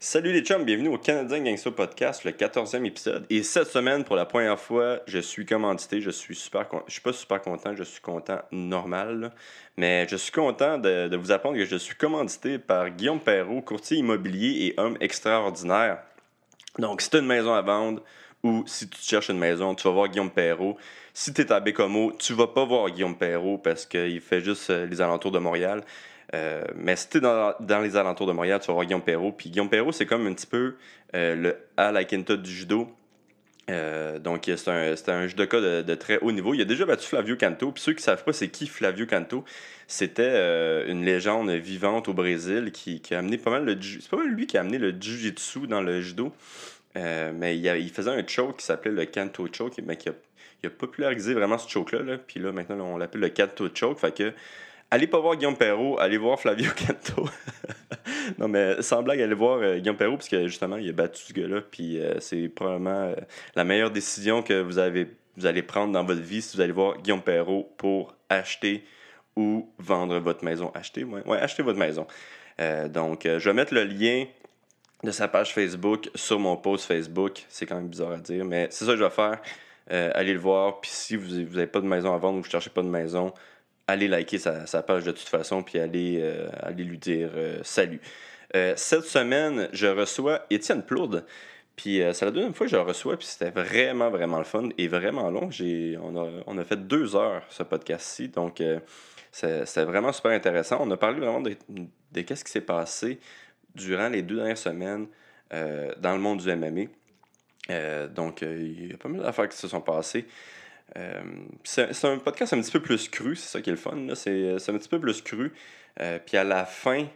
Salut les chums, bienvenue au Canadien Gangster Podcast, le 14e épisode. Et cette semaine, pour la première fois, je suis commandité. Je suis super Je suis pas super content, je suis content normal. Mais je suis content de, vous apprendre que je suis commandité par Guillaume Perrault, courtier immobilier et homme extraordinaire. Donc, si tu as une maison à vendre ou si tu cherches une maison, tu vas voir Guillaume Perrault. Si tu es à Bécomo, tu vas pas voir Guillaume Perrault parce qu'il fait juste euh, les alentours de Montréal. Euh, mais si tu es dans, les alentours de Montréal, tu vas voir Guillaume Perrault. Puis Guillaume Perrault, c'est comme un petit peu euh, le Al Quinta du judo. Euh, donc, c'est un, un, judoka de, très haut niveau. Il a déjà battu Flavio Canto. Puis ceux qui ne savent pas c'est qui Flavio Canto, c'était une légende vivante au Brésil qui, a amené pas mal le C'est pas mal lui qui a amené le jiu-jitsu dans le judo. mais il, il, faisait un choke qui s'appelait le Canto Choke, mais qui a, il a popularisé vraiment ce choke-là. Là. Puis là, maintenant, on l'appelle le Canto Choke. Fait que Allez pas voir Guillaume Perrault, allez voir Flavio Canto. non, mais sans blague, allez voir euh, Guillaume Perrault, parce que justement, il a battu ce gars-là. Puis euh, c'est probablement euh, la meilleure décision que vous, avez, vous allez prendre dans votre vie si vous allez voir Guillaume Perrault pour acheter ou vendre votre maison. Acheter, ouais, ouais acheter votre maison. donc, je vais mettre le lien de sa page Facebook sur mon post Facebook. C'est quand même bizarre à dire, mais c'est ça que je vais faire. allez le voir. Puis si vous n'avez pas de maison à vendre ou vous ne cherchez pas de maison, allez liker sa, page de toute façon, puis allez, euh, lui dire euh, salut. Euh, cette semaine, je reçois Étienne Plourde. Puis c'est la deuxième fois que je le reçois, puis c'était vraiment, vraiment le fun et vraiment long. On a, on fait deux heures ce podcast-ci, donc c'est vraiment super intéressant. On a parlé vraiment de, de qu'est-ce qui s'est passé durant les deux dernières semaines dans le monde du MMA. donc, il y a pas mal d'affaires qui se sont passées. Euh, c'est un podcast un petit peu plus cru, c'est ça qui est le fun. C'est un petit peu plus cru. Euh, puis à la fin,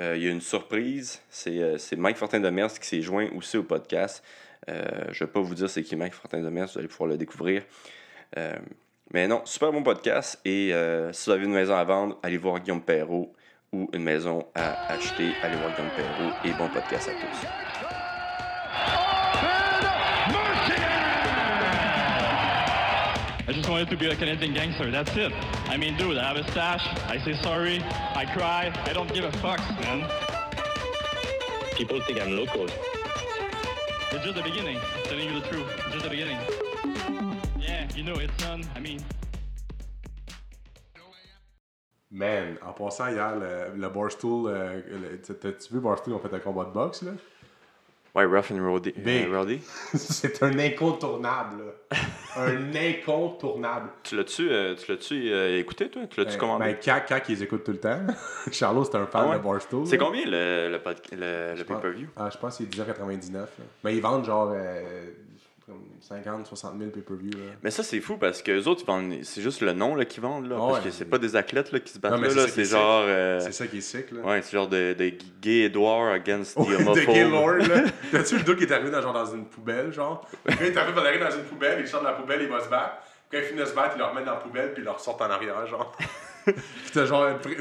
euh, il y a une surprise. C'est Mike Fortin de Mers qui s'est joint aussi au podcast. je ne vais pas vous dire c'est qui Mike Fortin de Mers, vous allez pouvoir le découvrir. mais non, super bon podcast. Et si vous avez une maison à vendre, allez voir Guillaume Perrault ou une maison à acheter, allez voir Guillaume Perrault et bon podcast à tous. I just wanted to be a Canadian gangster. That's it. I mean, dude, I have a stash. I say sorry. I cry. I don't give a fuck, man. People think I'm local. It's just the beginning. I'm telling you the truth. It's just the beginning. Yeah, you know, it's done. I mean. Man, en passant hier, le, le Barstool, euh, t'as-tu vu Barstool ont fait un combat de boxe, là? Ouais, Rough and Roddy. Euh, c'est un incontournable. un incontournable. Tu l'as-tu euh, euh, écouté, toi? Tu l'as-tu commandé? Ben, Cac, Cac, ils écoutent tout le temps. Charlot, c'est un fan ah de Barstool. C'est combien le, le, le, pay-per-view? Ah, je pense que c'est 10,99$. Mais ils vendent genre 50, 60 000 pay-per-view. Mais ça, c'est fou parce que les autres, c'est juste le nom qu'ils vendent. Là, parce que c'est pas des athlètes là, qui se battent là. C'est genre. Euh, c'est ça qui est sick. Là. Ouais, c'est genre de, de gay Edward against the homophobe. de gay lord. là. T'as-tu le dos qui est arrivé dans, genre, dans une poubelle, genre? Quand il est arrivé dans une poubelle, il sort de la poubelle, il va se battre. Quand il finit de se battre, il le remet dans la poubelle, puis il le ressort en arrière, genre. t'as genre. Tu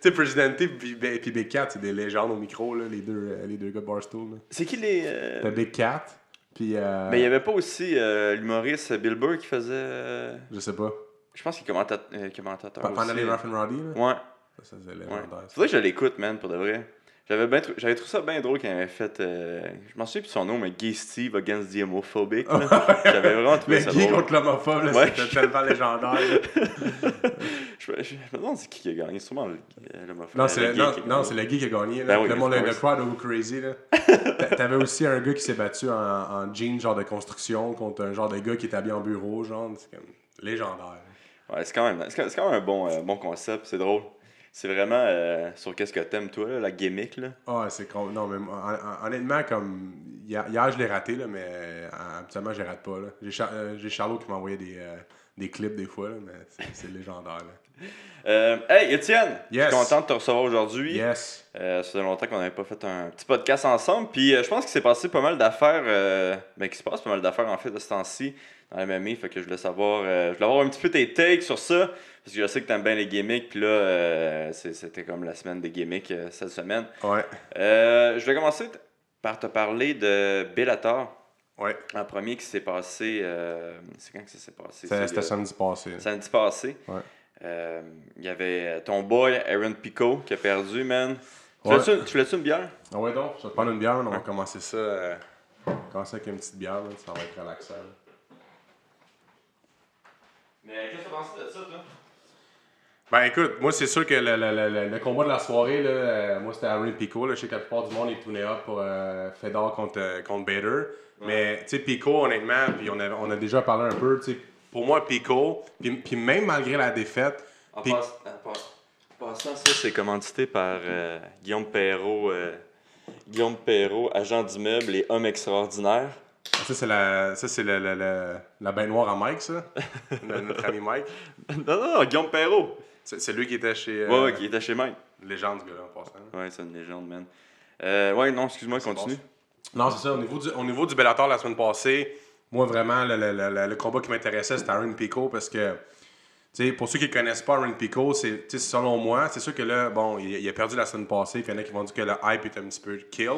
sais, Presidente et Big Cat, c'est des légendes au micro, là, les, deux, euh, les deux gars de Barstool. C'est qui les. Euh... T'as Big Cat. Euh, mais il n'y avait pas aussi euh, l'humoriste Bill Burr qui faisait. Euh, je sais pas. Je pense qu'il commentait commentateur. Pendant les Rough and Roddy là? Ouais. Ça, c'est légendaire. Vrai que je l'écoute, man, pour de vrai. J'avais, ben, j'avais trouvé ça bien drôle qu'il avait fait. Euh, je m'en souviens plus son nom, mais Gay Steve Against the Homophobic. J'avais vraiment trouvé ça drôle. contre l'homophobe, ouais. c'était tellement légendaire. je, me demande c'est qui qui a gagné. Sûrement l'homophobe. Non, c'est le, non, non, c'est le gay qui a gagné. Là. Ben oui, le monde, le crowd go crazy. Là. T'avais aussi un gars qui s'est battu en, en jean genre de construction contre un genre de gars qui est habillé en bureau. genre C'est comme légendaire. Ouais, c'est quand même, c'est quand même un bon, euh, bon concept. C'est drôle. C'est vraiment euh, sur qu'est-ce que t'aimes, toi, la gimmick, là? Ah, c'est con... Non, mais honnêtement, comme. Hier, hier je l'ai raté, là, mais euh, habituellement, je rate pas. J'ai, euh, Charlot qui m'envoyait des, des clips des fois, là, mais c'est, légendaire, là. hey, Étienne! Je suis content de te recevoir aujourd'hui. Yes! ça faisait longtemps qu'on n'avait pas fait un petit podcast ensemble. Puis je pense qu'il s'est passé pas mal d'affaires. ben, qu'il se passe pas mal d'affaires, en fait, de ce temps-ci dans la MMA. Fait que je voulais savoir. je voulais avoir un petit peu tes takes sur ça. Parce que je sais que t'aimes bien les gimmicks, puis là, euh, c'était comme la semaine des gimmicks euh, cette semaine. Ouais. Euh, je vais commencer par te parler de Bellator. Ouais. En premier qui s'est passé. c'est quand que ça s'est passé? C'était samedi passé. Samedi passé. Ouais. Il y avait ton boy Aaron Pico qui a perdu, man. Tu Ouais. voulais-tu tu voulais-tu une bière? Ah ouais, donc, je vais te prendre une bière, man. on va commencer ça. euh, commencer avec une petite bière, ça va être relaxant. là. Mais qu'est-ce que tu pensé de ça, toi? Ben écoute, moi c'est sûr que le, le- le- le- combat de la soirée, là, euh, moi c'était Aaron Pico. Là, je sais que la plupart du monde est tourné up pour euh, Fedor contre, euh, contre Bader. Mais tu sais, Pico, honnêtement, puis on a, on a déjà parlé un peu, pour moi, Pico, puis même malgré la défaite, En, Puis- passe- en passe- en passant, ça, c'est commandité par Guillaume Perrault. Guillaume Perrault, agent d'immeuble et homme extraordinaire. Ça c'est la, ça, c'est le- le- le- la baignoire à Mike, ça? Notre ami Mike? non, non, non, Guillaume Perrault. C'est c'est lui qui était chez. euh, Ouais, qui était chez Mike. Légende, ce gars-là, en passant. Ouais, c'est une légende, man. Euh, ouais, non, excuse-moi, continue. Non, c'est ça. Au niveau, du, au niveau du Bellator la semaine passée, moi, vraiment, le, le- le- le combat qui m'intéressait, c'était Aaron Pico parce que, tu sais, pour ceux qui ne connaissent pas Aaron Pico, c'est, selon moi, c'est sûr que là, bon, il, il a perdu la semaine passée. Il y en a qui vont dire que le hype est un petit peu kill.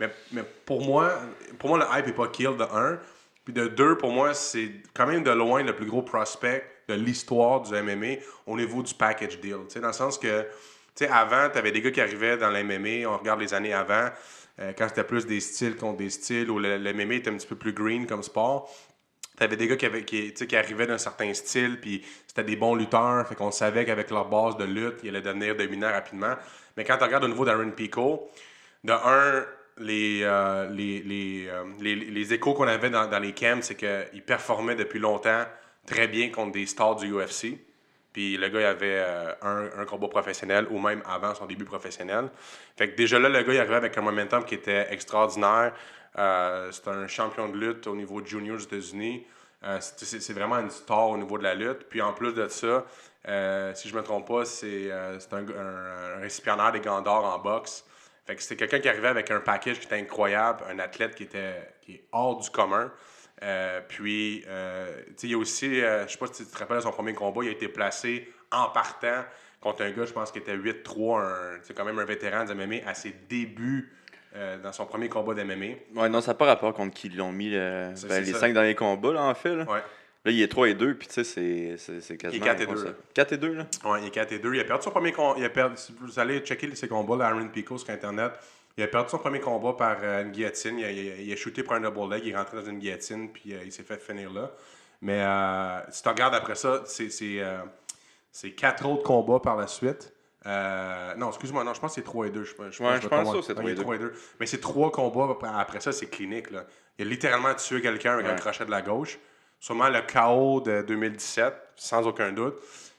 Mais, mais pour moi, pour moi, le hype n'est pas kill de un. Puis de deux, pour moi, c'est quand même de loin le plus gros prospect de l'histoire du MMA au niveau du package deal. Dans le sens que, tu sais, avant, tu avais des gars qui arrivaient dans l'MMA, on regarde les années avant, euh, quand c'était plus des styles contre des styles, où le, MMA était un petit peu plus green comme sport. T'avais des gars qui, avaient, qui, qui arrivaient d'un certain style, puis c'était des bons lutteurs, fait qu'on savait qu'avec leur base de lutte, ils allaient devenir dominants rapidement. Mais quand tu regardes au niveau d'Aaron Pico, de un, les, euh, euh, les, échos qu'on avait dans, les camps, c'est qu'il performait depuis longtemps très bien contre des stars du UFC. Puis le gars, il avait euh, un, combat professionnel ou même avant son début professionnel. Fait que déjà là, le gars, il arrivait avec un momentum qui était extraordinaire. C'est un champion de lutte au niveau junior aux États-Unis. C'est- vraiment une star au niveau de la lutte. Puis en plus de ça, si je me trompe pas, c'est un, un- un récipiendaire des gants d'or en boxe. Fait que c'était quelqu'un qui arrivait avec un package qui était incroyable, un athlète qui était qui est hors du commun. Euh, puis, euh, tu sais, il y a aussi, euh, je sais pas si tu te rappelles de son premier combat, il a été placé en partant contre un gars, je pense, qui était 8-3, un- tu sais, quand même un vétéran de MMA à ses débuts euh, dans son premier combat d'MMA. Ouais, non, ça n'a pas rapport contre qui ils l'ont mis C'est- ben, c'est les ça. cinq derniers combats, là, en fait. Là, Ouais. Là, il est 3 et 2, puis tu sais, c'est- c'est c'est quasiment. 4 et quoi, 2, ça? là. 4 et 2, là? Ouais, il est 4 et 2. Il a perdu son premier combat. Il a perdu, si vous allez checker ses combats, là, Aaron Pico sur Internet, il a perdu son premier combat par euh, une guillotine. Il a, il a- il a shooté pour un double leg. Il est rentré dans une guillotine, puis euh, il s'est fait finir là. Mais euh, si tu regardes après ça, c'est c'est, euh, quatre autres combats par la suite. Euh, non, excuse-moi, non, je pense que c'est 3 et 2. Je, je, Ouais, me je pense ça, c'est Ouais, 3 et il est 2. 3 et 2. Mais c'est trois combats après, ça, c'est clinique. Là. Il a littéralement tué quelqu'un avec un crochet de la gauche. Sûrement le KO de 2017, sans aucun doute.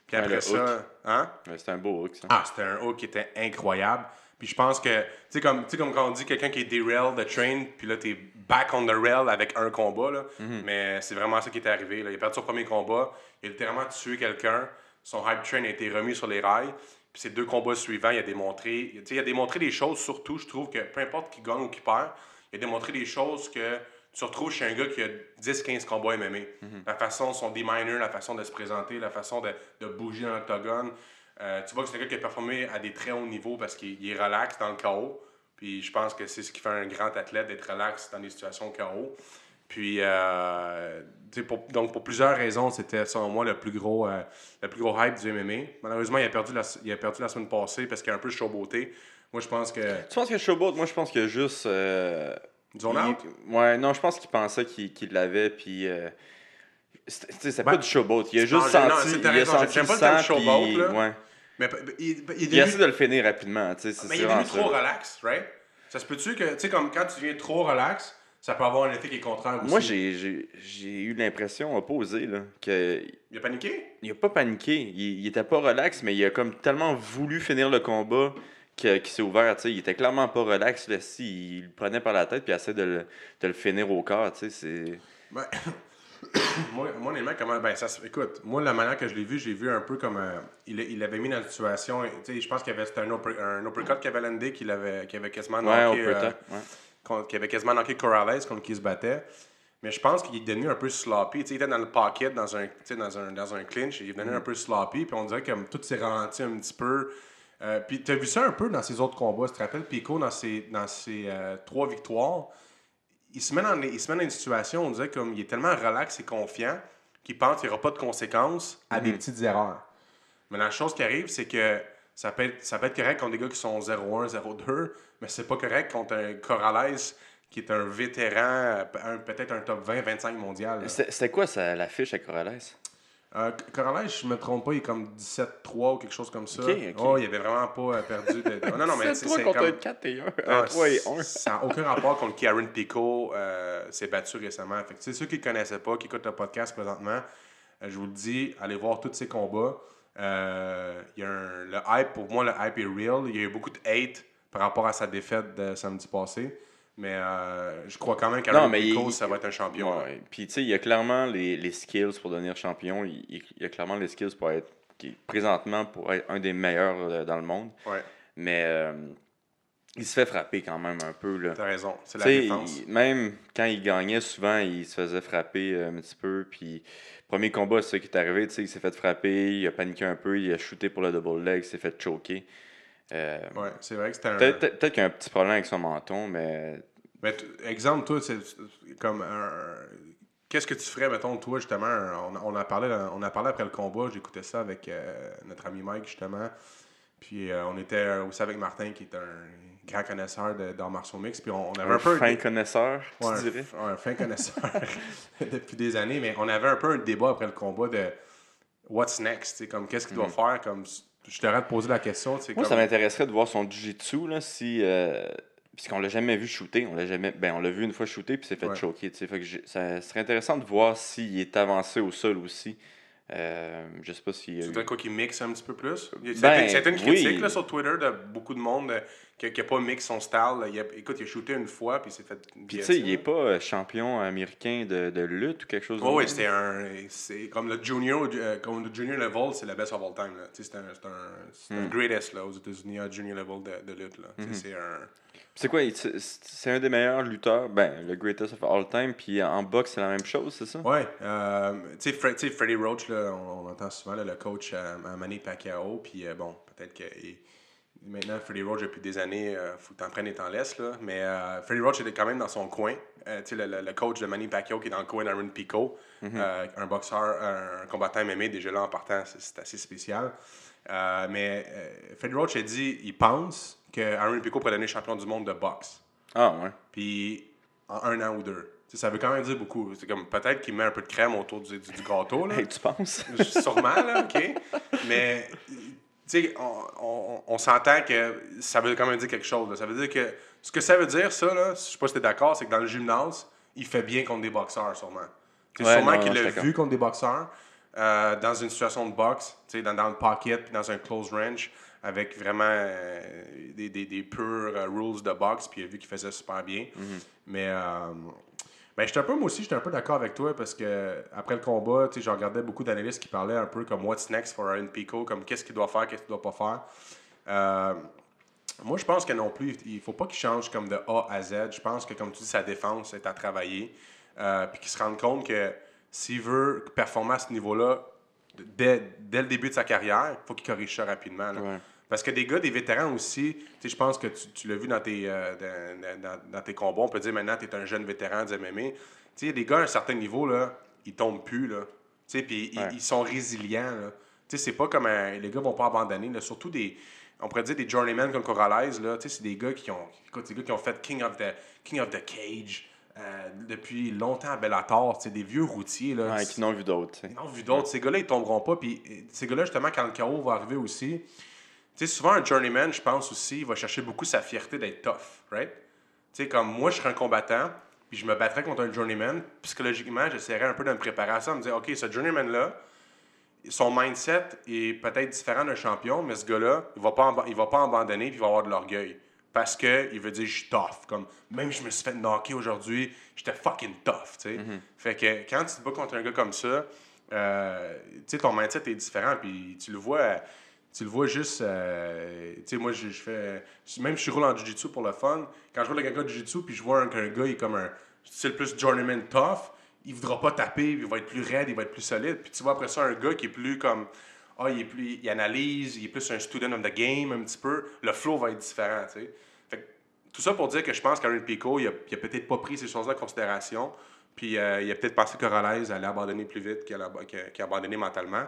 Puis Ouais, après ça, hook. hein? Ouais, C'était un beau hook, ça. Ah, c'était un hook qui était incroyable. Puis je pense que, tu sais, comme, comme quand on dit quelqu'un qui est derail the train, puis là, t'es back on the rail avec un combat, là. Mais c'est vraiment ça qui est arrivé. Là. Il a perdu son premier combat. Il a littéralement tué quelqu'un. Son hype train a été remis sur les rails. Puis ces deux combats suivants, il a démontré, tu sais, il a démontré des choses, surtout, je trouve que peu importe qui gagne ou qui perd, il a démontré des choses que tu retrouves chez un gars qui a 10-15 combats MMA. La façon, son D-minor, la façon de se présenter, la façon de, de bouger dans l'octogone. Euh, tu vois que c'est un gars qui a performé à des très hauts niveaux parce qu'il il est relax dans le chaos. Puis je pense que c'est ce qui fait un grand athlète d'être relax dans des situations chaos. Puis, euh, pour- donc pour plusieurs raisons, c'était selon moi le plus gros, euh, le plus gros hype du MMA. Malheureusement, il a perdu la, il a perdu la semaine passée parce qu'il a un peu showboaté. Moi, je pense que. Tu penses que Showboat, moi, je pense que juste. Zone il- out? Ouais, non, je pense qu'il pensait qu'il l'avait, puis. euh, c'est Ben, pas du showboat. Il a juste non, senti. c'est- il a senti le pas le showboat, puis- là. ouais. Mais il, il, Il essaie de le finir rapidement, tu sais. c'est- mais il est devenu trop relax, right? Ça se peut-tu que, tu sais, comme quand tu deviens trop relax, ça peut avoir un effet qui est contraire aussi? Moi, j'ai eu l'impression opposée, là, que Il a paniqué? il a pas paniqué. Il, il était pas relax, mais il a comme tellement voulu finir le combat que- qu'il s'est ouvert. tu sais. Il était clairement pas relax. Là, si, il le prenait par la tête puis il essaie de le, de le finir au corps. tu sais, C'est... Ben, moi, moi, honnêtement, comment. Ben, ça, écoute, moi, la manière que je l'ai vu, j'ai vu un peu comme. euh, il, il avait mis dans une situation. Tu sais, je pense qu'il y avait. C'était un, upper- un uppercut qu'il avait landé, qu'il avait, qu'il avait quasiment Ouais, knocké. euh, ouais. qui avait quasiment knocké Corrales contre qui il se battait. Mais je pense qu'il est devenu un peu sloppy. Il était dans le pocket, dans un, dans un, dans un clinch. Il est devenu un peu sloppy. Puis on dirait que tout s'est ralenti un petit peu. Euh, puis tu as vu ça un peu dans ses autres combats. Tu te rappelles, Pico, dans ses, dans ses euh, trois victoires, il se, met dans, il se met dans une situation, on dirait comme il est tellement relax et confiant qu'il pense qu'il n'y aura pas de conséquences à des petites erreurs. Mais la chose qui arrive, c'est que ça peut, être, ça peut être correct contre des gars qui sont 0-1, 0-2, mais c'est pas correct contre un Corrales qui est un vétéran, un- peut-être un top 20, 25 mondial. c'était quoi ça, la fiche à Corrales? Euh, Corrales, je me trompe pas, il est comme 17-3 ou quelque chose comme ça. Ok, ok. Oh, il avait vraiment pas euh, perdu de. Non, non, mais c'est contre comme. un 4 et 1. Ah, 3 et c- 1. Ça n'a aucun rapport contre Karen Pico euh, s'est battu récemment. Fait que, ceux qui ne connaissaient pas, qui écoutent le podcast présentement, euh, je vous le dis, allez voir tous ces combats. Il y a un- le hype, pour moi, le hype est real. Il y a eu beaucoup de hate par rapport à sa défaite de samedi passé. Mais euh, je crois quand même qu'Aaron mais il- ça va être un champion. Ouais. Puis, tu sais, il y a clairement les, les skills pour devenir champion. Il, il- y a clairement les skills pour être, qui, présentement, pour être un des meilleurs euh, dans le monde. Ouais, Mais euh, il se fait frapper quand même un peu. Là. t'as raison. C'est la défense. il- même quand il gagnait, souvent, il se faisait frapper euh, un petit peu. Puis, premier combat, c'est ça qui est arrivé. tu sais, Il s'est fait frapper, il a paniqué un peu, il a shooté pour le double leg, il s'est fait choquer. Euh, Ouais, c'est vrai que c'était un. Peut-être qu'il y a un petit problème avec son menton, mais Mais exemple, toi, c'est comme un. Qu'est-ce que tu ferais, mettons, toi, justement, on, a- on, a parlé, on a parlé après le combat, j'écoutais ça avec euh, notre ami Mike, justement. Puis euh, on était aussi avec Martin, qui est un grand connaisseur d'arts martiaux mix. Puis on, on avait un, un peu. fin connaisseur, tu Ouais, dirais? un fin connaisseur depuis des années, mais on avait un peu un débat après le combat de what's next, tu sais, comme qu'est-ce qu'il doit faire, comme je t'aurais te poser la question, tu sais. Moi, comme- ça m'intéresserait de voir son jiu-jitsu, là, si... Euh, puisqu'on l'a jamais vu shooter, on l'a jamais... Ben, on l'a vu une fois shooter, puis s'est fait Ouais. choquer. Fait que ça serait intéressant de voir s'il est avancé au sol aussi. Euh, je sais pas a Tu eu- quoi qu'il mixe un petit peu plus? Ben, C'était c'était une critique oui. là, sur Twitter de beaucoup de monde euh, qui n'a pas mix son style. là. Il a- écoute, il a shooté une fois puis s'est fait. Puis tu sais, il est pas euh, champion américain de, de lutte ou quelque chose Oui, de oui, c'était un. C'est comme le junior, euh, comme le junior level, c'est le best of all time. C'est un, c'est un, c'est Hmm. un greatest là, aux États-Unis, un junior level de, de lutte. Hmm. C'est un. C'est quoi, c'est un des meilleurs lutteurs, ben, le greatest of all time, puis en boxe, c'est la même chose, c'est ça? Ouais, euh, tu sais, Fre- tu sais, Freddie Roach, là, on, on entend souvent là, le coach euh, à Manny Pacquiao, puis euh, bon, peut-être que il- maintenant Freddie Roach depuis des années, euh, faut que t'en prennes et t'en laisses là, mais euh, Freddie Roach était quand même dans son coin, Euh, tu sais, le, le- le coach de Manny Pacquiao qui est dans le coin d'Aaron Pico, euh, un boxeur, un, un combattant MMA déjà là en partant, c'est, assez spécial. Euh, mais euh, Freddie Roach a dit, il pense que Aaron Pico pourrait devenir champion du monde de boxe. Ah, ouais. Puis en un an ou deux. Ça veut quand même dire beaucoup. C'est comme peut-être qu'il met un peu de crème autour du, du- du gâteau. Là. Hey, tu penses? Sûrement, là, OK. Mais, sais, on, on- on s'entend que ça veut quand même dire quelque chose. là. Ça veut dire que. Ce que ça veut dire, ça, là, je sais pas si t'es d'accord, c'est que dans le gymnase, il fait bien contre des boxeurs, sûrement. Ouais, sûrement qu'il l'a vu contre des boxeurs euh, dans une situation de boxe, tu sais, dans, dans le pocket, puis dans un close range, avec vraiment euh, des, des, des purs euh, rules de boxe, puis il a vu qu'il faisait super bien. Mais. Ben, j'étais un peu, moi aussi, j'étais un peu d'accord avec toi parce que après le combat, tu sais, je regardais beaucoup d'analystes qui parlaient un peu comme what's next for Aaron Pico, comme qu'est-ce qu'il doit faire, qu'est-ce qu'il doit pas faire. Euh, moi, je pense que non plus, il faut pas qu'il change comme de A à Z. Je pense que, comme tu dis, sa défense est à travailler. Euh, puis qu'il se rende compte que s'il veut performer à ce niveau-là, dès, dès le début de sa carrière, il faut qu'il corrige ça rapidement. Parce que des gars, des vétérans aussi, je pense que tu, tu l'as vu dans tes, euh, dans, dans- dans tes combats, on peut dire maintenant tu es un jeune vétéran du MMA. Tu sais, il y a des gars à un certain niveau, là, ils tombent plus, là. Tu sais, puis ils- Ouais. ils, sont résilients, là. Tu sais, c'est pas comme un- les gars vont pas abandonner, là. Surtout des, on pourrait dire des journeymen comme Corrales, là. Tu sais, c'est des gars qui ont, écoute, des gars qui ont fait King of the, King of the Cage euh, depuis longtemps à Bellator. Des vieux routiers, là. Ouais, qui n'ont vu d'autres, tu sais. Non, vu d'autres, ces gars-là, ils tomberont pas. Puis euh, ces gars-là, justement, quand le chaos va arriver aussi, tu sais, souvent un journeyman, je pense aussi, il va chercher beaucoup sa fierté d'être tough, right? Tu sais, comme moi, je serais un combattant, puis je me battrais contre un journeyman, psychologiquement, j'essaierais un peu de me préparer à ça, de me dire, OK, ce journeyman-là, son mindset est peut-être différent d'un champion, mais ce gars-là, il va pas il va pas abandonner, puis il va avoir de l'orgueil. Parce que il veut dire, je suis tough. Comme, même je me suis fait knocker aujourd'hui, j'étais fucking tough, tu sais. Fait que quand tu te bats contre un gars comme ça, euh, tu sais, ton mindset est différent, puis tu le vois, tu le vois juste, euh, tu sais, moi, je, fais, même si je roule en jiu-jitsu pour le fun, quand je roule avec un gars de jiu-jitsu, puis je vois un- qu'un gars, il est comme un style plus journeyman tough, il voudra pas taper, il va être plus raide, il va être plus solide, puis tu vois après ça un gars qui est plus comme, ah, il est plus, il analyse, il est plus un student of the game un petit peu, le flow va être différent, tu sais. Fait que tout ça pour dire que je pense qu'Aaron Pico, il a, a peut-être pas pris ces choses-là en considération. Puis euh, il a peut-être pensé que Corrales allait abandonner plus vite qu'il a, qu'il a abandonné mentalement.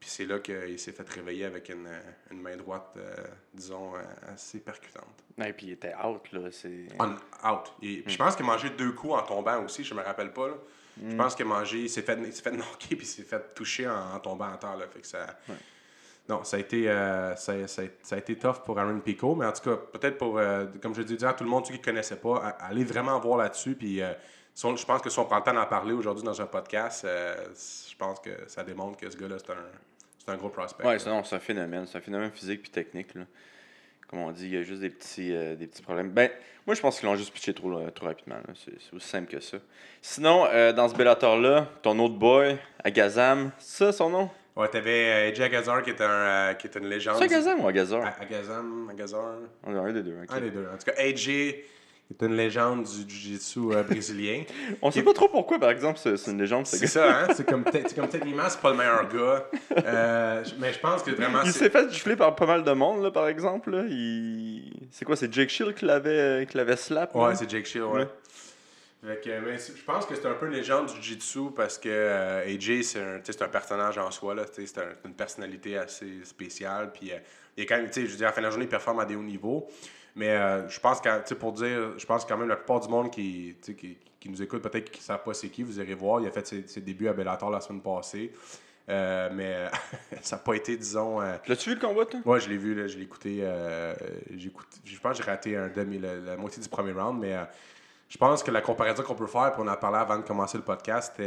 Puis c'est là qu'il s'est fait réveiller avec une, une main droite, euh, disons, euh, assez percutante. Et puis il était out, là. C'est... On out. Et- puis je pense qu'il a mangé deux coups en tombant aussi, je me rappelle pas. là. Je pense qu'il a mangé, il s'est fait, il fait knocker puis il s'est fait toucher en, en tombant en terre. Là. Fait que ça... Non, ça a, été, euh, ça, ça a- ça a été tough pour Aaron Pico, mais en tout cas, peut-être pour, euh, comme je dis à tout le monde, ceux qui ne connaissaient pas, allez vraiment voir là-dessus. Puis euh, si on- je pense que si on prend le temps d'en parler aujourd'hui dans un podcast, euh, je pense que ça démontre que ce gars-là, c'est un, c'est un gros prospect. Ouais, c'est, un phénomène. C'est un phénomène physique puis technique. Là. Comme on dit, il y a juste des petits, euh, des petits problèmes. Ben, moi, je pense qu'ils l'ont juste pitché trop, euh, trop rapidement. C'est, aussi simple que ça. Sinon, euh, dans ce Bellator-là, ton autre boy, Agazam, c'est ça son nom? Ouais, t'avais AJ Agazar qui est, un, qui est une légende. C'est Agazam ou Agazar? Agazam, Agazar. On a un des deux. Un des deux. En tout cas, AJ est une légende du jiu-jitsu euh, brésilien. On sait pas trop pourquoi, par exemple, c'est, une légende. ce C'est ça, hein? C'est comme, comme techniquement, c'est pas le meilleur gars. Euh, mais je pense que vraiment. Il s'est fait gifler par pas mal de monde, là, par exemple. Là. Il... C'est quoi, c'est Jake Shield qui l'avait, qui l'avait slap Ouais, c'est Jake Shield, ouais. Ouais. Fait que, mais c'est- je pense que c'est un peu une légende du jiu-jitsu parce que euh, AJ, c'est un, un personnage en soi. C'est un- c'est une personnalité assez spéciale. Puis, euh, il est quand même, je veux dire, à la fin de la journée, il performe à des hauts niveaux. Mais euh, je pense que, pour dire, je pense quand même la plupart du monde qui, qui, qui nous écoute, peut-être qui ne savent pas c'est qui, vous irez voir. Il a fait ses, ses débuts à Bellator la semaine passée. Euh, mais ça n'a pas été, disons. euh, L'as-tu vu le combat, toi? Ouais, je l'ai vu, là, je l'ai écouté. je pense que j'ai raté un demi, la, la moitié du premier round, mais je pense que la comparaison qu'on peut faire, puis on en parlait avant de commencer le podcast,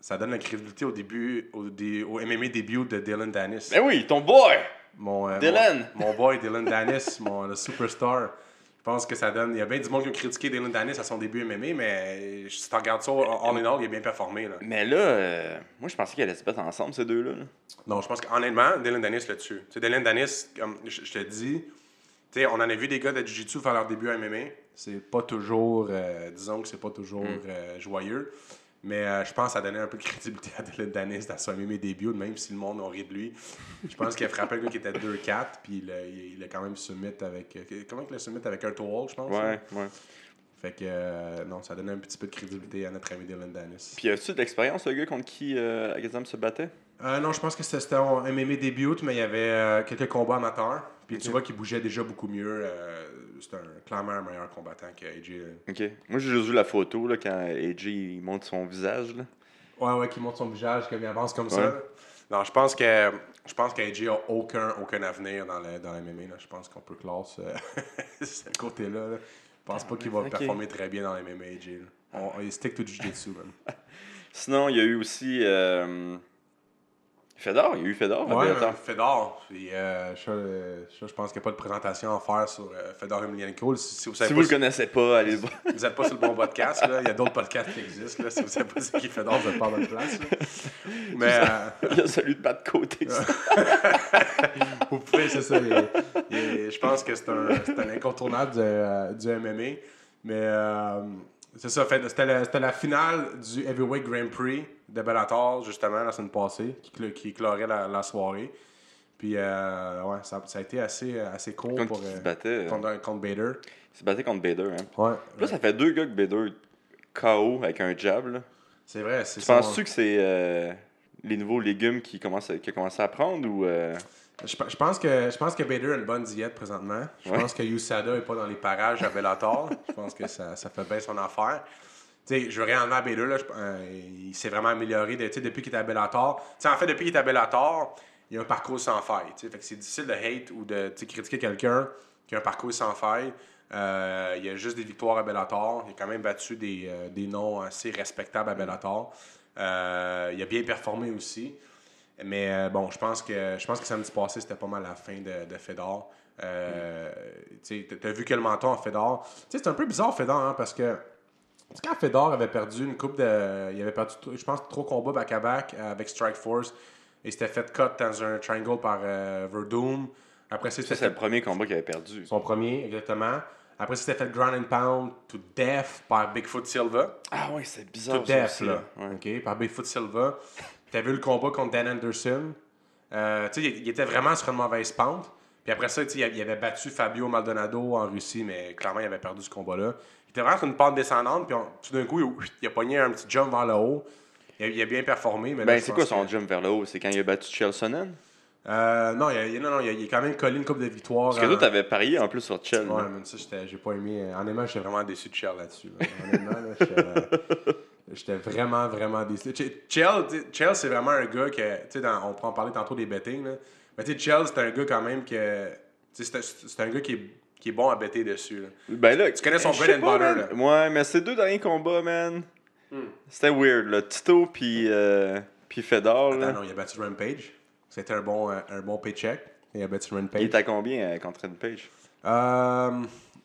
ça donne la crédibilité au début, au, dé- au MMA début de Dylan Dennis. Ben oui, ton boy Mon, euh, Dylan! Mon, mon boy Dylan Dennis, mon le superstar. Je pense que ça donne. Il y a bien du monde qui a critiqué Dylan Dennis à son début MMA, mais si tu regardes ça, all in all, il a bien performé. Là. Mais là, euh, moi, je pensais qu'ils allaient se battre ensemble, ces deux-là. là. Non, je pense qu'honnêtement, Dylan Dennis le tue. Tu sais, Dylan Dennis, comme je, je te dis, tu sais, on en a vu des gars de Jiu-Jitsu faire leur début à MMA. C'est pas toujours, euh, disons que c'est pas toujours euh, joyeux. Mais euh, je pense que ça donnait un peu de crédibilité à Dylan Dennis dans son MMA début, même si le monde a ri de lui. Je pense qu'il a frappé un gars qui était 2-4, puis il a, il il a quand même summit avec. euh, Comment il a summit avec un toll, je pense? Ouais, hein? ouais. Fait que, euh, non, ça donnait un petit peu de crédibilité à notre ami Dylan Dennis. Puis, as-tu de l'expérience, le gars contre qui euh, Agazam se battait? Euh, non, je pense que c'était un MMA début, mais il y avait quelques combats amateurs. Puis tu vois qu'il bougeait déjà beaucoup mieux. C'était un, clairement un meilleur combattant que AJ. Ok. Moi, j'ai juste vu la photo là, quand AJ il montre son visage. Là. Ouais, ouais, qui monte son visage, qu'il avance comme Ouais. ça. Non, je pense que je pense qu'AJ a aucun, aucun avenir dans le, dans MMA. Là. Je pense qu'on peut classer euh, ce côté-là. là. Je pense pas qu'il va performer très bien dans le MMA, AJ. là. On, on- il stick to Jiu-Jitsu, man. Sinon, il y a eu aussi. Euh... Fedor, il y a eu Fedor. Ouais, Bellator. euh, Fedor. Puis, euh, ça, euh, je pense qu'il n'y a pas de présentation à faire sur euh, Fedor Emelianenko. Si, si vous Si vous le connaissez pas, allez le voir. Vous n'êtes pas sur le bon podcast, là. Il y a d'autres podcasts qui existent, là. Si vous savez pas c'est qui fait d'or, vous êtes pas à bonne place, là. Mais, euh, Il y a celui de Pat Côté. vous pouvez, c'est ça. il- il- je pense que c'est un, un incontournable du, du MMA. Mais, euh, c'est ça. fait- C'était la, c'était la finale du Heavyweight Grand Prix de Bellator, justement, la semaine passée, qui, qui clorait la, la soirée. Puis, euh, ouais, ça, ça a été assez, assez court Contre pour, il se euh, battait euh, contre, contre Bader. Il se battait contre Bader. Hein. Ouais. Là, ça fait deux gars que Bader KO avec un jab. Là. C'est vrai. c'est Tu ça. penses-tu que c'est euh, les nouveaux légumes qui commencent qui commencent à prendre ou. Je, pe- je pense que, je pense que Bader a une bonne diète présentement. Je Ouais. pense que USADA n'est pas dans les parages à Bellator. je pense que ça, ça fait bien son affaire. Je veux rien enlever à Bader. Là, je- euh, il s'est vraiment amélioré de- depuis qu'il est à Bellator. En fait, depuis qu'il est à Bellator, il a un parcours sans faille. Fait que c'est difficile de hate ou de critiquer quelqu'un qui a un parcours sans faille. Euh, il a juste des victoires à Bellator. Il a quand même battu des, euh, des noms assez respectables à Bellator. Il a bien performé aussi. Mais euh, bon, je pense que je pense que samedi passé, c'était pas mal la fin de, de Fedor. Euh, tu sais, T'as vu quel menton en Fedor. Tu C'est un peu bizarre Fedor, hein, parce que tu quand Fedor avait perdu une coupe de. Il avait perdu, je pense, trois combats back-à-back avec Strike Force. Et s'était fait cut dans un triangle par euh, Verdum. Après, c'était c'est le premier combat qu'il avait perdu. son premier, exactement. Après, c'était fait ground and pound to death par Bigfoot Silva. Ah ouais, c'est To bizarre. ça death, aussi, là. Ouais. OK, par Bigfoot Silva. T'as vu le combat contre Dan Anderson? Euh, tu sais, il, il était vraiment sur une mauvaise pente. Puis après ça, il avait battu Fabio Maldonado en Russie, mais clairement, il avait perdu ce combat-là. Il était vraiment sur une pente descendante, puis on- tout d'un coup, il, il a pogné un petit jump vers le haut. il, a, il a bien performé. Mais Ben, c'est quoi son que- jump vers le haut? C'est quand il a battu Chelsonen? Euh, non, il a, non, non, il a, il a quand même collé une coupe de victoires. Parce que en- toi, t'avais parié en plus sur Chel. Ouais, mais ça, j'étais- j'ai pas aimé. euh, Honnêtement, j'étais vraiment déçu de Chell là-dessus. là, j'étais, vraiment, vraiment déçu. Ch- Chell, c'est vraiment un gars que, tu sais, on en parler tantôt des betting, là. Mais tu sais, Chell, c'est un gars quand même que, c'est un- gars qui est, qui est bon à better dessus. là. Ben là, Tu connais son je bread and pas, butter, man. Ouais, mais ces deux derniers combats, man, Hmm. c'était weird, là. Tito puis euh, puis Fedor, là. Attends, non, il a battu Rampage. C'était un bon, euh, un bon paycheck. Il a battu Rampage. Il est à combien euh, contre Page? Euh,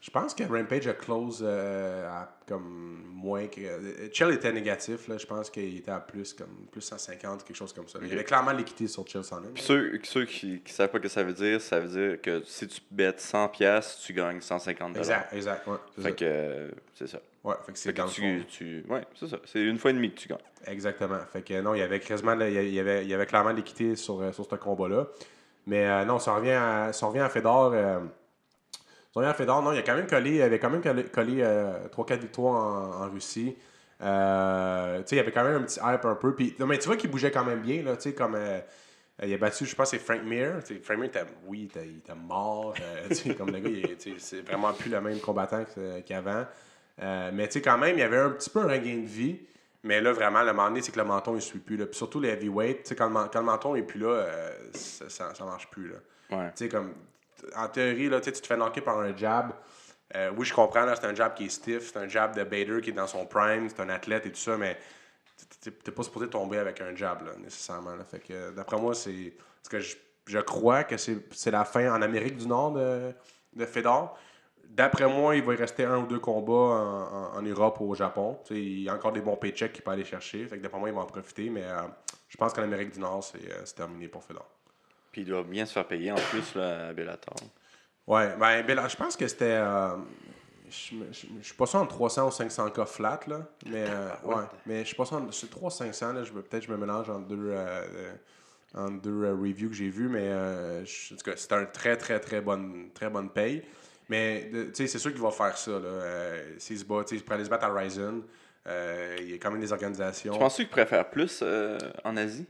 je pense que Rampage a close euh, à comme moins que. euh, Chell était négatif, là. Je pense qu'il était à plus comme plus 150, quelque chose comme ça. Il y avait clairement l'équité sur Chell Sonnen. Puis ceux, ceux qui ne savent pas ce que ça veut dire, ça veut dire que si tu bêtes 100$, piastres, tu gagnes 150$. Exact, exact. Ouais, Fait ça. que euh, c'est ça. Ouais, fait que c'est dans le tu, fond. tu, ouais, c'est ça. C'est une fois et demie que tu gagnes. Exactement. Fait que non, il y avait quasiment, il y avait, il y avait clairement l'équité sur, sur ce combat-là. Mais euh, non, on revient à, on revient à Fedor, non, il a quand même collé, il avait quand même collé, collé, euh, 3-4 victoires en, en Russie. Euh, tu sais, il y avait quand même un petit hype un peu. Puis, non, mais tu vois qu'il bougeait quand même bien, là, tu sais, comme. euh, il a battu, je pense, c'est Frank Mir. Frank Mir, oui, il était, mort. comme le gars, c'est vraiment plus le même combattant qu'avant. Mais tu sais, quand même, il y avait un petit peu un regain de vie. Mais là, vraiment, le moment donné, c'est que le menton, il ne suit plus. Là. Puis surtout les heavyweights, quand, le quand le menton n'est plus là, euh, ça, ça marche plus. Là. Ouais. Comme, en théorie, là, tu te fais knocker par un jab. Euh, oui, je comprends, c'est un jab qui est stiff, c'est un jab de Bader qui est dans son prime, c'est un athlète et tout ça, mais tu n'es pas supposé tomber avec un jab, nécessairement. d'après moi, c'est. Que je, crois que c'est la fin en Amérique du Nord de, de Fedor. D'après moi, il va y rester un ou deux combats en, Europe ou au Japon. Il y a encore des bons paychecks qu'il peut aller chercher. D'après moi, il va en profiter. Mais euh, je pense qu'en Amérique du Nord, c'est euh, c'est terminé pour Fedor. Puis il doit bien se faire payer en plus là, à Bellator. Ouais, ben, Bella- je pense que c'était. euh, je je je suis pas sûr entre 300 ou 500 cas flat, là. Mais, euh, ouais, mais je suis pas sûr. entre- C'est 300-500, là. Peut-être que je me mélange entre deux, euh, euh, deux reviews que j'ai vues, mais je- en tout cas, c'est un très, très, très bonne, très bonne paye. Mais, tu sais, c'est sûr qu'il va faire ça, là. S'il se bat, tu sais, il pourrait aller se battre à Ryzen. Il y a quand même des organisations. Tu penses qu'il préfère plus en Asie?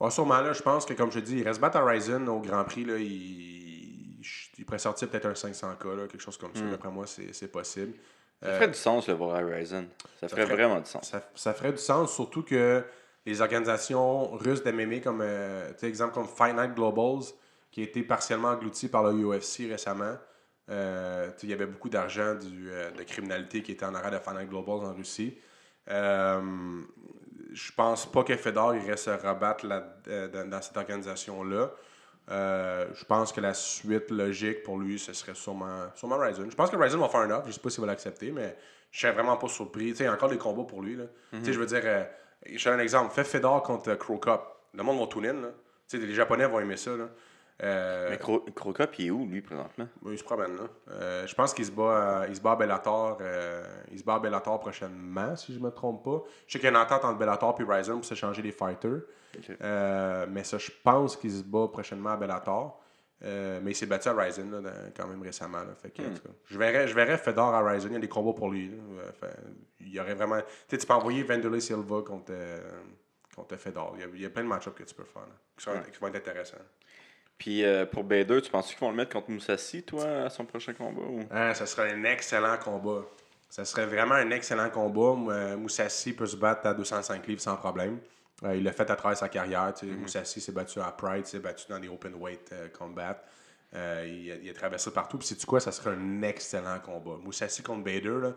Ouais, sûrement, là, je pense que, comme je dis, il reste battre Ryzen au Grand Prix, là, il, il pourrait sortir peut-être un 500K, là, quelque chose comme ça. D'après moi, c'est possible. Ça Euh, ferait du sens le voir Horizon. Ça ferait ferait- vraiment du sens. ça, ça ferait du sens, surtout que les organisations russes d'MMA, comme, euh, exemple comme Night Globals, qui a été partiellement englouti par le UFC récemment, euh, il y avait beaucoup d'argent euh, de criminalité qui était en arrière de Night Globals en Russie. Euh, je pense pas que Fedor irait se rabattre euh, dans, cette organisation-là. Euh, je pense que la suite logique pour lui, ce serait sûrement, sûrement Ryzen. Je pense que Ryzen va faire un offre. Je sais pas s'il va l'accepter, mais je serais vraiment pas surpris. Tu sais, encore des combats pour lui. Je veux dire, euh, je donne un exemple. Fais Fedor contre euh, Crow Cup. Le monde va tune in. Les Japonais vont aimer ça. Là. Euh, Mais Cro Crocop, il est où, lui, présentement? oui, il se promène là. Euh, je pense qu'il se bat, à- il se bat à Bellator. euh, il se bat à Bellator prochainement, si je me trompe pas. Je sais qu'il y a une entente entre Bellator et Ryzen pour s'échanger les fighters. Euh, mais ça, je pense qu'il se bat prochainement à Bellator. Euh, mais il s'est battu à Ryzen là, dans- quand même récemment. Là. Fait que, en tout cas, je, verrais, je verrais Fedor à Ryzen. Il y a des combats pour lui. Euh, fait, il y aurait vraiment. Tu peux envoyer Vanderlei Silva contre, euh, contre Fedor. Il y, a, il y a plein de match que tu peux faire là, qui, sont- qui vont être intéressants. Puis euh, pour Bader, tu penses qu'ils vont le mettre contre Moussassi, toi, à son prochain combat? Ou... Ah, ça serait un excellent combat. Ça serait vraiment un excellent combat. Euh, Moussassi peut se battre à 205 livres sans problème. Euh, il l'a fait à travers sa carrière. tu sais. Moussassi s'est battu à Pride, s'est battu dans des open weight euh, combat. Il, a, il a traversé partout. Puis, sais-tu quoi? Ça serait un excellent combat. Moussassi contre Bader,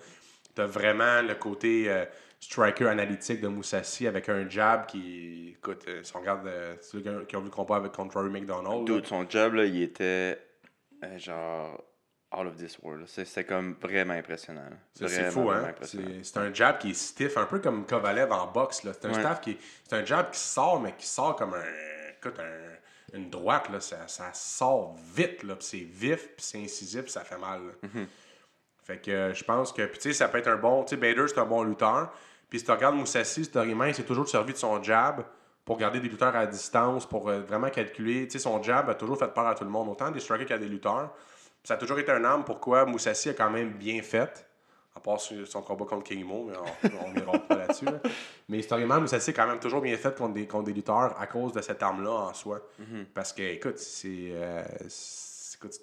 tu as vraiment le côté striker analytique de Moussassi avec un jab qui. Écoute, euh, si on regarde euh, ceux qui ont- vu le combat avec contre Rory McDonald. Dude, son job, là, il était euh, genre all of this world. C'était comme vraiment impressionnant. C'est fou, hein? C'est un jab qui est stiff, un peu comme Kovalev en boxe. C'est un Ouais. staff qui est- C'est un jab qui sort, mais qui sort comme un. Écoute, un- une droite, là. Ça, ça sort vite, là. c'est vif, puis c'est incisif, puis ça fait mal. là. Mm-hmm. Fait que euh, je pense que. Puis tu sais, ça peut être un bon. Tu sais, Bader, c'est un bon lutteur. Puis si tu regardes Moussassi, Storyman, c'est toujours servi de son jab pour garder des lutteurs à distance, pour euh, vraiment calculer. Tu sais, son jab a toujours fait peur à tout le monde, autant des strikers qu'à des lutteurs. Puis ça a toujours été un arme pourquoi Moussassi a quand même bien fait. À part son combat contre King Mo, mais on n'ira pas là-dessus. là. Mais historiquement, Moussassi c'est quand même toujours bien fait contre des, contre des lutteurs à cause de cette arme-là en soi. Parce que, écoute, c'est euh,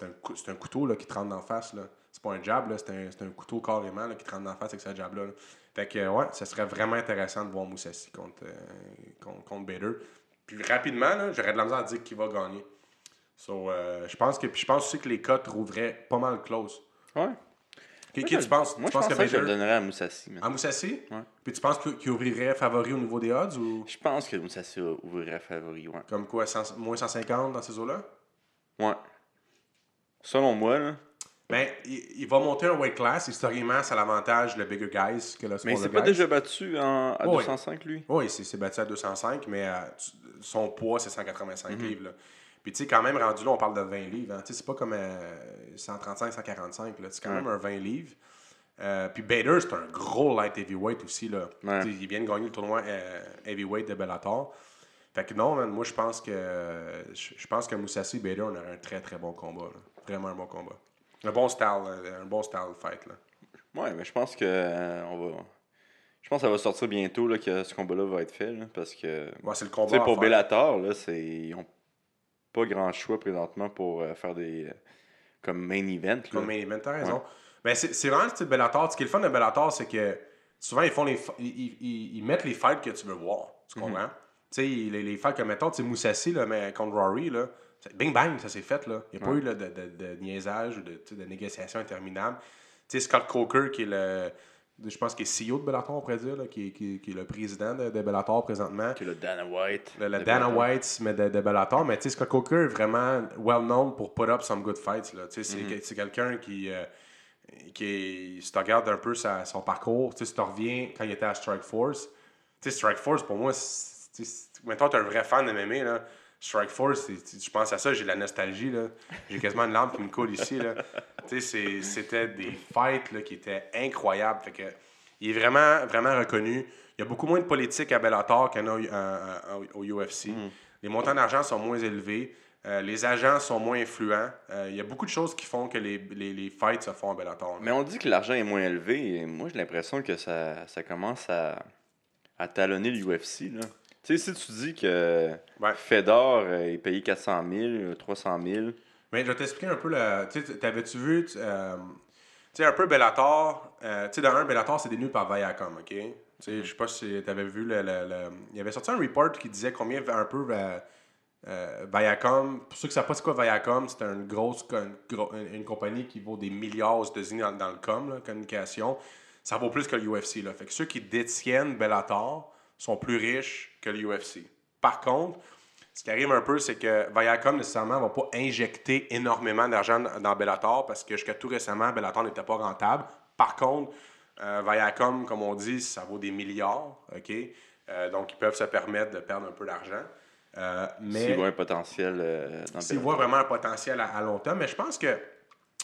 un, cou- un couteau là, qui te rentre d'en face. C'est pas un jab, c'est un, un couteau carrément là, qui te rentre d'en face avec ce jab-là. là. Fait que, ouais, ça serait vraiment intéressant de voir Moussassi contre, euh, contre, contre Bader. Puis rapidement, j'aurais de la misère à dire qui va gagner. So, euh, je pense que puis je pense aussi que les cotes rouvraient pas mal close. Ouais. Qui, tu penses? Moi, tu je penses pense que que je le Bader... donnerais à Moussassi. À Moussassi? Ouais. Puis tu penses qu'il qu'il ouvrirait favori au niveau des odds ou? Je pense que Moussassi ouvrirait favori, ouais. comme quoi, 100 moins 150 dans ces eaux-là? Ouais. Selon moi, là. Ben, il, il va monter un weight class. Historiquement, ça l'avantage le bigger guys que le Mais smaller il s'est pas déjà battu en, à Oui. 205, lui? Oui, il s'est battu à 205, mais euh, son poids, c'est 185 Mhm. livres. là. Puis, tu sais, quand même, rendu là, on parle de 20 livres. hein. Tu sais, c'est pas comme euh, 135, 145. là. C'est quand Ouais. même un 20 livres. Euh, puis Bader, c'est un gros light heavyweight aussi. Là. Ouais. Il vient de gagner le tournoi euh, heavyweight de Bellator. Fait que non, man, moi, je pense que je je pense que Moussassi et Bader, on aurait un très, très bon combat. là. Vraiment un bon combat. Un bon style, là, un bon style fight. Là. Ouais, mais je pense que euh, on va. Je pense que ça va sortir bientôt là, que ce combat-là va être fait. là, parce que. Ouais, c'est le Tu combat. sais, à pour. Bellator, là, c'est. Ils ont pas grand choix présentement pour euh, faire des. euh, comme main event. là. Comme main event, t'as raison. Ben, c'est c'est vraiment le style Bellator. Ce qui est le fun de Bellator, c'est que souvent, ils font les ils, ils- mettent les fights que tu veux voir. Tu comprends? Tu sais, les, les fights comme, mettons, tu sais, Moussassi là, mais contre Rory, là, bing bang, ça s'est fait. là. Il n'y a pas eu là, de, de, de niaisage ou de, de négociation interminable. Tu sais, Scott Coker, qui est le. Je pense qu'il est CEO de Bellator, on pourrait dire, là, qui, est- qui, qui est le président de, Bellator présentement. Que le Dana White. Le, Dana Bellator. White, mais de, Bellator. Mais tu sais, Scott Coker est vraiment well known pour put up some good fights. Là. Tu sais, C'est c'est quelqu'un qui, euh, qui est. Si tu regardes un peu sa- son parcours, tu sais, si tu reviens quand il était à Strike Force, tu sais, Strike Force, pour moi, c'est- mettons, tu es un vrai fan de MMA. Là. Strike Force, je pense à ça, j'ai de la nostalgie. là. J'ai quasiment une lampe qui me coule ici. Là. Tu sais, c'est- C'était des fights là, qui étaient incroyables. Fait que, il est vraiment, vraiment reconnu. Il y a beaucoup moins de politique à Bellator qu'il y en a au, UFC. Les montants d'argent sont moins élevés. Euh, les agents sont moins influents. Euh, il y a beaucoup de choses qui font que les, les, les fights se font à Bellator. Mais on dit que l'argent est moins élevé. Et moi, j'ai l'impression que ça, ça commence à, à talonner l'UFC. là. Tu sais, si tu dis que Ouais. Fedor euh, est payé 400 000, 300 000, Mais je vais t'expliquer un peu. le- Tu sais, t'avais-tu vu. tu euh, tu sais, un peu Bellator. euh, tu sais, dans un, Bellator, c'est détenu par Viacom, OK? Tu sais, je sais pas si t'avais vu le, le- le- Il y avait sorti un report qui disait combien un peu euh, Viacom. Pour ceux qui ne savent pas c'est quoi Viacom, c'est une grosse une, une- compagnie qui vaut des milliards aux États-Unis dans, dans le com, là, communication. Ça vaut plus que l'UFC. Là. Fait que ceux qui détiennent Bellator sont plus riches que l'UFC. Par contre, ce qui arrive un peu, c'est que Viacom, nécessairement, ne va pas injecter énormément d'argent dans Bellator parce que jusqu'à tout récemment, Bellator n'était pas rentable. Par contre, euh, Viacom, comme on dit, ça vaut des milliards. OK? Euh, donc, ils peuvent se permettre de perdre un peu d'argent. Euh, mais s'il voit un potentiel euh, dans s'ils voient vraiment un potentiel à, à long terme. Mais je pense que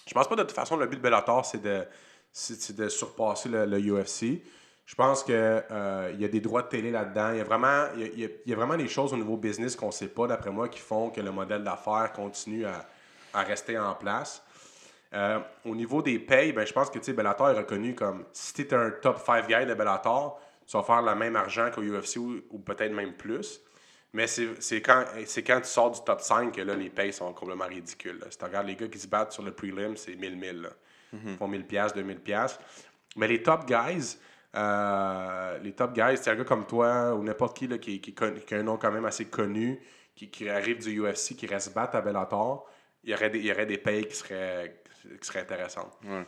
je pense pas de toute façon le but de Bellator, c'est de, c'est c'est de surpasser le, le UFC. Je pense qu'il il y a des droits de télé là-dedans. Il y, a vraiment, il, y a, il y a- vraiment des choses au niveau business qu'on ne sait pas, d'après moi, qui font que le modèle d'affaires continue à, à rester en place. Euh, au niveau des payes, ben, je pense que Bellator est reconnu comme si tu es un top 5 guy de Bellator, tu vas faire le même argent qu'au UFC ou, ou peut-être même plus. Mais c'est quand, quand tu sors du top 5 que là, les payes sont complètement ridicules. là. Si tu regardes les gars qui se battent sur le prelim, c'est 1000 1000. là. Ils font 1000 pièces, 2000 pièces. Mais les top guys, euh, les top guys, c'est un gars comme toi ou n'importe qui là, qui, qui, a un nom quand même assez connu, qui, qui arrive du UFC, qui reste battre à Bellator, il y aurait des, il y aurait des payes qui seraient, qui seraient intéressantes. Ouais.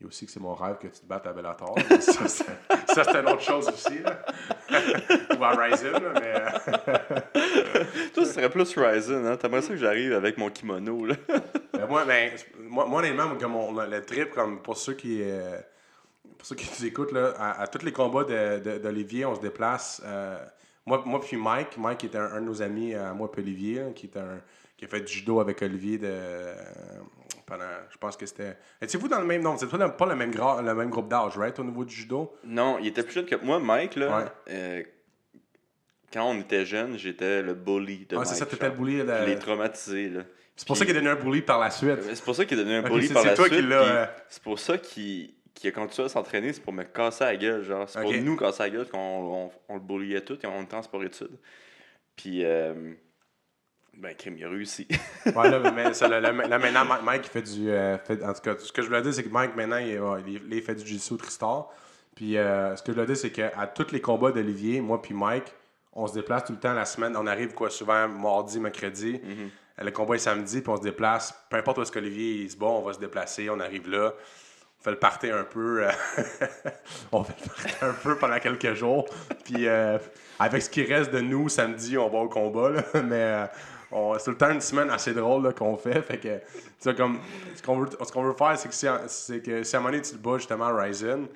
Il y a aussi que c'est mon rêve que tu te battes à Bellator. ça, c'est, ça, c'est une autre chose aussi. Là. Ou à Ryzen, mais... euh, Toi, ce serait plus Ryzen, hein? T'aimerais ça que j'arrive avec mon kimono, là? Ben, moi, ben, moi, moi, honnêtement, comme on- le trip, comme pour ceux qui, euh, pour ceux qui nous écoutent, là, à, à tous les combats de- de- d'Olivier, on se déplace. euh, moi, moi puis Mike, Mike qui était un, un de nos amis, à moi puis Olivier, hein, qui, était un, qui a fait du judo avec Olivier de, euh, pendant, je pense que c'était... Étiez-vous dans le même... Non, n'êtes pas, le- pas le, même gra- le même groupe d'âge, right, au niveau du judo? Non, il était plus jeune que moi. Mike, là, Ouais. euh, quand on était jeune, j'étais le bully de Mike. c'est ça, t'étais le bully. Je l'ai traumatisé, là. C'est pour ça qu'il est devenu un bully par la suite. C'est pour ça qu'il est devenu un bully c'est- par c'est la toi suite. qui l'as, puis euh, C'est pour ça qu'il qui a continué à s'entraîner, c'est pour me casser la gueule. Genre, c'est pour nous casser la gueule qu'on on, on le bulliait tout et on était en sport études. Puis, euh, ben, crime, il a réussi. Ouais, là, mais ça, là, maintenant, Mike, Mike, il fait du. euh, fait- en tout cas, ce que je voulais dire, c'est que Mike, maintenant, il, il- il fait du jiu-jitsu Tristar. Puis, euh, ce que je voulais dire, c'est qu'à tous les combats d'Olivier, moi puis Mike, on se déplace tout le temps la semaine. On arrive, quoi, souvent mardi, mercredi. Le combat est samedi, puis on se déplace. Peu importe où est-ce qu'Olivier il se bat, on va se déplacer. On arrive là. On fait le un peu. euh, on fait le party un peu pendant quelques jours. Puis, euh, avec ce qui reste de nous, samedi, on va au combat. là. Mais euh, c'est tout le temps une semaine assez drôle qu'on fait. Fait que, tu comme, ce qu'on veut, ce qu'on veut faire, c'est que, si, c'est que si à un moment donné, tu te bats justement à Ryzen,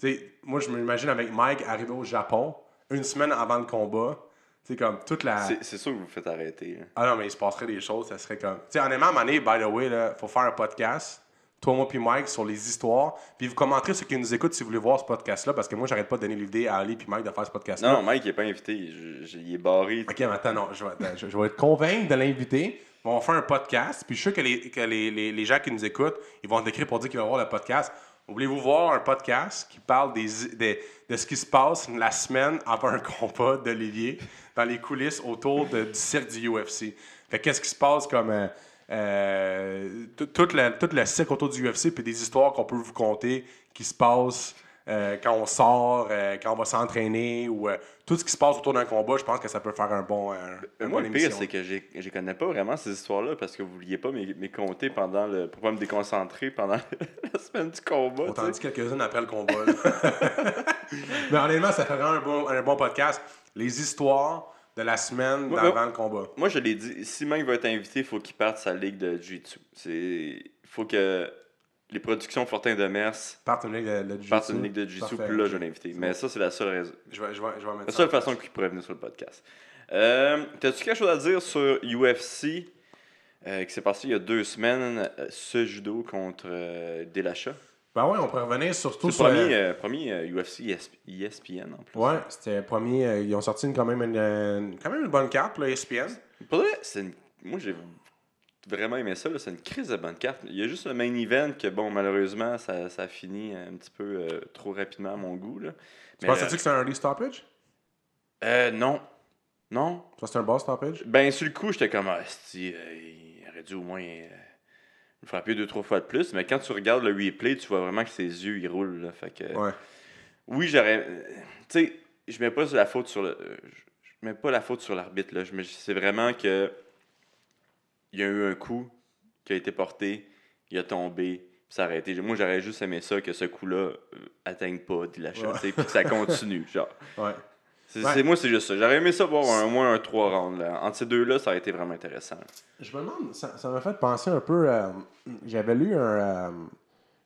tu sais, moi, je m'imagine avec Mike arriver au Japon, une semaine avant le combat. Sais, comme toute la. C'est c'est sûr que vous vous faites arrêter. hein. Ah non, mais il se passerait des choses, ça serait comme. Tu sais, honnêtement, à un moment donné, by the way, il faut faire un podcast, toi, moi, puis Mike, sur les histoires. Puis vous commenterez ceux qui nous écoutent si vous voulez voir ce podcast-là, parce que moi, j'arrête pas de donner l'idée à Ali puis Mike de faire ce podcast-là. Non, Mike, il est pas invité. Je- je- il est barré. Ok, mais attends, non, je vais, je, je vais être convaincu de l'inviter. On va faire un podcast, puis je suis sûr que, les, que les, les, les gens qui nous écoutent, ils vont t'écrire pour dire qu'ils vont voir le podcast. Voulez-vous voir un podcast qui parle des, des- de ce qui se passe la semaine avant un combat d'Olivier dans les coulisses autour de- du cirque du UFC? Fait que qu'est-ce qui se passe comme. euh, euh, tout, le, tout le cirque autour du UFC, puis des histoires qu'on peut vous conter qui se passent euh, quand on sort, euh, quand on va s'entraîner, ou euh, tout ce qui se passe autour d'un combat, je pense que ça peut faire un bon. un Moi, bon le pire, c'est que je connais pas vraiment ces histoires-là parce que vous vouliez pas m'é- m'écouter pendant le. pour pas me déconcentrer pendant la semaine du combat. On t'en dit quelques-unes après le combat. Mais honnêtement, ça ferait un bon, un bon podcast. Les histoires de la semaine d'avant ouais. le combat. Moi, je l'ai dit, si Mike va être invité, il faut qu'il parte sa ligue de Jiu-Jitsu. C'est. Il faut que les productions Fortin de Mers Parte une ligue de, de jiu-jitsu. partent une ligue de Jiu-Jitsu, Parfait, puis là, je l'inviter. C'est Mais ça, c'est la seule raison. Je vais, je vais, je vais mettre La seule façon qu'il pourrait venir sur le podcast. Euh, T'as-tu quelque chose à dire sur UFC euh, qui s'est passé il y a deux semaines, euh, ce judo contre euh, Delacha? Ben ouais, on pourrait revenir C'est surtout sur. premier, euh, premier euh, UFC ESP ESPN en plus. Ouais, c'était premier. euh, ils ont sorti une- quand, même une, une- quand même une bonne carte le E ESPN. Pour vrai, c'est une- moi j'ai vraiment aimé ça. là. C'est une crise de bonne carte. Il y a juste le main event que, bon, malheureusement, ça, ça a fini un petit peu euh, trop rapidement à mon goût. Là. Tu pensais-tu que c'était un early stoppage? euh, non. Non. Tu c'était un boss stoppage? Ben, sur le coup, j'étais comme, ah, euh, il aurait dû au moins euh, frapper deux, trois fois de plus. Mais quand tu regardes le replay, tu vois vraiment que ses yeux, ils roulent. là. Fait que, Ouais. oui, j'aurais. euh, Tu sais, je mets pas la faute sur le. euh, Je mets pas la faute sur l'arbitre. là. C'est vraiment que. Il y a eu un coup qui a été porté, il a tombé, puis ça a arrêté. Moi, j'aurais juste aimé ça que ce coup-là euh, atteigne pas Ouais. tu sais, puis que ça continue. genre. Ouais. C'est, Ouais. moi, c'est juste ça. J'aurais aimé ça voir un, au moins un 3 rounds. Là. Entre ces deux-là, ça aurait été vraiment intéressant. Je me demande, ça ça m'a fait penser un peu. euh, J'avais lu un. euh,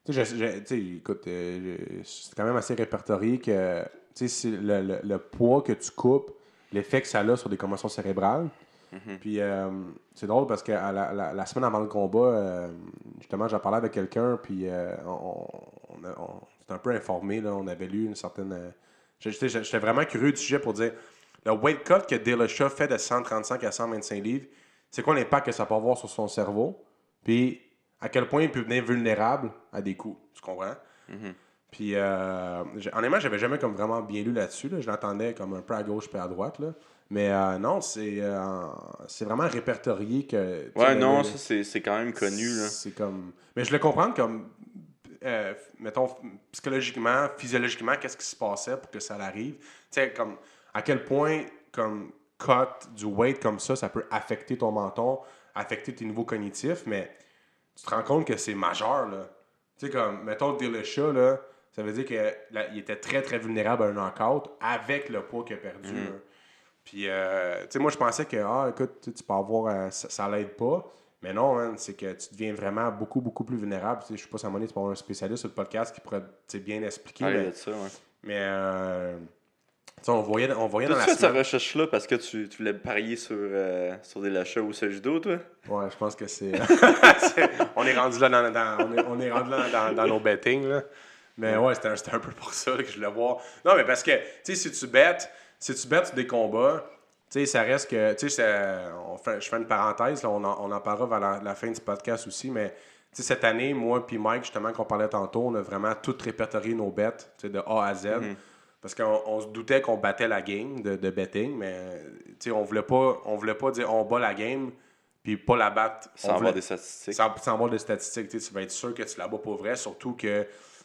tu sais, écoute, euh, c'est quand même assez répertorié que tu sais, c'est le, le- le poids que tu coupes, l'effet que ça a sur des commotions cérébrales. Puis euh, c'est drôle parce que à la, la- la semaine avant le combat, justement, j'en parlais avec quelqu'un, puis on, on, a- on s'était un peu informé, là, on avait lu une certaine. J'étais vraiment curieux du sujet pour dire le weight cut que Dillashaw fait de 135 à 125 livres, c'est quoi l'impact que ça peut avoir sur son cerveau, puis à quel point il peut devenir vulnérable à des coups. Tu comprends? Puis, euh, honnêtement, j'avais jamais comme vraiment bien lu là-dessus. là. Je l'entendais comme un peu à gauche puis à droite. Là. Mais euh, non, c'est euh, c'est vraiment répertorié que. Ouais, non, ça, c'est, c'est quand même connu. Là. C'est comme. Mais je le comprends comme. Euh, mettons, psychologiquement, physiologiquement, qu'est-ce qui se passait pour que ça arrive. Tu sais, comme. À quel point, comme. Cut du weight comme ça, ça peut affecter ton menton, affecter tes niveaux cognitifs, mais tu te rends compte que c'est majeur, là. Tu sais, comme, mettons, Dillashaw, là, ça veut dire qu'il était très, très vulnérable à un knockout avec le poids qu'il a perdu, là. Puis, euh, tu sais, moi, je pensais que, ah, écoute, tu peux avoir, euh, ça, ça l'aide pas. Mais non, hein, c'est que tu deviens vraiment beaucoup, beaucoup plus vulnérable. Tu je sais pas si à un moment donné, tu peux avoir un spécialiste sur le podcast qui pourrait tu bien expliquer. Mais ça, ouais. mais, euh, tu sais, on voyait, on voyait dans Tu la fait cette semaine. recherche-là parce que tu, tu voulais parier sur, euh, sur des lachats ou ce judo, toi? Ouais, je pense que c'est. c'est- on est rendu là dans, dans- on, est, on est rendu là dans, dans nos bettings. Là. Mais ouais, c'était un, un peu pour ça là, que je voulais voir. Non, mais parce que, tu sais, si tu bêtes, si tu bêtes sur des combats, tu sais, ça reste que. Tu sais, je fais une parenthèse, là, on, en, on en parlera vers la, la fin du podcast aussi, mais cette année, moi puis Mike, justement, qu'on parlait tantôt, on a vraiment tout répertorié nos bêtes, de A à Z. Mhm. Parce qu'on on se doutait qu'on battait la game de, de betting, mais on voulait pas, on voulait pas dire on bat la game puis pas la battre. Sans On avoir voulait- des statistiques. sans, sans avoir de statistiques, tu vas être sûr que tu la bats pour vrai, surtout que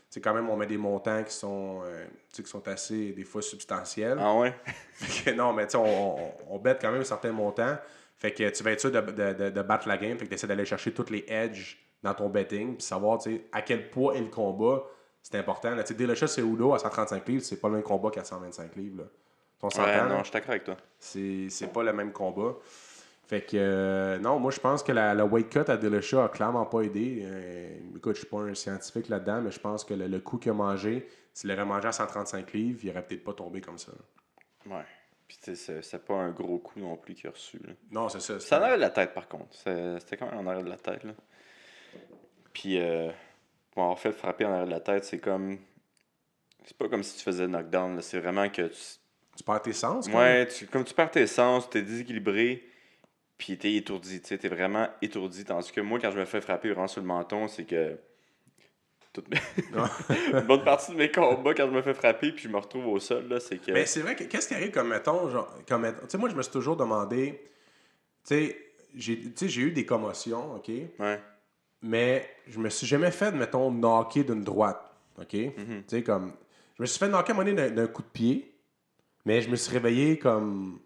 c'est quand même on met des montants qui sont, euh, qui sont assez des fois substantiels. Ah ouais? Fait que non, mais tu sais, on, on, on bet quand même un certain montant. Fait que tu vas être sûr de, de, de, de battre la game. Fait que tu essaies d'aller chercher tous les edges dans ton betting. Puis savoir tu sais, à quel poids est le combat. C'est important. Là. Tu sais, Dillashaw Cejudo à 135 livres, c'est pas le même combat qu'à 125 livres. Là. On s'entend, Ouais, là? non, je suis d'accord avec toi. C'est c'est pas le même combat. Fait que, euh, non, moi, je pense que la, la weight cut à Dillashaw a clairement pas aidé. Euh, écoute, je suis pas un scientifique là-dedans, mais je pense que le, le coup qu'il a mangé, s'il aurait mangé à 135 livres, il aurait peut-être pas tombé comme ça. Ouais. Puis, tu sais, c'est- pas un gros coup non plus qu'il a reçu. Là. Non, c'est ça. C'est en arrière de la tête, par contre. C'était quand même en arrière de la tête. Là. Puis, euh, pour avoir fait frapper en arrière de la tête, c'est comme. C'est pas comme si tu faisais knockdown. là. C'est vraiment que tu. Tu perds tes sens, quoi. Ouais, tu, comme tu perds tes sens, t'es déséquilibré, puis t'es étourdi. Tu sais, t'es vraiment étourdi. Tandis que moi, quand je me fais frapper vraiment sur le menton, c'est que. Toute mes- Une bonne partie de mes combats, quand je me fais frapper, puis je me retrouve au sol, là, c'est que. Mais c'est vrai que qu'est-ce qui arrive comme mettons, genre, comme tu sais, moi je me suis toujours demandé, tu sais, j'ai eu des commotions, ok, Ouais. mais je me suis jamais fait, mettons, knocker d'une droite, ok, Mhm. tu sais comme, je me suis fait knocker à un moment donné d'un- d'un coup de pied, mais je me suis réveillé comme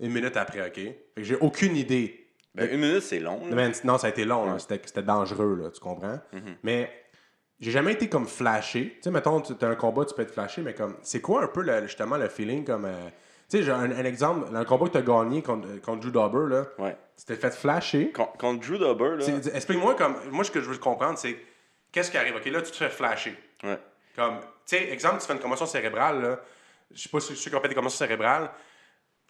une minute après, ok, fait que j'ai aucune idée. Ben, une minute, c'est long. là. Non, ça a été long. C'était, c'était dangereux, là, tu comprends? Mais j'ai jamais été comme flashé. Tu sais, mettons, tu as un combat, tu peux être flashé, mais comme, c'est quoi un peu le- justement le feeling comme. euh, tu sais, j'ai un, un exemple, dans le combat que tu as gagné contre, euh, contre Drew Dauber, là, Ouais. tu t'es fait flasher. Con- Contre Drew Dober, là. C'est- Explique-moi, comme, moi, ce que je veux comprendre, c'est qu'est-ce qui arrive? Ok, là, tu te fais flasher. Ouais. Comme, tu sais, exemple, tu fais une commotion cérébrale, là. Je sais pas si ceux qui ont fait des commotions cérébrales.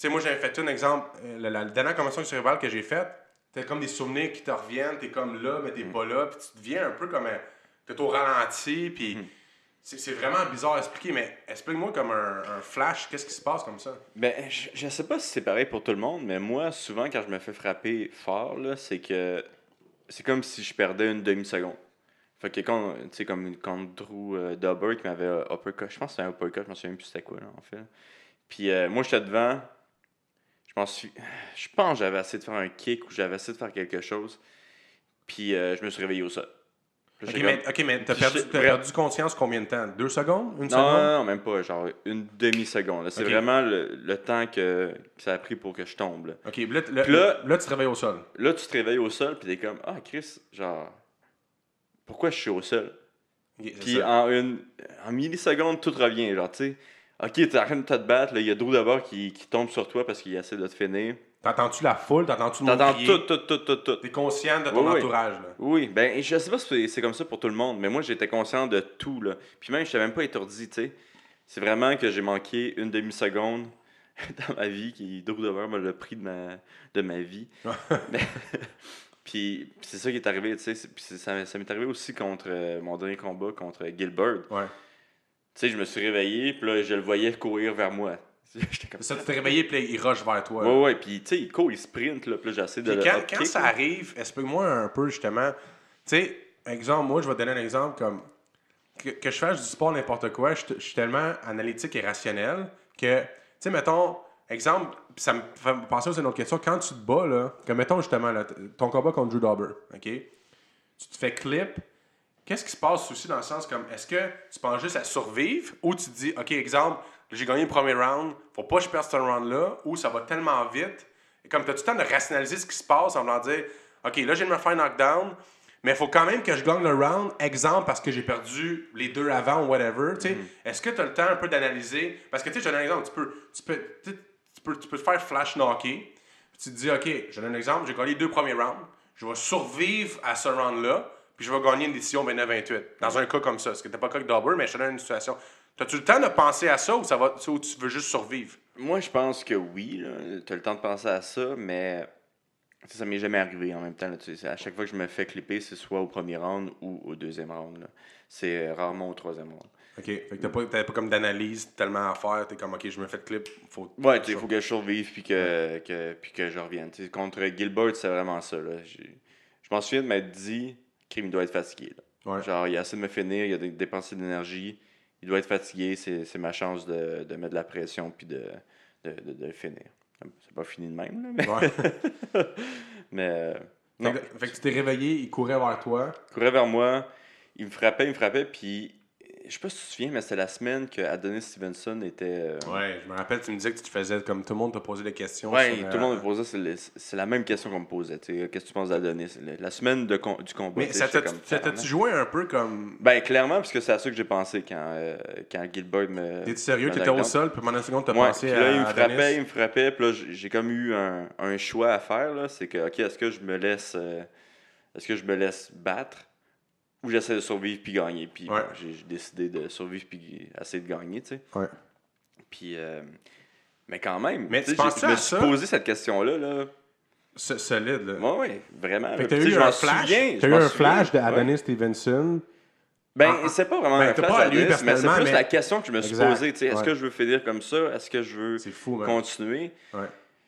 Sais, moi, j'avais fait un exemple. euh, La, la dernière commotion cérébrale que j'ai faite, t'as comme des souvenirs qui te reviennent, t'es comme là, mais t'es pas là, puis tu deviens un peu comme un. T'es au ralenti, puis. C'est c'est vraiment bizarre à expliquer, mais explique-moi comme un, un flash, qu'est-ce qui se passe comme ça? Ben, je, je sais pas si c'est pareil pour tout le monde, mais moi, souvent, quand je me fais frapper fort, c'est que c'est comme si je perdais une demi-seconde. Fait que quand, tu sais, comme contre Drew euh, Dober qui m'avait uppercut, je pense que c'était un uppercut, je me souviens plus c'était quoi, là, en fait. Puis euh, moi, j'étais devant, je m'en suis. Je pense que j'avais essayé de faire un kick ou j'avais essayé de faire quelque chose, puis euh, je me suis réveillé au sol. Puis Ok, mais, comme- ok, mais t'as perdu, t'as perdu conscience combien de temps? Deux secondes? Une Non, seconde? non, non, même pas, genre une demi-seconde. là. C'est vraiment le, le temps que, que ça a pris pour que je tombe. là. Ok, là, là, Puis là- là, tu te réveilles au sol. Là, tu te réveilles au sol, puis t'es comme, ah, Chris, genre, pourquoi je suis au sol? Ok, c'est Puis ça. en une en milliseconde, tout revient, genre, tu sais. Ok, t'es en train de te battre, il y a Drew d'abord qui, qui tombe sur toi parce qu'il essaie de te finir. T'entends-tu la foule? T'entends-tu le monde T'entends tout, tout, tout, tout, tout. T'es conscient de ton Oui, entourage, là? Oui, ben, je sais pas si c'est- comme ça pour tout le monde, mais moi, j'étais conscient de tout, là. Puis même, j'étais même pas étourdi, tu sais. C'est vraiment que j'ai manqué une demi-seconde dans ma vie, qui Drew Dober me l'a pris de ma, de ma vie. Mais- puis, puis c'est ça qui est arrivé, tu sais. Puis ça m'est arrivé aussi contre euh, mon dernier combat contre Gilbert. Ouais. Tu sais, je me suis réveillé, puis là, je le voyais courir vers moi. Comme Ça, tu t'es réveillé, puis il rush vers toi. Ouais, ouais, puis tu sais, il court, il sprint, là, puis là, j'essaie de le quand, quand ça arrive, explique-moi un peu justement. Tu sais, exemple, moi, je vais te donner un exemple comme. Que, que je fasse du sport n'importe quoi, je, je suis tellement analytique et rationnel que, tu sais, mettons, exemple, ça me fait penser à une autre question. Quand tu te bats, là, comme mettons justement, là, ton combat contre Drew Dauber, OK? Tu te fais clip. Qu'est-ce qui se passe aussi dans le sens comme, est-ce que tu penses juste à survivre ou tu te dis, OK, exemple, j'ai gagné le premier round, faut pas que je perde ce round-là, ou ça va tellement vite? Et comme tu as tout le temps de rationaliser ce qui se passe en voulant dire OK, là, viens de me faire knockdown, mais il faut quand même que je gagne le round, exemple, parce que j'ai perdu les deux avant ou whatever. tu sais. Est-ce que tu as le temps un peu d'analyser? Parce que tu sais, je donne un exemple, tu peux, tu peux, tu peux, tu peux te faire flash knocker, puis tu te dis OK, je donne un exemple, j'ai gagné les deux premiers rounds, je vais survivre à ce round-là, puis je vais gagner une décision 29-28. Dans un cas comme ça, ce qui n'était pas le cas Dauber, mais je te donne une situation. As-tu le temps de penser à ça ou, ça va, ou tu veux juste survivre? Moi, je pense que oui. Tu as le temps de penser à ça, mais ça m'est jamais arrivé en même temps. là, à chaque fois que je me fais clipper, c'est soit au premier round ou au deuxième round. C'est rarement au troisième round. OK. Fait que t'as pas, comme d'analyse tellement à faire. T'es comme, OK, je me fais le clip. Faut... Ouais, il faut que je survive puis que, que, puis que je revienne. Contre Gilbert, c'est vraiment ça. Là. Je m'en souviens de m'être dit, crime, il doit être fatigué. Ouais. Genre, il a assez de me finir, il a dé- dépensé de l'énergie, il doit être fatigué, c'est ma chance de, de mettre de la pression puis de, de, de- de le finir. C'est pas fini de même, là, mais. Ouais. mais euh, non, fait que tu t'es réveillé, il courait vers toi. il courait vers moi, il me frappait, il me frappait, puis je sais pas si tu te souviens, mais c'était la semaine que Adonis Stevenson était. euh, Ouais, je me rappelle, tu me disais que tu te faisais comme tout le monde te posait des questions. Ouais, sur, tout le monde me euh, posait, c'est la même question qu'on me posait. Qu'est-ce que tu penses d'Adonis? La- semaine de du combat. Mais ça t'a- t'a-tu joué un peu comme. Ben, clairement, parce que c'est à ça que j'ai pensé quand, euh, quand Gilbert me. T'es sérieux, t'étais au sol, puis pendant une seconde, t'as Ouais, pensé puis à. là, il me Adonis? frappait, il me frappait, puis là, j'ai j'ai comme eu un, un choix à faire, là. C'est que, OK, est-ce que je me laisse. euh, est-ce que je me laisse battre? Ou j'essaie de survivre puis gagner? Puis Ouais. bon, j'ai décidé de survivre puis essayer de gagner, tu sais. Ouais. Puis. euh, mais quand même, Mais tu je me suis posé cette question-là, là. So- Solide, là. Oui, oui, vraiment. Fait que t'as eu un flash? souviens, je eu un flash de ouais. Adonis Stevenson? Ben, Ah, c'est pas vraiment ben, un t'as flash pas à lui d'Adonis, mais c'est plus mais- la question que je me suis Exact, posée. tu sais, Est-ce ouais. que je veux finir comme ça? Est-ce que je veux fou, continuer? Ouais.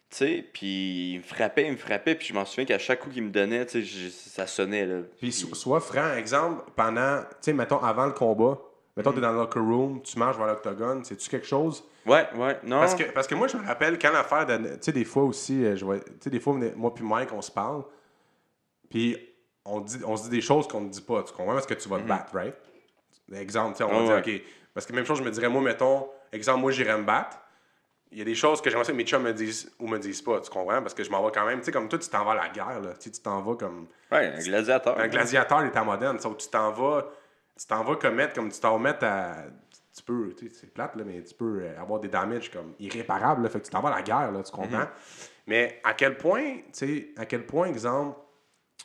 Tu sais, puis il me frappait, il me frappait, puis je m'en souviens qu'à chaque coup qu'il me donnait, tu sais, ça sonnait, là. Puis so- sois franc, exemple, pendant, tu sais, mettons, avant le combat, mettons, t'es dans le locker room, tu marches vers l'octogone, c'est-tu quelque chose? Ouais, ouais, non. Parce que, parce que moi, je me rappelle quand l'affaire de. Tu sais, des fois aussi, euh, je vois, tu sais, des fois, moi puis Mike, on se parle, puis on, dit, on se dit des choses qu'on ne dit pas. Tu comprends? Parce que tu vas te battre, right? Exemple, tu sais, on va dire, OK. Parce que même chose, je me dirais, moi, mettons, exemple, moi, j'irais me battre. Il y a des choses que j'aimerais que mes chums me disent ou me disent pas, tu comprends? Parce que je m'en vais quand même, tu sais, comme toi, tu t'en vas à la guerre, là. Tu t'en vas comme. Ouais, un gladiateur. Un gladiateur est moderne, sauf tu t'en vas, tu t'en vas commettre comme tu t'en mettre à. Tu peux, tu sais, c'est plate, là, mais tu peux euh, avoir des damages comme irréparables, là, fait que tu t'en vas à la guerre, là, tu comprends? Mais à quel point, tu sais, à quel point, exemple,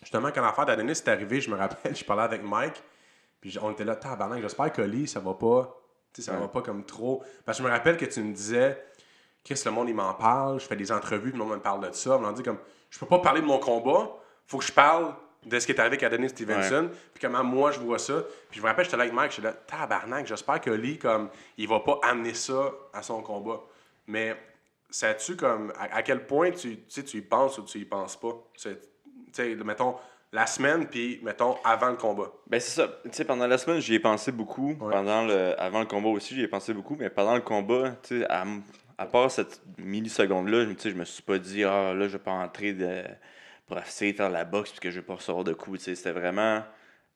justement, quand l'affaire d'Adonis est arrivée, je me rappelle, je parlais avec Mike, puis on était là, tabarnak, j'espère que Lee, ça va pas, tu sais, ça Ouais. va pas comme trop. Parce que je me rappelle que tu me disais, Chris, le monde, il m'en parle, je fais des entrevues, le monde me parle de ça. On me dit comme, je peux pas parler de mon combat, faut que je parle de ce qui est arrivé avec Adonis Stevenson, puis comment moi je vois ça. Puis je me rappelle, j'étais là avec Mike, j'étais là, tabarnak, j'espère que Lee, comme, il va pas amener ça à son combat. Mais, sais-tu, comme, à, à quel point tu, tu y penses ou tu y penses pas? Tu sais, mettons, la semaine, puis, mettons, avant le combat. Ben, c'est ça. Tu sais, pendant la semaine, j'y ai pensé beaucoup. Ouais. Pendant le... Avant le combat aussi, j'y ai pensé beaucoup. Mais pendant le combat, tu sais, à, part cette milliseconde-là, sais, je me suis pas dit, ah, là, je vais pas entrer de... pour essayer de faire la boxe parce que je vais pas recevoir de coups. C'était vraiment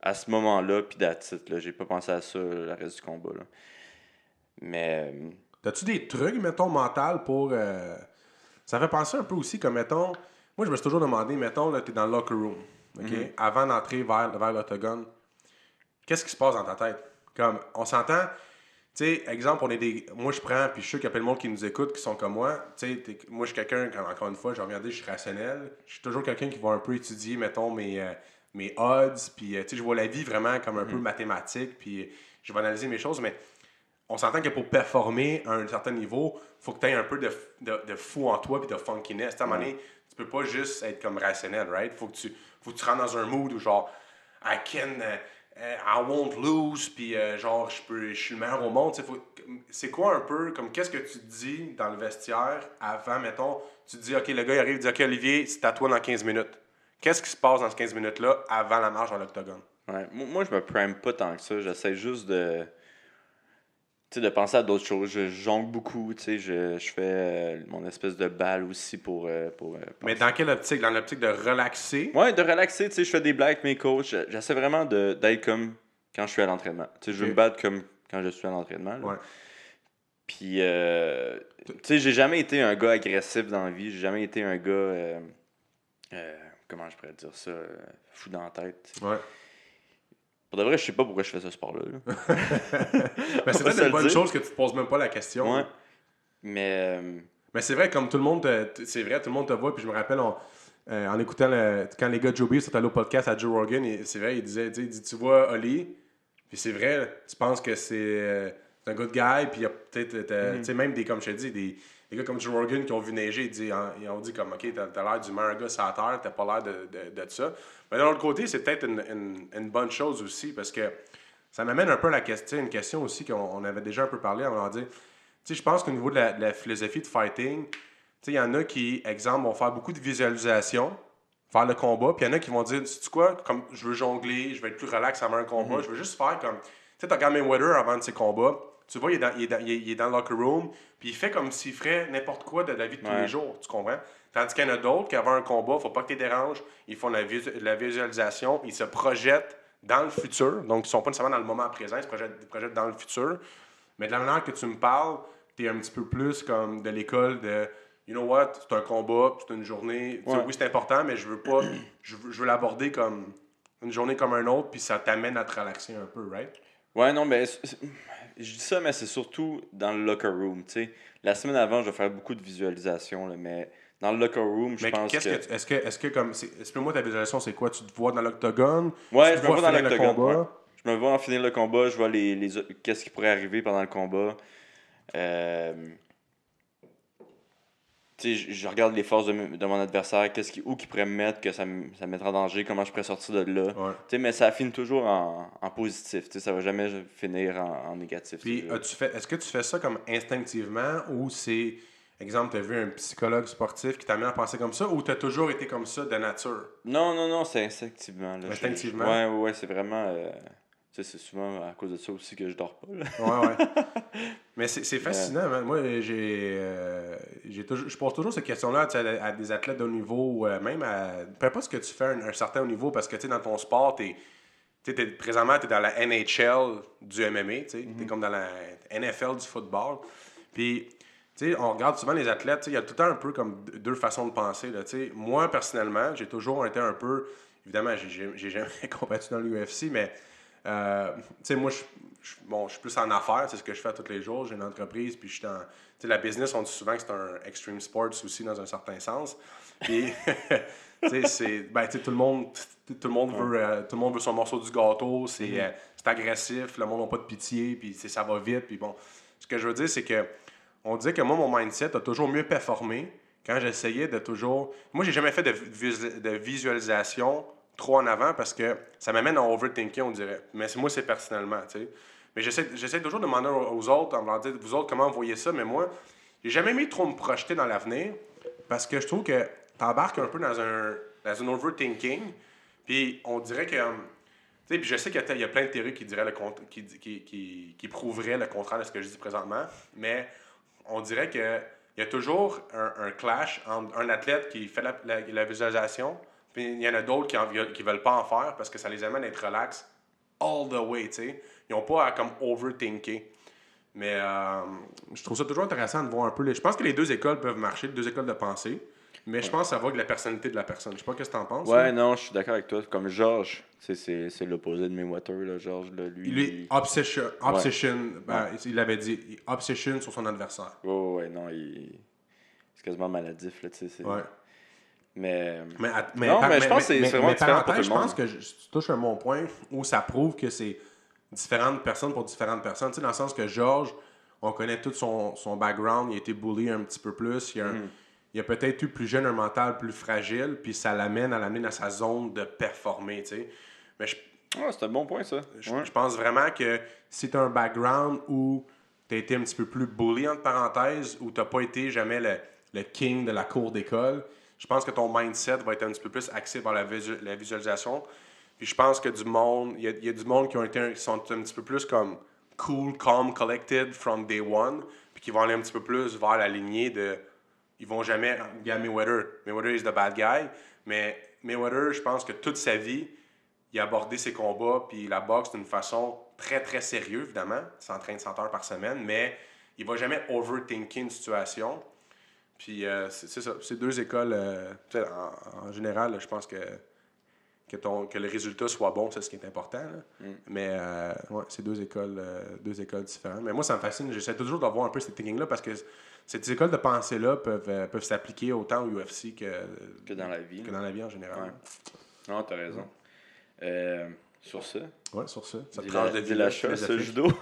à ce moment-là, puis it, là. J'ai pas pensé à ça le reste du combat, là. Mais. euh, T'as-tu des trucs, mettons, mental pour. euh, Ça fait penser un peu aussi comme, mettons. Moi, je me suis toujours demandé, mettons, là, t'es dans le locker room, OK? Avant d'entrer vers, vers l'octogone, qu'est-ce qui se passe dans ta tête? Comme, on s'entend, tu sais, exemple, on est des. Moi, je prends, puis je suis sûr qu'il y a plein de monde qui nous écoute, qui sont comme moi. Tu sais, moi, je suis quelqu'un, encore une fois, j'ai regardé, je suis rationnel. Je suis toujours quelqu'un qui va un peu étudier, mettons, mes, euh, mes odds, puis, euh, tu sais, je vois la vie vraiment comme un peu mathématique, puis je vais analyser mes choses, mais on s'entend que pour performer à un certain niveau, faut que tu aies un peu de, de, de fou en toi puis de funkiness. Tu un moment donné, tu peux pas juste être comme rationnel, right? Faut que tu, faut que tu rentres dans un mood où genre, I can, euh, euh, I won't lose, puis euh, genre, je peux, je suis le meilleur au monde. C'est quoi un peu, comme qu'est-ce que tu dis dans le vestiaire avant, mettons, tu dis, OK, le gars il arrive, il dit, OK, Olivier, c'est à toi dans 15 minutes. Qu'est-ce qui se passe dans ces 15 minutes-là avant la marche dans l'octogone? Ouais. Moi, je me prime pas tant que ça. J'essaie juste de. Sais, de penser à d'autres choses. Je jongle beaucoup, tu sais. Je, je fais euh, mon espèce de balle aussi pour. euh, pour euh, Mais dans quelle optique? Dans l'optique de relaxer? Ouais, de relaxer, tu sais. Je fais des blagues avec mes coachs. J'essaie vraiment d'être comme quand je suis à l'entraînement. Tu sais, je veux me battre comme quand je suis à l'entraînement. Ouais. Puis, tu sais, j'ai jamais été un gars agressif dans la vie. J'ai jamais été un gars. comment je pourrais dire ça Fou dans la tête. Ouais. Pour de vrai, je sais pas pourquoi je fais ce sport-là. là. Mais c'est On va peut-être une bonne dire. chose que tu te poses même pas la question. Ouais. Mais. euh, Mais c'est vrai, comme tout le monde, c'est vrai, tout le monde te voit. Puis je me rappelle, on- euh, en écoutant le- quand les gars de Joe Beef sont allés au podcast à Joe Rogan, c'est vrai, il disait, il dit, tu vois Oli, puis c'est vrai, tu penses que c'est euh, c'est un good guy, puis il y a peut-être, euh, tu sais, même des, comme je te dis, des, des gars comme Joe Rogan qui ont vu neiger, ils, disent- hein, ils ont dit comme, ok, t'as t'as l'air du meilleur gars sur la terre, t'as pas l'air de, de, de ça. Mais d'un autre côté, c'est peut-être une, une- une bonne chose aussi, parce que ça m'amène un peu à la question, une question aussi qu'on on avait déjà un peu parlé, on va dire, tu sais, je pense qu'au niveau de la, de la philosophie de fighting, tu sais, il y en a qui, exemple, vont faire beaucoup de visualisation. faire le combat. Puis il y en a qui vont dire, tu quoi, comme je veux jongler, je vais être plus relax avant un combat, je veux juste faire comme. Tu sais, tu regardes Mayweather avant de ses combats. Tu vois, il est, dans, il, est dans, il, est, il dans le locker room, puis il fait comme s'il ferait n'importe quoi de la vie de tous Ouais. les jours. Tu comprends? Tandis qu'il y en a d'autres qui, avant un combat, faut pas que tu les déranges. Ils font la, visu- la visualisation, ils se projettent dans le futur. Donc, ils sont pas nécessairement dans le moment présent, ils se projettent, ils projettent dans le futur. Mais de la manière que tu me parles, tu es un petit peu plus comme de l'école de You know what, c'est un combat, c'est une journée. Ouais. oui, c'est important, mais je veux pas. je veux, veux l'aborder comme une journée comme un autre, puis ça t'amène à te relaxer un peu, right? Ouais, non, mais je dis ça, mais c'est surtout dans le locker room. tu sais. La semaine avant, je vais faire beaucoup de visualisation, là, mais dans le locker room, je Mais pense qu'est-ce que. que. Est-ce que, est-ce que comme. Explique-moi ta visualisation, c'est quoi? Tu te vois dans l'octogone? Ouais, je me vois dans l'octogone. ouais. Je me vois en finir le combat, je vois les, les, qu'est-ce qui pourrait arriver pendant le combat. Euh, tu sais, je, regarde les forces de, de mon adversaire, qu'est-ce qui, où qui pourrait me mettre, que ça me, ça me mettra en danger, comment je pourrais sortir de là. Ouais. Tu sais, mais ça finit toujours en, en positif. tu sais, Ça va jamais finir en, en négatif. Puis, as-tu fait, est-ce que tu fais ça comme instinctivement ou c'est, exemple, tu as vu un psychologue sportif qui t'amène à penser comme ça ou tu as toujours été comme ça de nature? Non, non, non, c'est instinctivement. Là. Je- Instinctivement? je- ouais, ouais, ouais, c'est vraiment. euh, sais, c'est souvent à cause de ça aussi que je dors pas. Là. Ouais, ouais. Mais c'est c'est fascinant. Moi, j'ai. euh, j'ai toujours, je pose toujours cette question-là à, à des athlètes de haut niveau, euh, même à. Peu importe ce que tu fais à un, un certain haut niveau, parce que, tu sais, dans ton sport, tu t'es- présentement, tu es dans la NHL du MMA, tu sais. T'es comme dans la NFL du football. Puis, tu sais, on regarde souvent les athlètes, il y a tout le temps un peu comme deux- façons de penser, là. Moi, personnellement, j'ai toujours été un peu. Évidemment, j'ai jamais combattu dans l'UFC, mais. Euh, tu sais, moi, je, bon, suis plus en affaires, c'est ce que je fais tous les jours. J'ai une entreprise, puis je suis en. Tu sais, la business, on dit souvent que c'est un extreme sports aussi, dans un certain sens. Puis, tu sais, c'est. Ben, tu sais, tout le monde. Tout le monde, veut, euh, tout le monde veut son morceau du gâteau, c'est euh, c'est agressif, le monde n'a pas de pitié, puis ça va vite. Puis bon, ce que je veux dire, c'est que on dit que moi, mon mindset a toujours mieux performé quand j'essayais de toujours. Moi, j'ai jamais fait de, de visualisation trop en avant parce que ça m'amène à overthinker, on dirait. Mais moi, c'est personnellement, tu sais. Mais j'essaie toujours de demander aux autres, en leur disant, vous autres, comment vous voyez ça? Mais moi, j'ai jamais aimé trop me projeter dans l'avenir parce que je trouve que t'embarques un peu dans un, dans un overthinking. Puis on dirait que. hum, Tu sais, puis je sais qu'il y a- il plein de théories qui, diraient le qui, qui, qui, qui prouveraient le contraire de ce que je dis présentement, mais on dirait qu'il y a toujours un, clash entre un athlète qui fait la- la visualisation, puis il y en a d'autres qui ne veulent pas en faire parce que ça les amène à être relax all the way, tu sais. Ils n'ont pas à comme overthinker. Mais euh, je trouve ça toujours intéressant de voir un peu. Les... Je pense que les deux écoles peuvent marcher, les deux écoles de pensée. Mais je pense que ça va avec la personnalité de la personne. Je sais pas ce que tu en penses. Ouais, là. non, je suis d'accord avec toi. Comme Georges, c'est l'opposé de Mayweather, là. Georges, là, lui. Lui, obsession, obsession ben, il avait dit, obsession sur son adversaire. Ouais, ouais, ouais, non, il. C'est quasiment maladif, là, tu sais. Ouais. Mais. Mais, att- mais, Non, par- mais je pense que c'est- vraiment différent pour parenthèse, tout le Je pense que je- tu touches un bon point où ça prouve que c'est différentes personnes pour différentes personnes. Tu sais, dans le sens que Georges, on connaît tout son, son background, il a été bully un petit peu plus, il a, Mm. il a peut-être eu plus jeune un mental plus fragile, puis ça l'amène à l'amener dans sa zone de performer, tu sais. Mais je, Ouais, c'est un bon point, ça. je, Ouais. je pense vraiment que si tu as un background où tu as été un petit peu plus bully, entre parenthèses, où tu n'as pas été jamais le, le king de la cour d'école, je pense que ton mindset va être un petit peu plus axé vers la, visu- la visualisation. Puis je pense que du monde, il y a, du monde qui, ont été qui sont un petit peu plus comme cool, calm, collected from day one, puis qui vont aller un petit peu plus vers la lignée de. Ils vont jamais. Il y a Mayweather. Mayweather is the bad guy. Mais Mayweather, je pense que toute sa vie, il a abordé ses combats puis la boxe d'une façon très très sérieuse, évidemment. Il s'entraîne 100 heures par semaine, mais il va jamais overthinker une situation. Puis euh, c'est ça, c'est deux écoles. euh, en, en général, je pense que, que, ton, que le résultat soit bon, c'est ce qui est important. là. Mais euh, ouais, c'est deux écoles, euh, deux écoles différentes. Mais moi, ça me fascine. J'essaie toujours d'avoir un peu cette thinking-là parce que ces écoles de pensée-là peuvent, peuvent s'appliquer autant au UFC que, Que dans la vie. que dans la vie en général. Ouais. Non, t'as raison. Sur ça, Ouais, sur ça. Ça la, de vie la chose, ce judo. Ouais.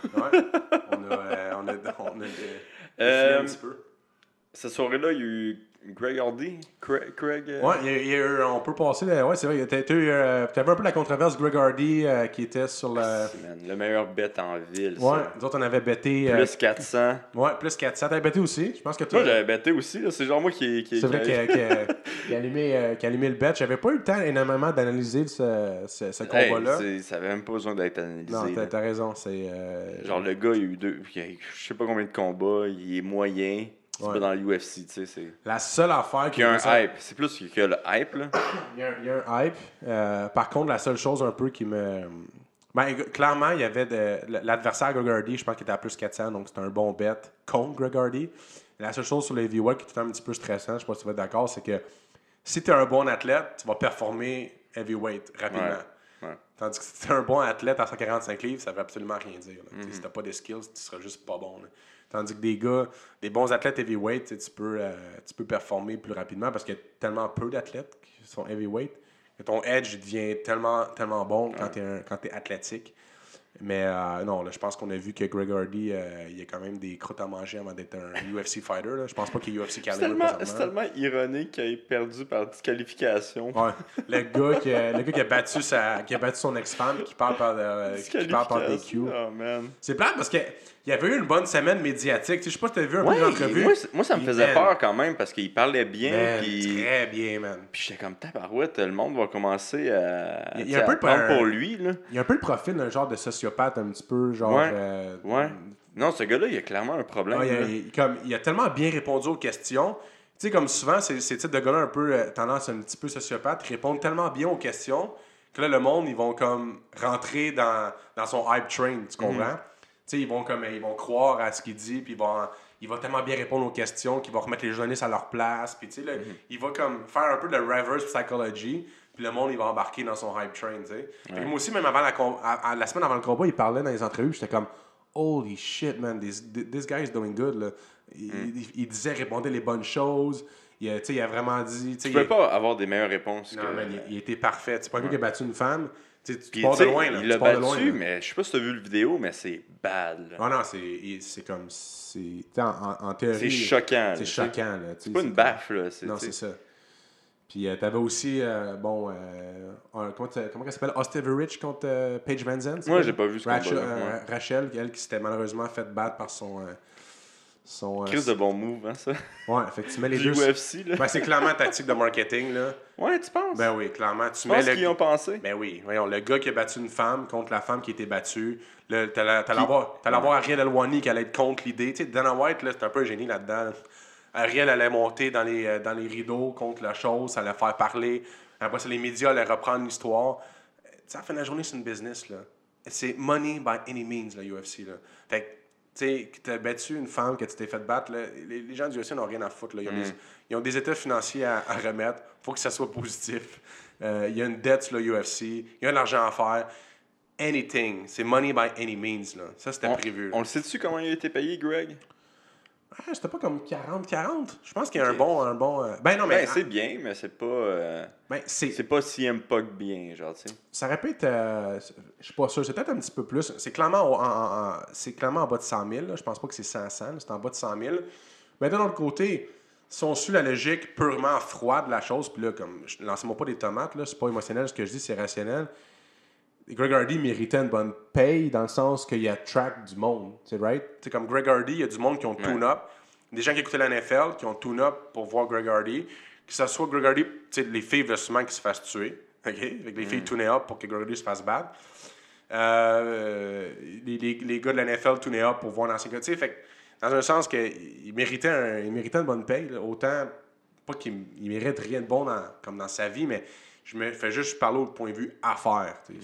on a, on a, on a, un petit peu. Cette soirée-là, il y a eu Greg Hardy. Craig. Craig euh, Ouais, il y a- il y a eu- on peut passer. là, ouais, c'est vrai. Euh, T'avais un peu la controverse Greg Hardy euh, qui était sur le. c'est, man, le meilleur bet en ville. ça. Ouais, nous autres, on avait betté. euh, Plus 400. Ouais, plus 400. T'avais betté aussi. Je pense que toi. Moi, j'avais betté aussi. C'est genre moi qui. qui C'est vrai qui- qu'il a allumé, euh, allumé le bet. J'avais pas eu le temps énormément d'analyser ce, ce, ce Hey, combat-là. c'est- ça avait même pas besoin d'être analysé. non, t'as raison. C'est. euh, Genre, le gars, il a eu deux. Je sais pas combien de combats. Il est moyen. C'est Ouais. pas dans l'UFC, tu sais. C'est... La seule affaire Puis il y a un ça- hype. C'est plus que le hype, là. Il y, a, il y a un hype. Euh, par contre, la seule chose un peu qui me. Ben, clairement, il y avait de... l'adversaire Greg Hardy, je pense qu'il était à plus 400, donc c'était un bon bet contre Greg Hardy. La seule chose sur les heavyweight qui est tout un petit peu stressant, je sais pas si tu vas être d'accord, c'est que si tu es un bon athlète, tu vas performer heavyweight rapidement. Ouais, ouais. Tandis que si tu es un bon athlète à 145 livres, ça veut absolument rien dire. Mhm. Sais, Si tu pas de skills, tu seras juste pas bon. là. Tandis que des gars, des bons athlètes heavyweight, tu peux, euh, tu peux performer plus rapidement parce qu'il y a tellement peu d'athlètes qui sont heavyweight que ton edge devient tellement, tellement bon quand tu es, athlétique. Mais euh, non, là, je pense qu'on a vu que Greg Hardy, euh, il y a quand même des croûtes à manger avant d'être un UFC fighter. Je pense pas qu'il est UFC caliber c'est tellement ironique qu'il ait perdu par disqualification. Ouais. Le gars, qui a, le gars qui a battu sa, qui a battu son ex-femme qui parle par, euh, qui parle par DQ. Oh. C'est plate parce qu'il y avait eu une bonne semaine médiatique. Tu sais, je sais pas si tu as vu un peu Ouais, l'entrevue. moi, moi, ça me Il- faisait man, peur quand même parce qu'il parlait bien. man, Puis Très bien, man. puis j'étais comme tabarouette, le monde va commencer à, Il y a- il un peu de- pour lui. Là. Il y a un peu le profil d'un genre de sociopathe, un petit peu, genre. Ouais. euh, Ouais. Non, ce gars-là, il a clairement un problème. Il, a, il- comme, il a tellement bien répondu aux questions. Tu sais, comme souvent, ces, ces types de gars-là un peu euh, tendance un petit peu sociopathe, répondent tellement bien aux questions que là, le monde, ils vont comme rentrer dans, dans son hype train, tu comprends? Mhm. Tu sais, ils vont comme ils vont croire à ce qu'il dit, puis ils vont, il va tellement bien répondre aux questions qu'il va remettre les journalistes à leur place, puis tu sais, Mhm. il va comme faire un peu de reverse psychology, puis le monde, il va embarquer dans son hype train, tu sais. Moi aussi, même avant la, com- à- à- la semaine avant le combat, il parlait dans les entrevues, j'étais comme, holy shit, man, this, this guy is doing good, là. Il, Mm. il- il disait, répondait les bonnes choses, il, il a vraiment dit, tu Tu peux pas avoir des meilleures réponses. non, que... man, il, il était parfait. C'est pas gars qui a battu une femme, tu sais, tu pars de loin, là. Il l'a loin, battu, là. mais je sais pas si tu as vu le vidéo, mais c'est bad. là. Ah non, c'est comme. c'est- En, en, théorie. C'est choquant. C'est choquant, là. C'est pas une baffe, là. Non, c'est ça. Puis euh, t'avais aussi, euh, bon, euh, comment, comment elle s'appelle? Osteverich contre euh, Paige Van Zandt. Moi, j'ai pas vu ce Rachel, ouais. Rachel, elle qui s'était malheureusement fait battre par son. Euh, son euh, de bon move, hein, ça? Ouais, fait que tu mets les Du deux. UFC, là. Ben, c'est clairement tactique de marketing, là. Ouais, tu penses? Ben oui, clairement. Tu tu mets penses le. qu'ils ont pensé? Ben oui, voyons, le gars qui a battu une femme contre la femme qui a été battue. Avoir, t'allais avoir Ariel Elwani qui allait être contre l'idée. Tu sais, Dana White, là, c'est un peu un génie là-dedans. Ariel allait monter dans les, euh, dans les rideaux contre la chose, ça allait faire parler. Après ça, les médias allaient reprendre l'histoire. Tu sais, à la fin de la journée, c'est une business, là. C'est money by any means, la UFC, là. Fait que, sais, que t'as battu une femme, que tu t'es fait battre, là, les, les gens du UFC n'ont rien à foutre, là. Ils ont, des, ils ont des états financiers à, à remettre. faut que ça soit positif. Euh, Il y a une dette sur le UFC. Il y a de l'argent à faire. Anything. C'est money by any means, là. Ça, c'était prévu. on le sait-tu comment il a été payé, Greg? Ah, c'était pas comme 40-40. Je pense qu'il y a un bon... Un bon euh, Ben non, mais... Ben, c'est bien, mais c'est pas. euh, ben, c'est... C'est pas CM Punk bien, genre, tu sais. Ça répète, euh, je suis pas sûr, c'est peut-être un petit peu plus. C'est clairement, en, en- en- c'est clairement en bas de 100 000. là. Je pense pas que c'est 500, là. c'est en bas de 100 000. Mais d'un autre côté, si on suit la logique purement froide de la chose, puis là, comme, je- lancez-moi pas des tomates, là, c'est pas émotionnel ce que je dis, c'est rationnel. Greg Hardy méritait une bonne paye dans le sens qu'il y a track du monde, c'est right? C'est comme Greg Hardy, il y a du monde qui ont tune-up, des gens qui écoutaient la NFL, qui ont tune-up pour voir Greg Hardy, que ce soit Greg Hardy, les filles veulent souvent qu'il se fasse tuer, ok? Fait que les filles tunaient up pour que Greg Hardy se fasse battre. Euh, les, les, les gars de la NFL tunaient up pour voir l'ancien gars, tu sais, dans un sens qu'il méritait, un- il méritait une bonne paye, là. autant, pas qu'il il mérite rien de bon dans, comme dans sa vie, mais je me fais juste parler au point de vue. Ouais.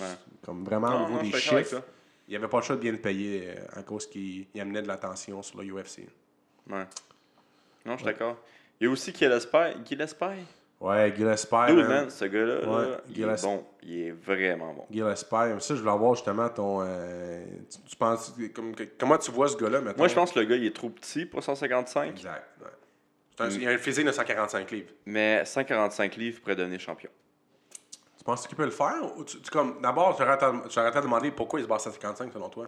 Comme vraiment Non, au niveau non, des chiffres, il n'y avait pas le choix de bien le payer euh, à cause qu'il il amenait de l'attention sur le UFC. Ouais. Non, je suis d'accord. Il y a aussi Gillespie. Gillespie? Ouais, Gillespie, Dude, man. man, ce gars-là, Ouais, là, il est bon. Il est vraiment bon. Gillespie, ça, je voulais avoir justement ton. euh, tu, tu penses, comme, comment tu vois ce gars-là maintenant Moi, je pense que le gars, il est trop petit pour 155, Exact. ouais. Un- Il a un physique de 145 livres. mais 145 livres pourrait devenir champion. Tu penses qu'il peut le faire ou tu, tu- comme D'abord, tu aurais à tu demander pourquoi il se bat à 155 selon toi?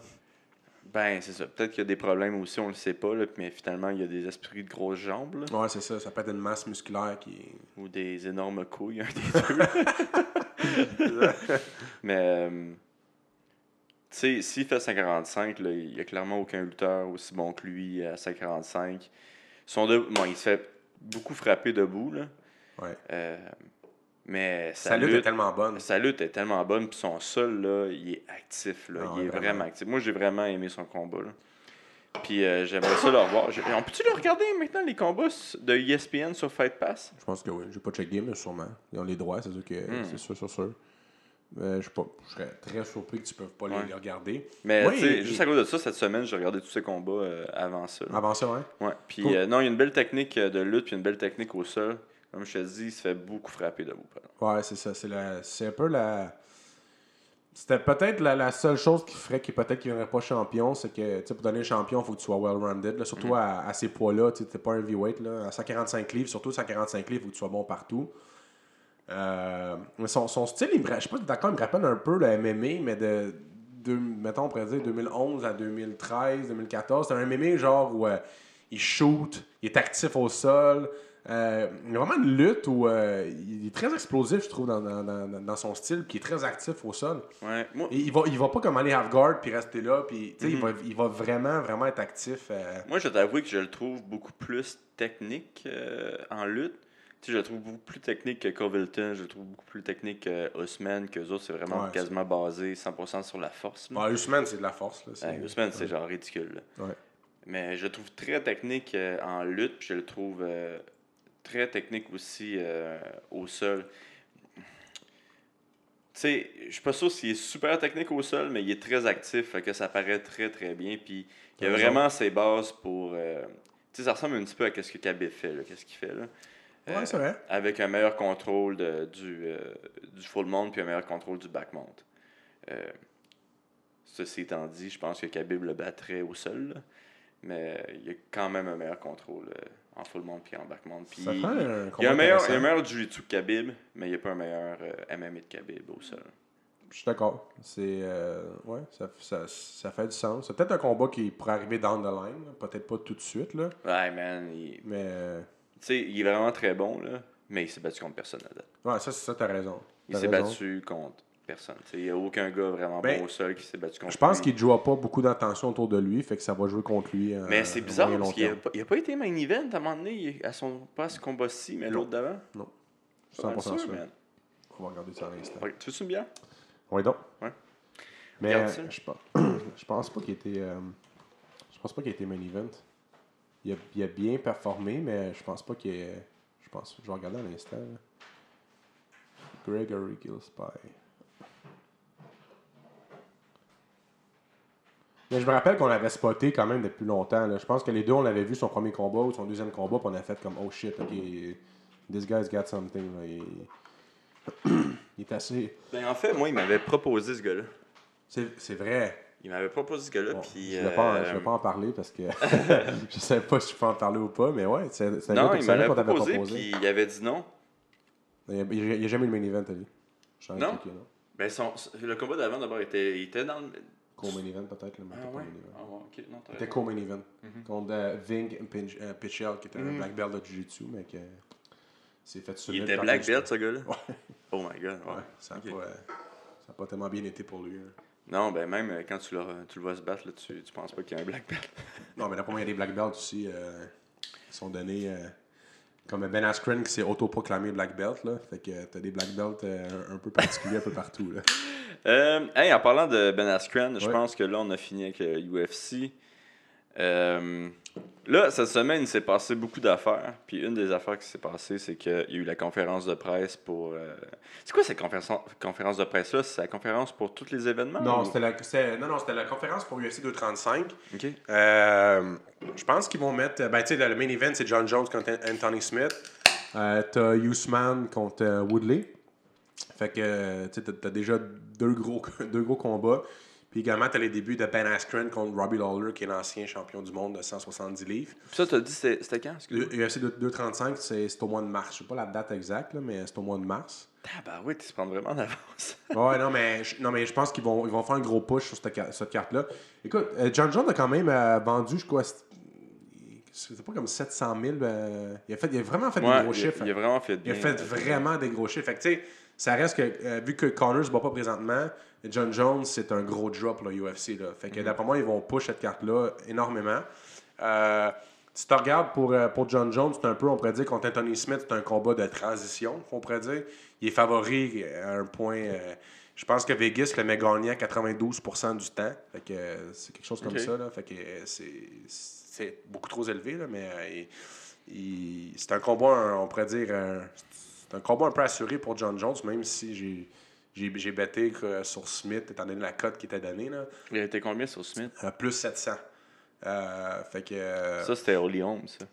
Ben, c'est ça. Peut-être qu'il y a des problèmes aussi, on le sait pas, là, mais finalement, il y a des esprits de grosses jambes, là, Ouais, c'est ça. Ça peut être une masse musculaire qui. ou des énormes couilles, un des deux. mais, euh, tu sais, s'il fait 145, là, il y a clairement aucun lutteur aussi bon que lui à 145. Son de... bon, il se fait beaucoup frapper debout, là. Ouais. Euh, mais Sa lutte est tellement bonne. Sa lutte est tellement bonne, puis son sol, là, il est actif, là. Ah il est vraiment. vraiment actif. Moi, j'ai vraiment aimé son combat, là. Puis euh, j'aimerais ça le revoir. On peut-tu le regarder maintenant, les combats de ESPN sur Fight Pass? Je pense que oui. J'ai pas checké, mais sûrement. Ils ont les droits, c'est sûr que Hmm. c'est sûr, sûr, sûr. Mais je, suis pas- je serais très surpris que tu peux pas les, Ouais. les regarder. Mais et- juste à cause de ça, cette semaine, j'ai regardé tous ces combats euh, avant ça. là. Avant ça, ouais. Ouais. Puis Cool. euh, non, il y a une belle technique de lutte, puis une belle technique au sol. Comme je te dis, il se fait beaucoup frapper debout. par exemple. Ouais, c'est ça. C'est la- c'est un peu la. C'était peut-être la, la seule chose qui ferait qu'il peut-être qu'il ne pas champion, c'est que tu sais, pour donner champion, il faut que tu sois well-rounded. là, Surtout à, à ces poids-là. Tu n'es pas un heavyweight. Là, à 145 livres, surtout 145 livres, il faut que tu sois bon partout. Euh, mais son, son style, il je sais pas si d'accord, il me rappelle un peu le MMA, mais de, de mettons, on pourrait dire 2011 à 2013, 2014. C'est un MMA genre où euh, il shoot, il est actif au sol. Euh, il y a vraiment une lutte où euh, il est très explosif, je trouve, dans, dans, dans, son style, puis il est très actif au sol. Ouais. Moi, Et il va, il va pas comme aller half-guard puis rester là, puis il, va, il va vraiment, vraiment être actif. euh, Moi, je t'avoue que je le trouve beaucoup plus technique en lutte. Je le trouve beaucoup plus technique que Covington, je le trouve beaucoup plus technique que Usman, que eux autres, c'est vraiment Ouais, quasiment basé 100% sur la force. Usman, c'est de la force. Là, Ouais, Usman, c'est genre ridicule. Mais je le trouve très technique en lutte, puis je le trouve très technique aussi euh, au sol. Tu sais, je suis pas sûr s'il est super technique au sol, mais il est très actif, fait que ça paraît très très bien. Puis il a raison. vraiment ses bases pour. euh, tu sais, ça ressemble un petit peu à ce que Khabib fait, qu'est-ce qu'il fait là? Ouais, Euh, c'est vrai. avec un meilleur contrôle de- du, euh, du full mount puis un meilleur contrôle du back mount. Euh, ceci étant dit, je pense que Khabib le battrait au sol, là, mais il y a quand même un meilleur contrôle euh, en full mount puis en back mount. Puis Ça il, fait un il y a combat un meilleur, il y a un meilleur jiu-jitsu que Khabib, mais il n'y a pas un meilleur euh, MMA de Khabib au sol. Je suis d'accord. C'est. euh, ouais, ça, ça, ça fait du sens. C'est peut-être un combat qui pourrait arriver down the line. Peut-être pas tout de suite, là. Ouais, man, il, Mais. euh, tu sais, il est vraiment très bon, là, mais il s'est battu contre personne à date. ouais, ça, c'est ça, t'as raison. Il s'est battu contre personne. Il n'y a aucun gars vraiment Ben, bon au sol qui s'est battu contre Je pense lui. qu'il ne jouera pas beaucoup d'attention autour de lui, fait que ça va jouer contre lui. euh, Mais c'est bizarre parce qu'il n'a pas, il a pas été main event à un moment donné, à son, pas à ce combat-ci, mais l'autre d'avant. Non. Pas mal 100% sûr. man. On va regarder ça à l'instant. Tu veux une bière? Oui, donc. Ouais. Mais euh, je pense, je pense pas qu'il était. euh, je pense pas qu'il était main event. Il a, il a bien performé, mais je pense pas qu'il ait. Je pense. Je vais regarder à l'instant. Gregory Gillespie. Mais je me rappelle qu'on l'avait spoté quand même depuis longtemps. là. Je pense que les deux, on l'avait vu son premier combat ou son deuxième combat, puis on a fait comme oh shit, ok, this guy's got something. Il, il est assez. Ben, en fait, moi, il m'avait proposé ce gars-là. C'est c'est vrai. Il m'avait proposé ce gars-là, Bon, puis... je ne vais, pas en- euh, vais pas en parler parce que je sais pas si je peux en parler ou pas, mais ouais, c'est un Non, gars il m'avait proposé, proposé. puis il avait dit non. Il n'y a, jamais eu le main event à lui. Non? là. Ben, son, le combat d'avant, d'abord, était, il était dans le... Co-main event peut-être, mais Ah ouais? Ah ouais, non, C'était co-main event contre euh, Ving euh, Pichel, qui était un Mhm. black belt de Jiu-Jitsu, mais qui s'est fait Il était black belt, ce gars-là? Ouais. Oh my God, ouais. Ouais, ça n'a pas, euh, pas tellement bien été pour lui. hein. Non, ben même euh, quand tu le, tu le vois se battre, là, tu, tu penses pas qu'il y a un black belt. Non, mais d'après moi, il y a des black belts aussi euh, qui sont donnés. Euh, comme Ben Askren qui s'est autoproclamé black belt. Là. Fait que t'as des black belts euh, un, peu particuliers un peu partout. Là. Euh, hey, en parlant de Ben Askren, je pense que là, on a fini avec UFC. Euh, là, cette semaine, il s'est passé beaucoup d'affaires. Puis une des affaires qui s'est passée, c'est qu'il y a eu la conférence de presse pour. euh, C'est quoi cette conférence, conférence de presse-là? C'est la conférence pour tous les événements Non, ou- c'était la, non, non, c'était la conférence pour UFC 235. Ok. Euh, je pense qu'ils vont mettre. Ben, tu sais, le main event, c'est John Jones contre Anthony Smith. T'as Usman contre Woodley. Fait que, tu sais, t'as- t'as déjà deux gros, deux gros combats. Puis également, tu as les débuts de Ben Askren contre Robbie Lawler, qui est l'ancien champion du monde de 170 livres. Puis ça, t'as dit, c'était quand? UFC 235, c'est au mois de mars. Je sais pas la date exacte, là, mais c'est au mois de mars. Ah, bah oui, tu se prends vraiment d'avance. Ouais, non, mais je, non, mais je pense qu'ils vont, ils vont faire un gros push sur cette, ca- cette carte-là. Écoute, euh, John Jones a quand même euh, vendu, je crois, c'est- c'était pas comme 700 000. euh, il, a fait, il a vraiment fait des gros il, chiffres. il a vraiment fait Il a fait vraiment des gros chiffres. Fait que, tu sais, ça reste que, euh, vu que Connor se bat pas présentement, John Jones, c'est un gros drop, là, UFC. Là. Fait que, Mhm. d'après moi, ils vont push cette carte-là énormément. Euh, si tu regardes pour, euh, pour John Jones, c'est un peu, on pourrait dire, contre Anthony Smith, c'est un combat de transition, on pourrait dire. Il est favori à un point. euh, je pense que Vegas le met gagné à 92% du temps. Fait que c'est quelque chose comme ça. Là. Fait que c'est, beaucoup trop élevé, là, mais c'est un combat, on pourrait dire, un- un combat un peu assuré pour John Jones, même si j'ai, j'ai, que sur Smith, étant donné la cote qui était donnée, là, Il été combien sur Smith? euh, plus 700. Euh, fait que. euh, Ça, c'était Holly Holmes, ça.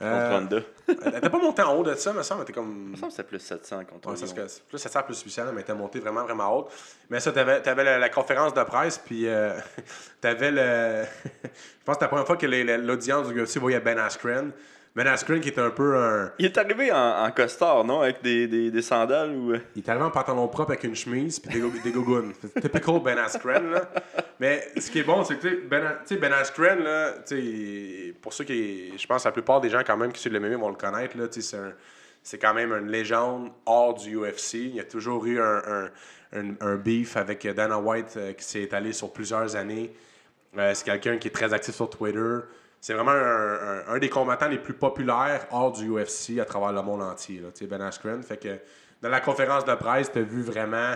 Contre euh, Honda. elle était pas montée en haut de ça, me semble. Elle était comme. Me semble que c'était plus 700 contre Ouais, c'est que- plus 700, plus 800, mais t'es monté vraiment, vraiment haute. Mais ça, t'avais, t'avais la, la conférence de presse, puis euh, t'avais le. Je pense que c'était la première fois que l'audience du UFC voyait Ben Askren. Ben Askren qui est un peu un. Il est arrivé en, en costard, non? Avec des, des, des sandales ou. euh, Il est arrivé en pantalon propre avec une chemise puis des, go- des. C'est typical Ben Askren, là. Mais ce qui est bon, c'est que, tu Ben, sais, ben Askren, là, tu pour ceux qui. Je pense que la plupart des gens, quand même, qui suivent le MMA vont le connaître, là, tu sais, c'est quand même une légende hors du UFC. Il y a toujours eu un, un, un- un beef avec Dana White euh, qui s'est étalé sur plusieurs années. Euh, c'est quelqu'un qui est très actif sur Twitter. C'est vraiment un, un- des combattants les plus populaires hors du UFC à travers le monde entier. Là, ben Askren. Fait que dans la conférence de presse, tu as vu vraiment.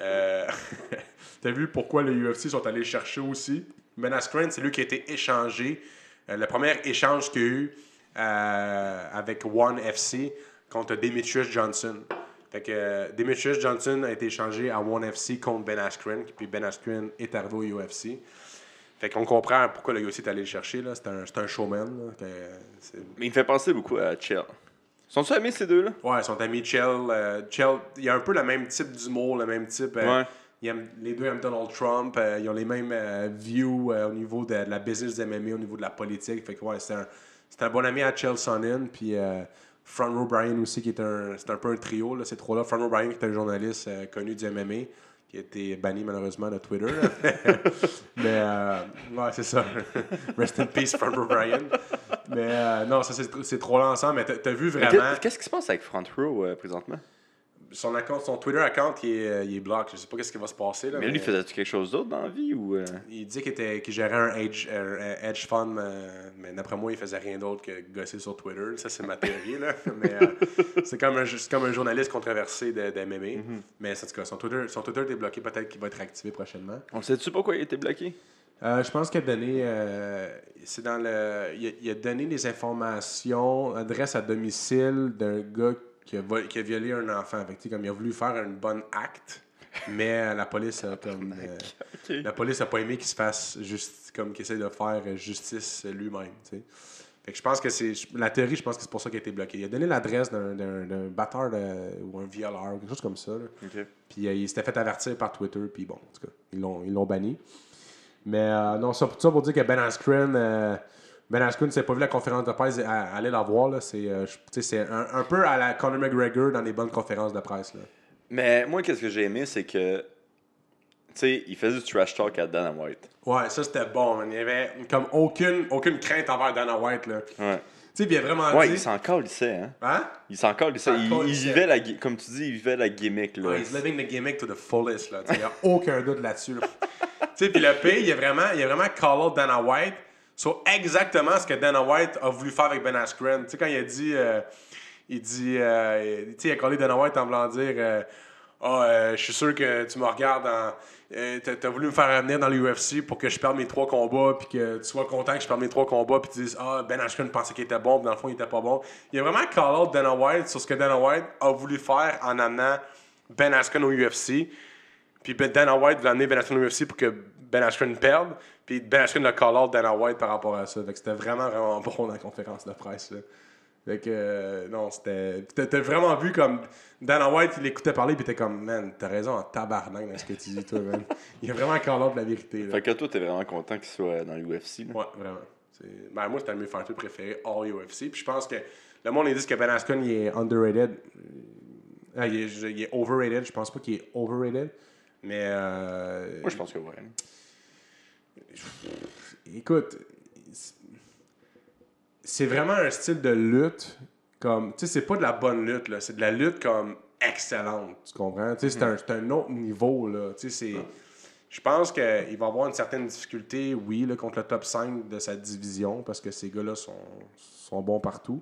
Euh, tu as vu pourquoi les UFC sont allés chercher aussi. Ben Askren, c'est lui qui a été échangé. Euh, le premier échange qu'il y a eu euh, avec One FC contre Demetrius Johnson. Fait que Demetrius Johnson a été échangé à One FC contre Ben Askren, puis Ben Askren est arrivé au UFC. Fait qu'on comprend pourquoi le UFC est allé le chercher. C'est un, un showman. là, que, c'est- Mais il me fait penser beaucoup à Chill. Sont-ils amis ces deux-là? Ouais, son ami Chell. euh, Chell, il a un peu le même type d'humour, le même type. euh, Ouais. il aime- les deux aiment Donald Trump. euh, ils ont les mêmes euh, views au niveau de, de la business du MMA, au niveau de la politique. Fait que ouais, c'est un, un bon ami à Chell Sonnen. Puis Front Row Brian aussi, qui est un, c'est un peu un trio, là, ces trois-là. Front Row Brian, qui est un journaliste connu du MMA, qui a été banni malheureusement de Twitter. Mais euh, ouais, c'est ça. Rest in peace, Front Row Brian. Mais euh, non, ça, c'est ces trois-là ensemble. Mais t'as, vu vraiment. qu'est- Qu'est-ce qui se passe avec Front Row euh, présentement? Son, account, son Twitter account, il est, euh, il est block. Je sais pas qu'est-ce qui va se passer. Là, Mais lui, faisait-tu quelque chose d'autre dans la vie ou. euh, Il dit qu'il, était, gérait un hedge, un- un hedge fund, euh, mais d'après moi, il faisait rien d'autre que gosser sur Twitter. Ça, c'est ma théorie. Là. mais euh, c'est, comme un, comme un journaliste controversé de, de MMA. Mais en tout cas, son Twitter, son Twitter est bloqué. Peut-être qu'il va être activé prochainement. On sait-tu pourquoi il été bloqué? Euh, je pense qu'il a donné. euh, c'est dans le. Il a, il a donné les informations, adresse à domicile d'un gars qui a, vol- qui a violé un enfant. Comme il a voulu faire une bonne acte, mais la police a comme. euh, la police a pas aimé qu'il se fasse juste comme qu'il essaie de faire euh, justice lui-même. Fait que je pense que c'est. La théorie, je pense que c'est pour ça qu'il a été bloqué. Il a donné l'adresse d'un, batteur de- ou un violeur, quelque chose comme ça. Puis euh, il s'était fait avertir par Twitter, puis bon, en tout cas, ils l'ont, banni. Mais euh, non, ça, ça pour dire que Ben Askren, Ben Askren, s'est pas vu la conférence de presse, allez la voir, là. C'est, euh, tu sais, c'est un, un peu à la Conor McGregor dans les bonnes conférences de presse, là. Mais moi, qu'est-ce que j'ai aimé, c'est que. Tu sais, il faisait du trash talk à Dana White. Ouais, ça c'était bon, man. Il y avait comme aucune, aucune crainte envers Dana White, là. Tu Ouais. sais, puis il a vraiment Ouais, dit... il s'en calissait, hein. Hein? Il s'en calissait. Il, il vivait la. Comme tu dis, il vivait la gimmick, là. Ouais, he's living the gimmick to the fullest, là. Il n'y a aucun doute là-dessus. là. tu sais, puis le pays, il a vraiment, il a vraiment call out Dana White sur exactement ce que Dana White a voulu faire avec Ben Askren. Tu sais, quand il a dit, euh, il dit, euh, tu sais, il a callé Dana White en voulant dire, euh, ah, euh, je suis sûr que tu me regardes en. t'as, voulu me faire venir dans l'UFC pour que je perde mes trois combats, puis que tu sois content que je perde mes trois combats, puis tu dises, ah, Ben Askren pensait qu'il était bon, puis dans le fond, il était pas bon. Il a vraiment call out Dana White sur ce que Dana White a voulu faire en amenant Ben Askren au UFC. Puis ben, Dana White voulait amener Ben Askren au UFC pour que Ben Askren perde. Puis Ben Askren a call out Dana White par rapport à ça. Fait que c'était vraiment, vraiment bon dans la conférence de presse. Là. Fait que, euh, non, c'était. T'as vraiment vu comme. Dana White, il écoutait parler, puis t'es comme, man, t'as raison en tabarnak dans ce que tu dis, toi, man. Il a vraiment call out la vérité, là. Fait que toi, t'es vraiment content qu'il soit dans l'UFC. là. Ouais, vraiment. Ben, moi, c'était un de mes fighters préférés, all UFC. Puis je pense que le monde, ils disent que Ben Askren, il est underrated. Ah, il, est, je- il est overrated. Je pense pas qu'il est overrated. Mais. euh, Moi, je pense que ouais. Écoute, c'est- vraiment un style de lutte comme. Tu sais, c'est pas de la bonne lutte, là. C'est de la lutte comme excellente. Tu comprends? Tu sais, c'est un, c'est un autre niveau, là. Tu sais, c'est. Je pense qu'il va avoir une certaine difficulté, oui, là, contre le top 5 de sa division, parce que ces gars-là sont, sont bons partout.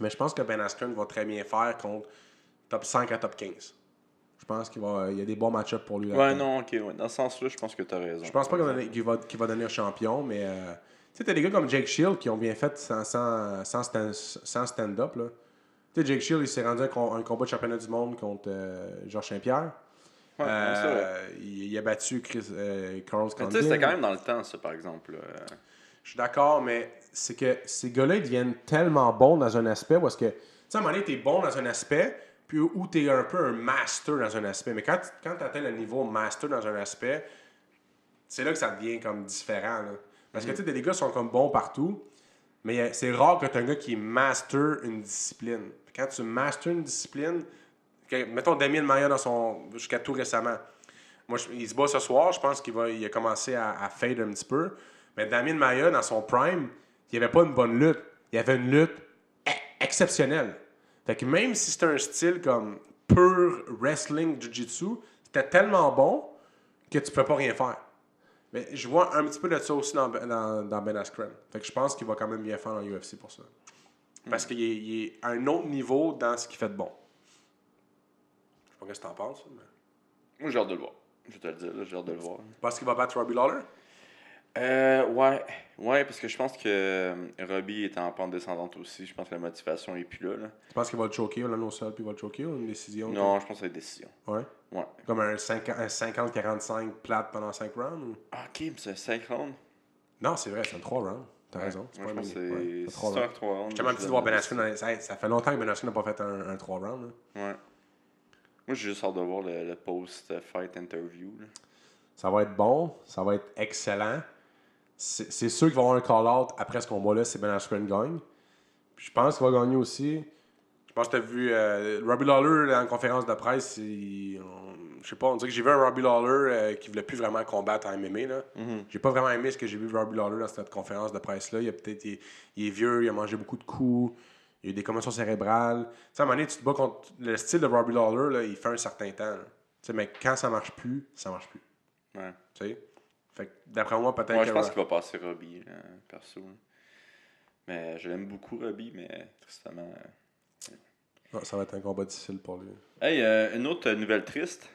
Mais je pense que Ben Askren va très bien faire contre top 5 à top 15. Je pense qu'il va, il y a des bons match-ups pour lui. Ouais, là-dedans. non, ok, ouais. Dans ce sens-là, je pense que t'as raison. Je pense pas qu'il va, devenir champion, mais euh, tu sais, t'as des gars comme Jake Shield qui ont bien fait sans, sans, sans stand- stand-up. là. Tu sais, Jake Shield, il s'est rendu à un, com- un combat de championnat du monde contre euh, Georges Saint-Pierre. Ouais, ouais. Euh, il, il a battu Chris, euh, Carl Condon. tu sais, c'était quand même dans le temps, ça, par exemple. là. Je suis d'accord, mais c'est que ces gars-là, ils deviennent tellement bons dans un aspect parce que, tu sais, à un moment donné, t'es bon dans un aspect, puis où t'es un peu un master dans un aspect. Mais quand, quand t'atteins le niveau master dans un aspect, c'est là que ça devient comme différent. là. Parce que, tu sais, des gars sont comme bons partout, mais euh, c'est rare que t'as un gars qui master une discipline. Quand tu master une discipline, que- mettons Damien Maya dans son. jusqu'à tout récemment. Moi, je- il se bat ce soir, je pense qu'il va, il a commencé à, à fade un petit peu. Mais Damien Maya, dans son prime, il n'y avait pas une bonne lutte. Il y avait une lutte e- exceptionnelle. Fait que même si c'était un style comme pur wrestling, jiu-jitsu, c'était tellement bon que tu peux pas rien faire. Mais je vois un petit peu de ça aussi dans, dans, dans Ben Askren. Fait que je pense qu'il va quand même bien faire dans l'UFC pour ça. Parce qu'il est, il est à un autre niveau dans ce qu'il fait de bon. Je sais pas ce que t'en penses, mais... Moi, j'ai hâte de le voir. Je vais te le dire, j'ai hâte de le voir. Parce qu'il va battre Robbie Lawler? Euh, ouais. Ouais, parce que je pense que euh, Robbie est en pente descendante aussi. Je pense que la motivation est plus là. là. Tu penses qu'il va le choquer, on l'annonce seul, puis il va le choquer ou une décision? Non, je pense que c'est une décision. Ouais? Ouais. Comme un 50 un 50-45 plate pendant 5 rounds? ou- Ah, ok, mais c'est 5 rounds. Non, c'est vrai, c'est un 3 rounds. T'as raison. C'est Moi, pas je un pense que mini. Ouais, c'est c'est trois 6 rounds. 3 rounds. Tellement petit de voir Ben Askren. les- Ça, ça fait longtemps que Ben Askren n'a pas fait un, un 3 rounds. là. Ouais. Moi, j'ai juste hâte de voir le, le post-fight interview. là. Ça va être bon, ça va être excellent. C'est sûr qu'il va y avoir un call-out après ce combat-là si Ben Askren gagne. Puis je pense qu'il va gagner aussi. Je pense que tu as vu euh, Robbie Lawler en conférence de presse. il- on- je sais pas, on dirait que j'ai vu un Robbie Lawler euh, qui voulait plus vraiment combattre en MMA. Là. J'ai pas vraiment aimé ce que j'ai vu de Robbie Lawler dans cette conférence de presse-là. Il, a peut-être, il, il est vieux, il a mangé beaucoup de coups, il a eu des commotions cérébrales. Tu sais, à un moment donné, tu te bats contre le style de Robbie Lawler, là, il fait un certain temps. Tu sais, mais quand ça marche plus, ça marche plus. Ouais. Tu sais? Fait que d'après moi, peut-être Ouais, que. je pense qu'il va passer Robbie, là, perso. là. Mais je l'aime beaucoup, Robbie, mais tristement. euh. Ouais, ça va être un combat difficile pour lui. Hey, euh, une autre nouvelle triste.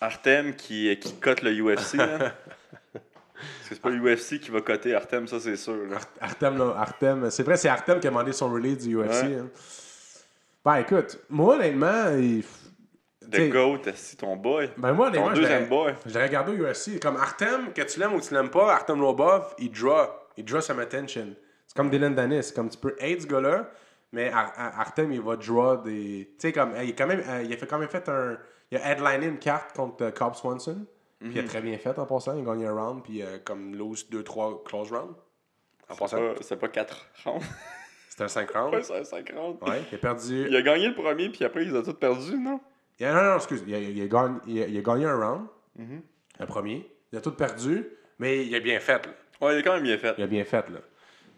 Artem qui, qui cote le UFC. là. Parce que c'est pas l'UFC qui va coter Artem, ça c'est sûr. là. Artem, là, Artem, c'est vrai, c'est Artem qui a demandé son release du UFC. Ouais. hein. Ben écoute, moi honnêtement, il- The GOAT, c'est ton boy. ben moi Ton honnêtement, je deuxième boy. je l'aurais regardé au UFC. Comme Artem, que tu l'aimes ou tu l'aimes pas, Artem Lobov, il draw. Il draw some attention. C'est comme Dylan Dennis. Comme tu peux hate ce gars-là, mais Ar- Ar- Artem, il va draw des. Tu sais, comme, il, quand même, euh, il a fait quand même fait un. Il a headliné une carte contre euh, Cobb Swanson. Puis il a très bien fait en passant. Il a gagné un round, puis euh, comme lose 2-3 close rounds. En passant. C'est pas 4 rounds. C'était un 5 rounds. Ouais, c'est 5 rounds. Ouais, il a perdu. Il a gagné le premier, puis après, ils ont tous perdu, non? Il a- non, non, excuse. Il a, il a gagné, il a- il a gagné un round. Mm-hmm. Le premier. Il a tout perdu, mais il a bien fait. Là. Ouais, il est quand même bien fait. Il a bien fait. Là.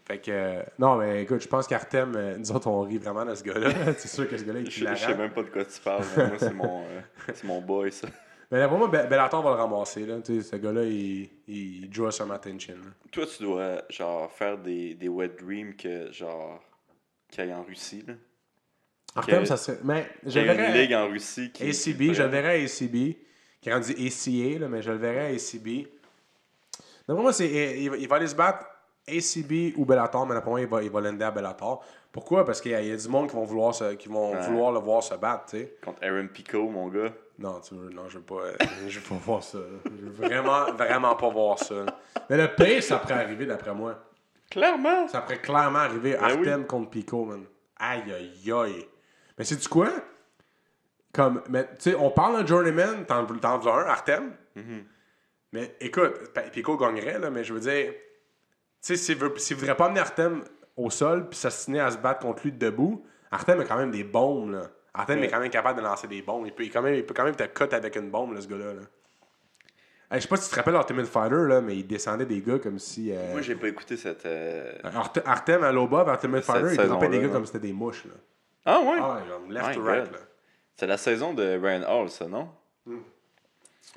Fait que. euh, non, mais écoute, je pense qu'Artem, euh, nous autres, on rit vraiment de ce gars-là. c'est sûr que ce gars-là, il est Je je sais même pas de quoi tu parles. moi, c'est mon, euh, c'est mon boy, ça. Mais là, pour moi, Be- Bellator va le ramasser. Là. Tu sais, Ce gars-là, il, il draw some attention. là. Toi, tu dois, genre, faire des, des wet dreams que, genre, qu'il y ait en Russie, là. Artem, ça serait. Mais je ait une verrais. ligue en Russie qui... ACB, je le verrais à ACB, qui est rendu ACA, là, mais je le verrais à ACB. Donc, moi, c'est, il, va- aller se battre ACB ou Bellator, mais d'après moi, il va, il va l'ender à Bellator. Pourquoi? Parce qu'il y, a- il y a du monde qui vont vouloir, se- qui vont Ouais. vouloir le voir se battre, tu sais. Contre Aaron Pico, mon gars. Non, tu veux, non, je veux pas, euh, je veux pas voir ça. Je veux vraiment, vraiment pas voir ça. Mais le pire, ça pourrait arriver, d'après moi. Clairement. Ça pourrait clairement arriver Ben oui. Artem contre Pico, man. Aïe, aïe, aïe. Mais c'est du quoi? Comme, mais, tu sais, on parle d'un journeyman, t'en veux un, Artem. Mhm. Mais écoute, Pico gagnerait, là, mais je veux dire, tu sais, s'il s'il voudrait pas amener Artem au sol puis s'assiner à se battre contre lui de debout, Artem a quand même des bombes, là. Artem Ouais. est quand même capable de lancer des bombes. Il peut, il quand même, il peut quand même te cut avec une bombe, là, ce gars-là. là. Hey, je sais pas si tu te rappelles Ultimate Fighter, là, mais il descendait des gars comme si. euh, Moi, j'ai pas écouté cette. euh, Arte- Artem à Loba, Ultimate Cette Fighter, il droppait des gars comme si c'était des mouches. Là. Ah, ouais. Ah, ouais, genre left My to right. God. Là. C'est la saison de Ryan Hall, ça, non?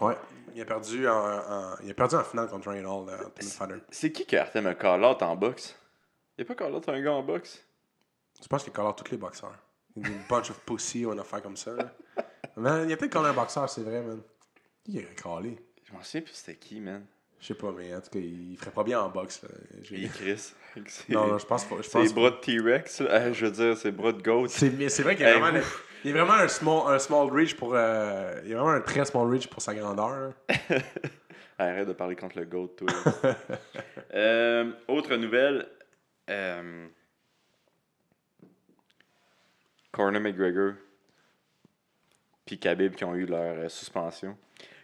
Ouais. Il a perdu en, en- il a perdu en finale contre Ryan Hall, là, Ultimate Fighter. C'est qui que Artem a call-out en boxe? Y'a pas call-out un gars en boxe? Je pense qu'il call tous les boxeurs. Il y a une bunch of pussy ou une affaire comme ça. Là. Man, il y a peut-être a un boxeur, c'est vrai, man. Il a callé. Je m'en souviens plus c'était qui, man. Je sais pas, mais en tout cas, il ferait pas bien en boxe. Là. Et Chris. Non, non, je pense pas. Les bras de T-Rex. Ah, je veux dire, c'est bras de goat. C'est vrai qu'il y a Hey, vraiment, le- il a vraiment un, small, un small reach pour. euh, il a vraiment un très small reach pour sa grandeur. Arrête de parler contre le GOAT, toi. Euh, autre nouvelle. Euh... Conor McGregor puis Khabib qui ont eu leur euh, suspension.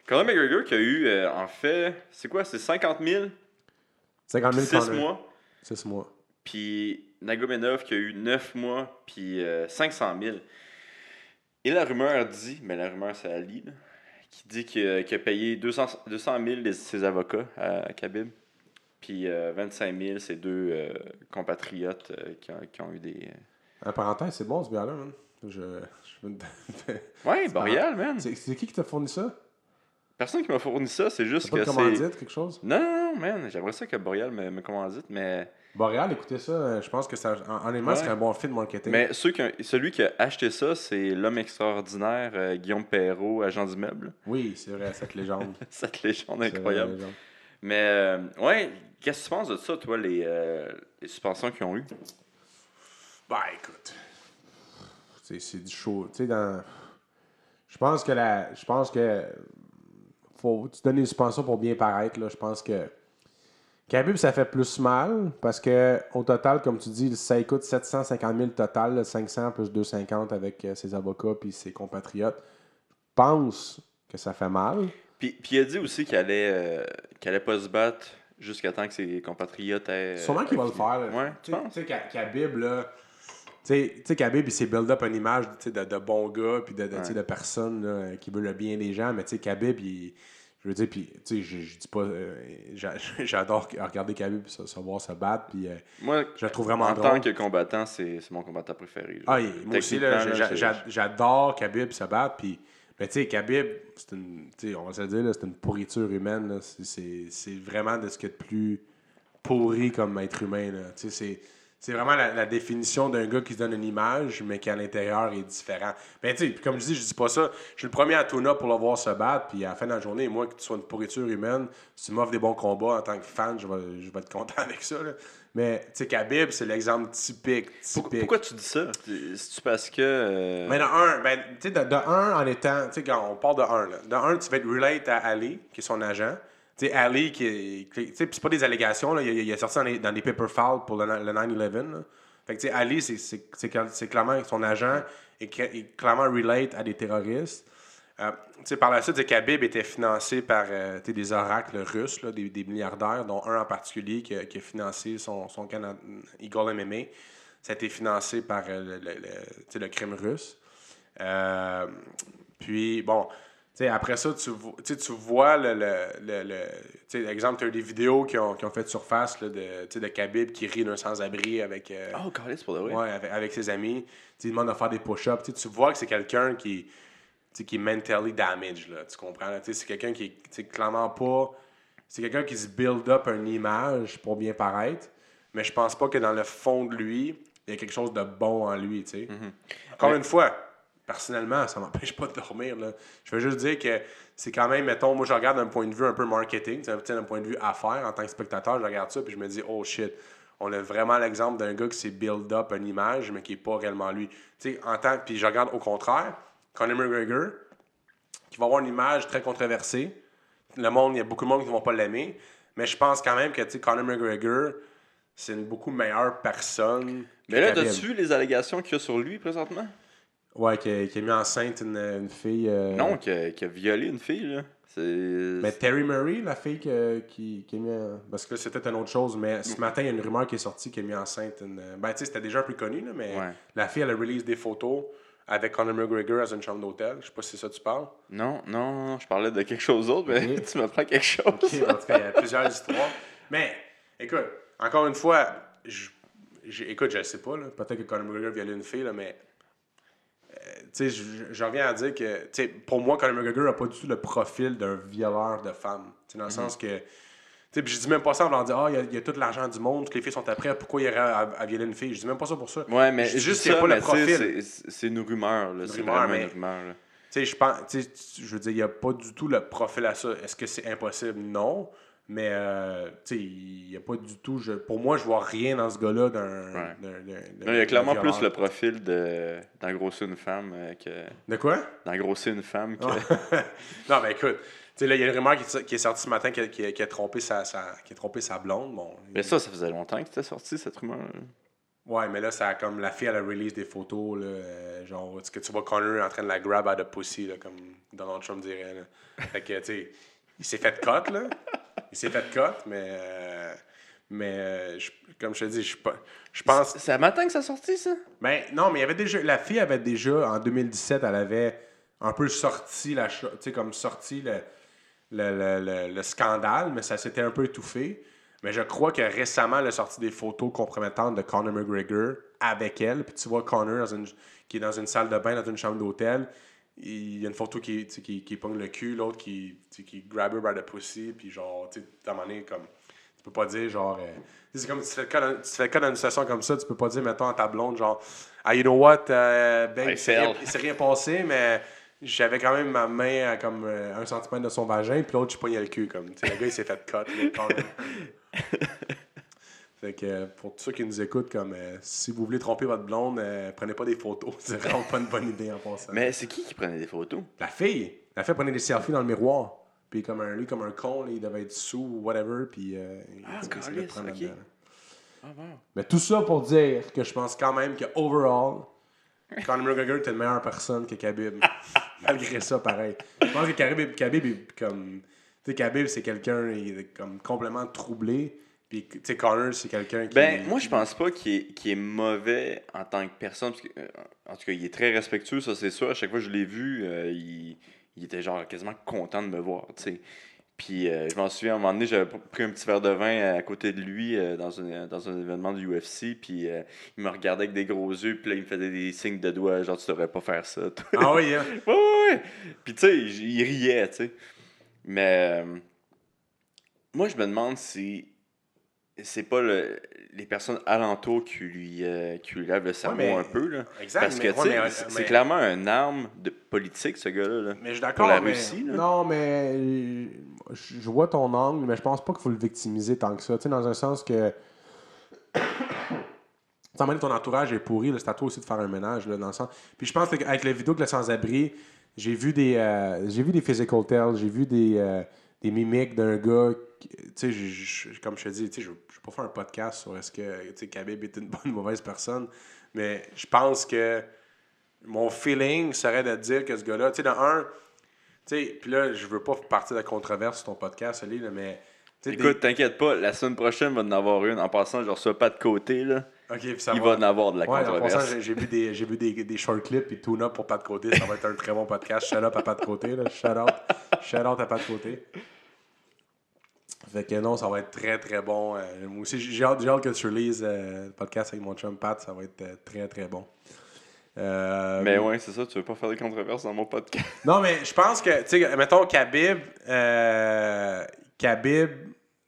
Conor McGregor qui a eu, euh, en fait, c'est quoi? C'est 50 000? 50 000 6 Conor. mois. 6 mois. Puis Nagomedov qui a eu 9 mois, puis euh, 500 000. Et la rumeur dit, mais la rumeur c'est Ali, là, qui dit qu'il a, payé 200, 200 000 les- ses avocats à Khabib. Puis euh, 25 000 ses deux euh, compatriotes euh, qui, ont, qui ont eu des... En parenthèse, c'est bon ce bière-là, man. Je, je Ouais, Boreal, man. c'est qui qui t'a fourni ça? Personne qui m'a fourni ça, c'est juste pas que c'est... quelque chose? Non, non, non, man. J'aimerais ça que Boreal me, me commandite, mais... Boréal, écoutez ça, euh, je pense que ça, en- honnêtement, Ouais. c'est un bon fit marketing. Mais ceux qui ont- celui qui a acheté ça, c'est l'homme extraordinaire, euh, Guillaume Perrault, agent d'immeuble. Oui, c'est vrai, cette légende. Cette légende incroyable. vrai, la légende. Mais euh, ouais, qu'est-ce que tu penses de ça, toi, les, euh, les suspensions qu'ils ont eues? Bah, écoute. C'est, du show. Tu sais, dans. Je pense que la. Je pense que. Faut tu donnes des suspensions pour bien paraître, là. Je pense que. Khabib, ça fait plus mal parce que au total, comme tu dis, ça coûte 750 000 total, là, 500 plus 250 avec euh, ses avocats puis ses compatriotes. Je pense que ça fait mal. Puis, puis il a dit aussi qu'il allait, euh, allait pas se battre jusqu'à temps que ses compatriotes aient. euh, Sûrement qu'il va le aient faire. Ouais, tu sais- Khabib, là. Tu sais- Khabib, il s'est build up une image de, de bon gars, puis de, de, Ouais. de personne là, qui veut le bien des gens. Mais tu sais, Khabib, il- je veux dire, puis, tu sais, je, je dis pas. euh, j'a- j'adore regarder Khabib se, se voir se battre, puis euh, Moi, je le trouve vraiment en drôle. tant que combattant, c'est mon combattant préféré. Ah, il- moi aussi, j'adore Khabib se battre. Puis, mais tu sais, Khabib, c'est une, on va se le dire, c'est une pourriture humaine. C'est- vraiment de ce qu'il y a de plus pourri comme être humain. Tu sais, c'est. C'est vraiment la, la définition d'un gars qui se donne une image, mais qui à l'intérieur est différent. Mais tu sais, comme je dis, je dis pas ça. Je suis le premier à tuna pour le voir se battre, puis à la fin de la journée, moi, que tu sois une pourriture humaine, si tu m'offres des bons combats en tant que fan, je vais, je vais être content avec ça. là. Mais tu sais, Khabib, c'est l'exemple typique. Pourquoi, typique. pourquoi tu dis ça? C'est-tu parce que. euh, Mais de un, ben, tu sais, de, de un en étant, tu sais, quand on parle de un, là, de un, tu vas être relate à Ali, qui est son agent. Sais, Ali, qui qui- c'est pas des allégations, là, il, est sorti dans, les- dans des paper files pour le, le 9-11. là. Fait que, tu sais, Ali, c'est- c'est c'est cla- c'est clairement son agent et, clairement relate à des terroristes. Euh, par la suite, Khabib était financé par euh, des oracles russes, là, des, des milliardaires, dont un en particulier qui a, financé son, son Cana- Eagle MMA. Ça a été financé par euh, le, le- crime russe. Puis, bon, tu sais, après ça, tu, vo- tu vois le. le, le, exemple, tu as des vidéos qui ont, qui ont fait surface là, de, de Khabib qui rit d'un sans-abri avec. euh, Oh, Carlis, pour de vrai. Ouais, avec, avec ses amis. Il demande de faire des push-ups. Tu vois que c'est quelqu'un qui, qui est mentally damaged. Là, tu comprends? C'est quelqu'un qui est clairement pas. C'est quelqu'un qui se build up une image pour bien paraître. Mais je pense pas que dans le fond de lui, il y a quelque chose de bon en lui. tu sais. Encore une fois, personnellement, ça m'empêche pas de dormir. Là. Je veux juste dire que c'est quand même, mettons, moi je regarde d'un point de vue un peu marketing, tu sais, d'un point de vue affaires, en tant que spectateur, je regarde ça puis je me dis, oh shit, on a vraiment l'exemple d'un gars qui s'est build up une image, mais qui n'est pas réellement lui. Tu sais, en tant puis je regarde au contraire, Conor McGregor, qui va avoir une image très controversée. Le monde, il y a beaucoup de monde qui ne vont pas l'aimer, mais je pense quand même que tu sais, Conor McGregor, c'est une beaucoup meilleure personne. Mais là, vu les allégations qu'il y a sur lui présentement? Ouais, qui a, qui a mis enceinte une, une fille. euh, Non, qui a, qui a violé une fille, là. C'est. Mais Terry Murray, la fille que- qui, qui a mis. en- Parce que c'était une autre chose, mais ce matin, il y a une rumeur qui est sortie qui a mis enceinte une. Ben, tu sais, c'était déjà un peu connu, là, mais Ouais. la fille, elle a release des photos avec Conor McGregor dans une chambre d'hôtel. Je sais pas si c'est ça que tu parles. Non, non, non, je parlais de quelque chose d'autre, mais tu m'apprends quelque chose. En tout cas, il y a plusieurs histoires. Mais, écoute, encore une fois, je, écoute, je sais pas, là, peut-être que Conor McGregor violait une fille, là, mais. Tu sais, je- je reviens à dire que, tu sais, pour moi, Conor McGregor n'a pas du tout le profil d'un violeur de femmes. Tu sais, dans le sens que. Tu sais, puis je dis même pas ça en leur disant, ah, il y a- y, tout l'argent du monde, toutes les filles sont après, pourquoi il irait à, à violer une fille? Je dis même pas ça pour ça. Ouais, mais Je juste qu'il y a pas le profil. c'est- une rumeur, là. C'est vraiment mais- une rumeur. Tu sais, je pense, tu sais, je veux dire, il n'y a pas du tout le profil à ça. Est-ce que c'est impossible? Non. Mais, euh, tu sais, il n'y a pas du tout. Je, pour moi, je vois rien dans ce gars-là d'un. Ouais. Non, il y a clairement plus le profil de d'engrosser une femme euh, que. De quoi? D'engrosser une femme que. non, mais écoute, tu sais, là, il y a une rumeur qui, est- qui est sortie ce matin qui a, qui a- qui a trompé sa, sa- qui a trompé sa blonde. Bon, Mais ça, ça faisait longtemps que c'était sorti, cette rumeur. Ouais, mais là, ça a comme la fille, elle a release des photos, là, euh, genre, que tu vois Connor en train de la grab à the pussy, là, comme Donald Trump dirait, là. Fait que, tu sais, il s'est fait cut, là. Il s'est fait cut, mais, euh, mais euh, je- comme je te dis, je je pense... C'est à matin que ça sorti, ça? Ben, non, mais il y avait déjà, la fille avait déjà, en 2017, elle avait un peu sorti la comme sorti le, le, le- le- le scandale, mais ça s'était un peu étouffé. Mais je crois que récemment, elle a sorti des photos compromettantes de Conor McGregor avec elle. Puis tu vois Conor dans une- qui est dans une salle de bain, dans une chambre d'hôtel. Il y a une photo qui, qui, qui pogne le cul, l'autre qui, qui grab her by the pussy. Puis genre, tu sais, à un moment donné, comme, tu peux pas dire genre. euh, c'est comme si tu te fais le cas dans- tu te fais cas dans une situation comme ça, tu peux pas dire, mettons, à ta blonde, genre, ah, you know what, euh, babe, I il s'est rien, fell. il s'est rien passé, mais j'avais quand même ma main à comme euh, un centimètre de son vagin, puis l'autre, je pognais le cul. Comme, tu sais, le gars, il s'est fait cut. fait que euh, pour tous ceux qui nous écoutent, comme euh, si vous voulez tromper votre blonde, euh, prenez pas des photos. C'est vraiment pas une bonne idée en passant. Mais c'est qui qui prenait des photos? La fille, la fille prenait des selfies dans le miroir. Puis comme un, lui, comme un con, là, il devait être sous ou whatever, puis euh, Ah, il essayait de prendre là-dedans. Ah, wow. Mais tout ça pour dire que je pense quand même que overall, Conor McGregor était une meilleure personne que Khabib. Malgré ça, pareil. Je pense que Khabib, Khabib est comme. Tu sais, Khabib, c'est quelqu'un comme complètement troublé. Puis, tu sais, Conor, c'est quelqu'un qui. Ben, moi, je pense pas qu'il est, est mauvais en tant que personne. parce que, euh, en tout cas, il est très respectueux, ça, c'est sûr. À chaque fois que je l'ai vu, euh, il, il était genre quasiment content de me voir, tu sais. Puis, euh, je m'en souviens, à un moment donné, j'avais pris un petit verre de vin à côté de lui euh, dans, un, dans un événement du UFC. Puis, il me regardait avec des gros yeux. Puis là, il me faisait des signes de doigts, genre, tu devrais pas faire ça. toi. Ah oui, hein? Ouais, ouais, ouais. Puis tu sais, il riait, tu sais. Mais moi, je me demande si c'est pas le- les personnes alentour qui lui, euh, qui lui lavent le cerveau mais- un peu. Là. Exact, Parce que, ouais, c'est clairement un arme de politique, ce gars-là. là. Mais je suis d'accord. Pour la mais- Russie, là. Non, mais je vois ton angle, mais je pense pas qu'il faut le victimiser tant que ça. Tu sais, dans un sens que. Tu sais, ton entourage est pourri, c'est à toi aussi de faire un ménage, là, dans le sens. Puis je pense qu'avec la vidéo de le sans-abri, j'ai vu des euh, j'ai vu des physical tells, j'ai vu des, euh, des mimiques d'un gars. qui- Tu sais, comme je te dis, tu sais, je pas faire un podcast sur est-ce que Khabib est une bonne ou mauvaise personne, mais je pense que mon feeling serait de dire que ce gars-là, tu sais, dans un, tu sais, puis là, je veux pas partir de la controverse sur ton podcast, Ali, là, mais. des- Écoute, t'inquiète pas, la semaine prochaine, il va en avoir une. En passant, je reçois pas de côté. Là. Ok, puis ça Il va en avoir de la Ouais, en controverse. passant, j'ai- vu des, j'ai vu des, des short clips et tune up pour Pat Côté. Ça va être un très bon podcast. Shout out à Pat Côté. Là. Shout out. Shout out à Pat Côté. Fait que non, ça va être très très bon. Euh, moi aussi, j'ai hâte, hâte que tu releases euh, le podcast avec mon chum Pat. Ça va être euh, très très bon. Euh, Mais ouais, c'est ça, tu veux pas faire de controverse dans mon podcast? Non, mais je pense que, tu sais, mettons, Khabib, Khabib,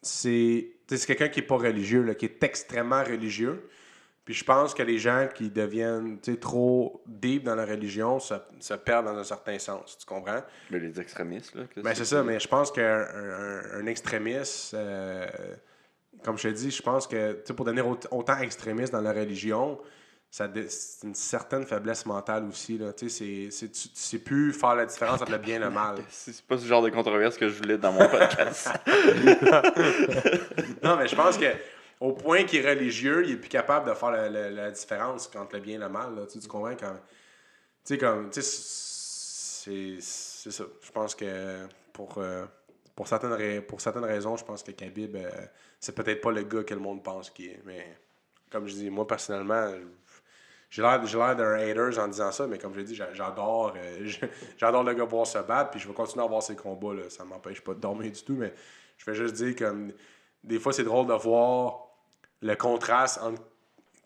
c'est quelqu'un qui est pas religieux, là, qui est extrêmement religieux. Puis je pense que les gens qui deviennent trop deep dans la religion se, se perdent dans un certain sens. Tu comprends? Mais les extrémistes, là. Ben, c'est ça, mais je pense qu'un un, un extrémiste, euh, comme je te dis, je pense que pour devenir aut- autant extrémiste dans la religion, c'est une certaine faiblesse mentale aussi. Là. Tu sais, c'est- c'est- tu, tu sais plus faire la différence entre le bien et le mal. C'est pas ce genre de controverse que je voulais dans mon podcast. non, mais je pense que au point qu'il est religieux, il est plus capable de faire la, la- différence entre le bien et le mal. Là. Tu, sais, tu comprends quand. Tu sais, comme. Tu sais, c'est. Ça. Je pense que pour. euh, pour certaines, pour certaines raisons, je pense que Khabib, euh, c'est peut-être pas le gars que le monde pense qu'il est. Mais comme je dis, moi personnellement, j'ai l'air, d'un hater en disant ça, mais comme je l'ai dit, j'a- j'adore, euh, j'adore le gars voir se battre, puis je vais continuer à voir ses combats. Là. Ça m'empêche pas de dormir du tout, mais je vais juste dire comme des fois c'est drôle de voir le contraste entre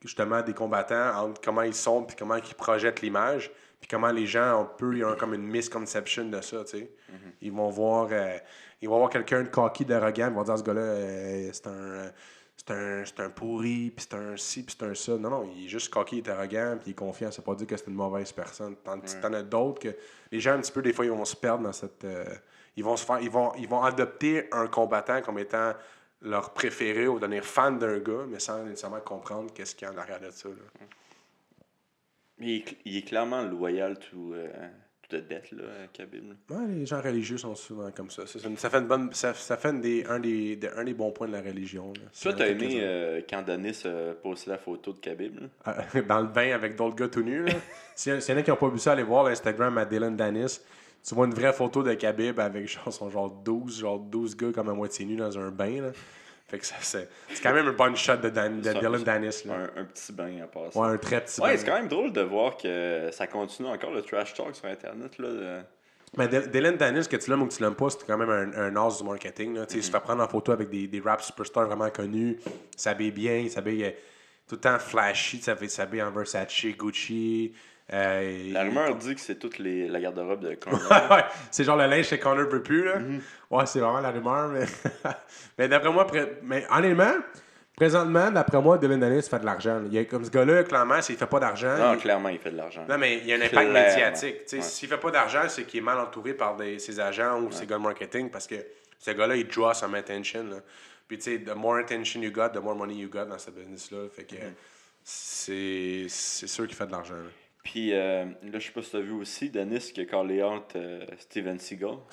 justement des combattants, entre comment ils sont, puis comment ils projettent l'image, puis comment les gens ont peu, ils ont comme une misconception de ça, tu sais. Ils vont voir, euh, ils vont voir quelqu'un de cocky, d'arrogant, ils vont dire ce gars-là, euh, c'est un, c'est un, c'est un pourri, puis c'est un ci, puis c'est un ça. Non, non, il est juste cocky, il est arrogant, puis il est confiant. Ça veut pas dire que c'est une mauvaise personne. T'en, t'en as d'autres que les gens un petit peu des fois ils vont se perdre dans cette, euh, ils vont se faire, ils vont, ils vont adopter un combattant comme étant leur préféré ou devenir fan d'un gars, mais sans nécessairement comprendre qu'est-ce qu'il y a en arrière de ça. là. Mais il, est cl- il est clairement loyal to, euh, to the death, là, Khabib. là. Ouais, les gens religieux sont souvent comme ça. Ça, ça fait, une bonne, ça, ça fait une des, un, des, de- un des bons points de la religion. là. Toi, t'as aimé euh, quand Denis a posté la photo de Khabib. là? Euh, dans le bain avec d'autres gars tout nus. là. S'il y, s'il y en a qui n'ont pas vu ça, allez voir l'Instagram à Dylan Danis. Tu vois une vraie photo de Khabib avec genre, son genre 12, genre 12 gars comme à moitié nus dans un bain. Là. Fait que ça, c'est, c'est quand même un bon shot de, Dan- de Ça- Dylan. Là. Un, un petit bain à part ça. Ouais, un très petit Ouais, bain. c'est quand même drôle de voir que ça continue encore le trash talk sur Internet. Là, de- Mais Dylan Danis, que tu l'aimes ou que tu l'aimes pas, c'est quand même un, un as du marketing. Là. Tu sais, Il se fait prendre en photo avec des, des rap superstars vraiment connus. Il s'habille bien, il s'habille euh, tout le temps flashy. s'habille en Versace, Gucci. Euh, La il- rumeur dit que c'est toute les, la garde-robe de. Ouais, ouais. c'est genre le linge que Connor peut plus. Là. Mhm. Ouais, c'est vraiment la rumeur. Mais, mais d'après moi, pré- mais honnêtement, présentement, d'après moi, Dylan Dennis fait de l'argent. comme ce gars-là, clairement, s'il fait pas d'argent. non, il- clairement, il fait de l'argent. non, mais il y a un impact Clairement. médiatique. Sais, Ouais. S'il fait pas d'argent, c'est qu'il est mal entouré par des- ses agents ou ses gars de marketing parce que ce gars-là, il draw some attention. là. Puis, tu sais, the more attention you got, the more money you got dans ce business-là. Fait que Mhm. c'est c'est sûr qu'il fait de l'argent. Puis euh, là, je sais pas si t'as vu aussi, Denis qui a callé out euh, Steven Seagal.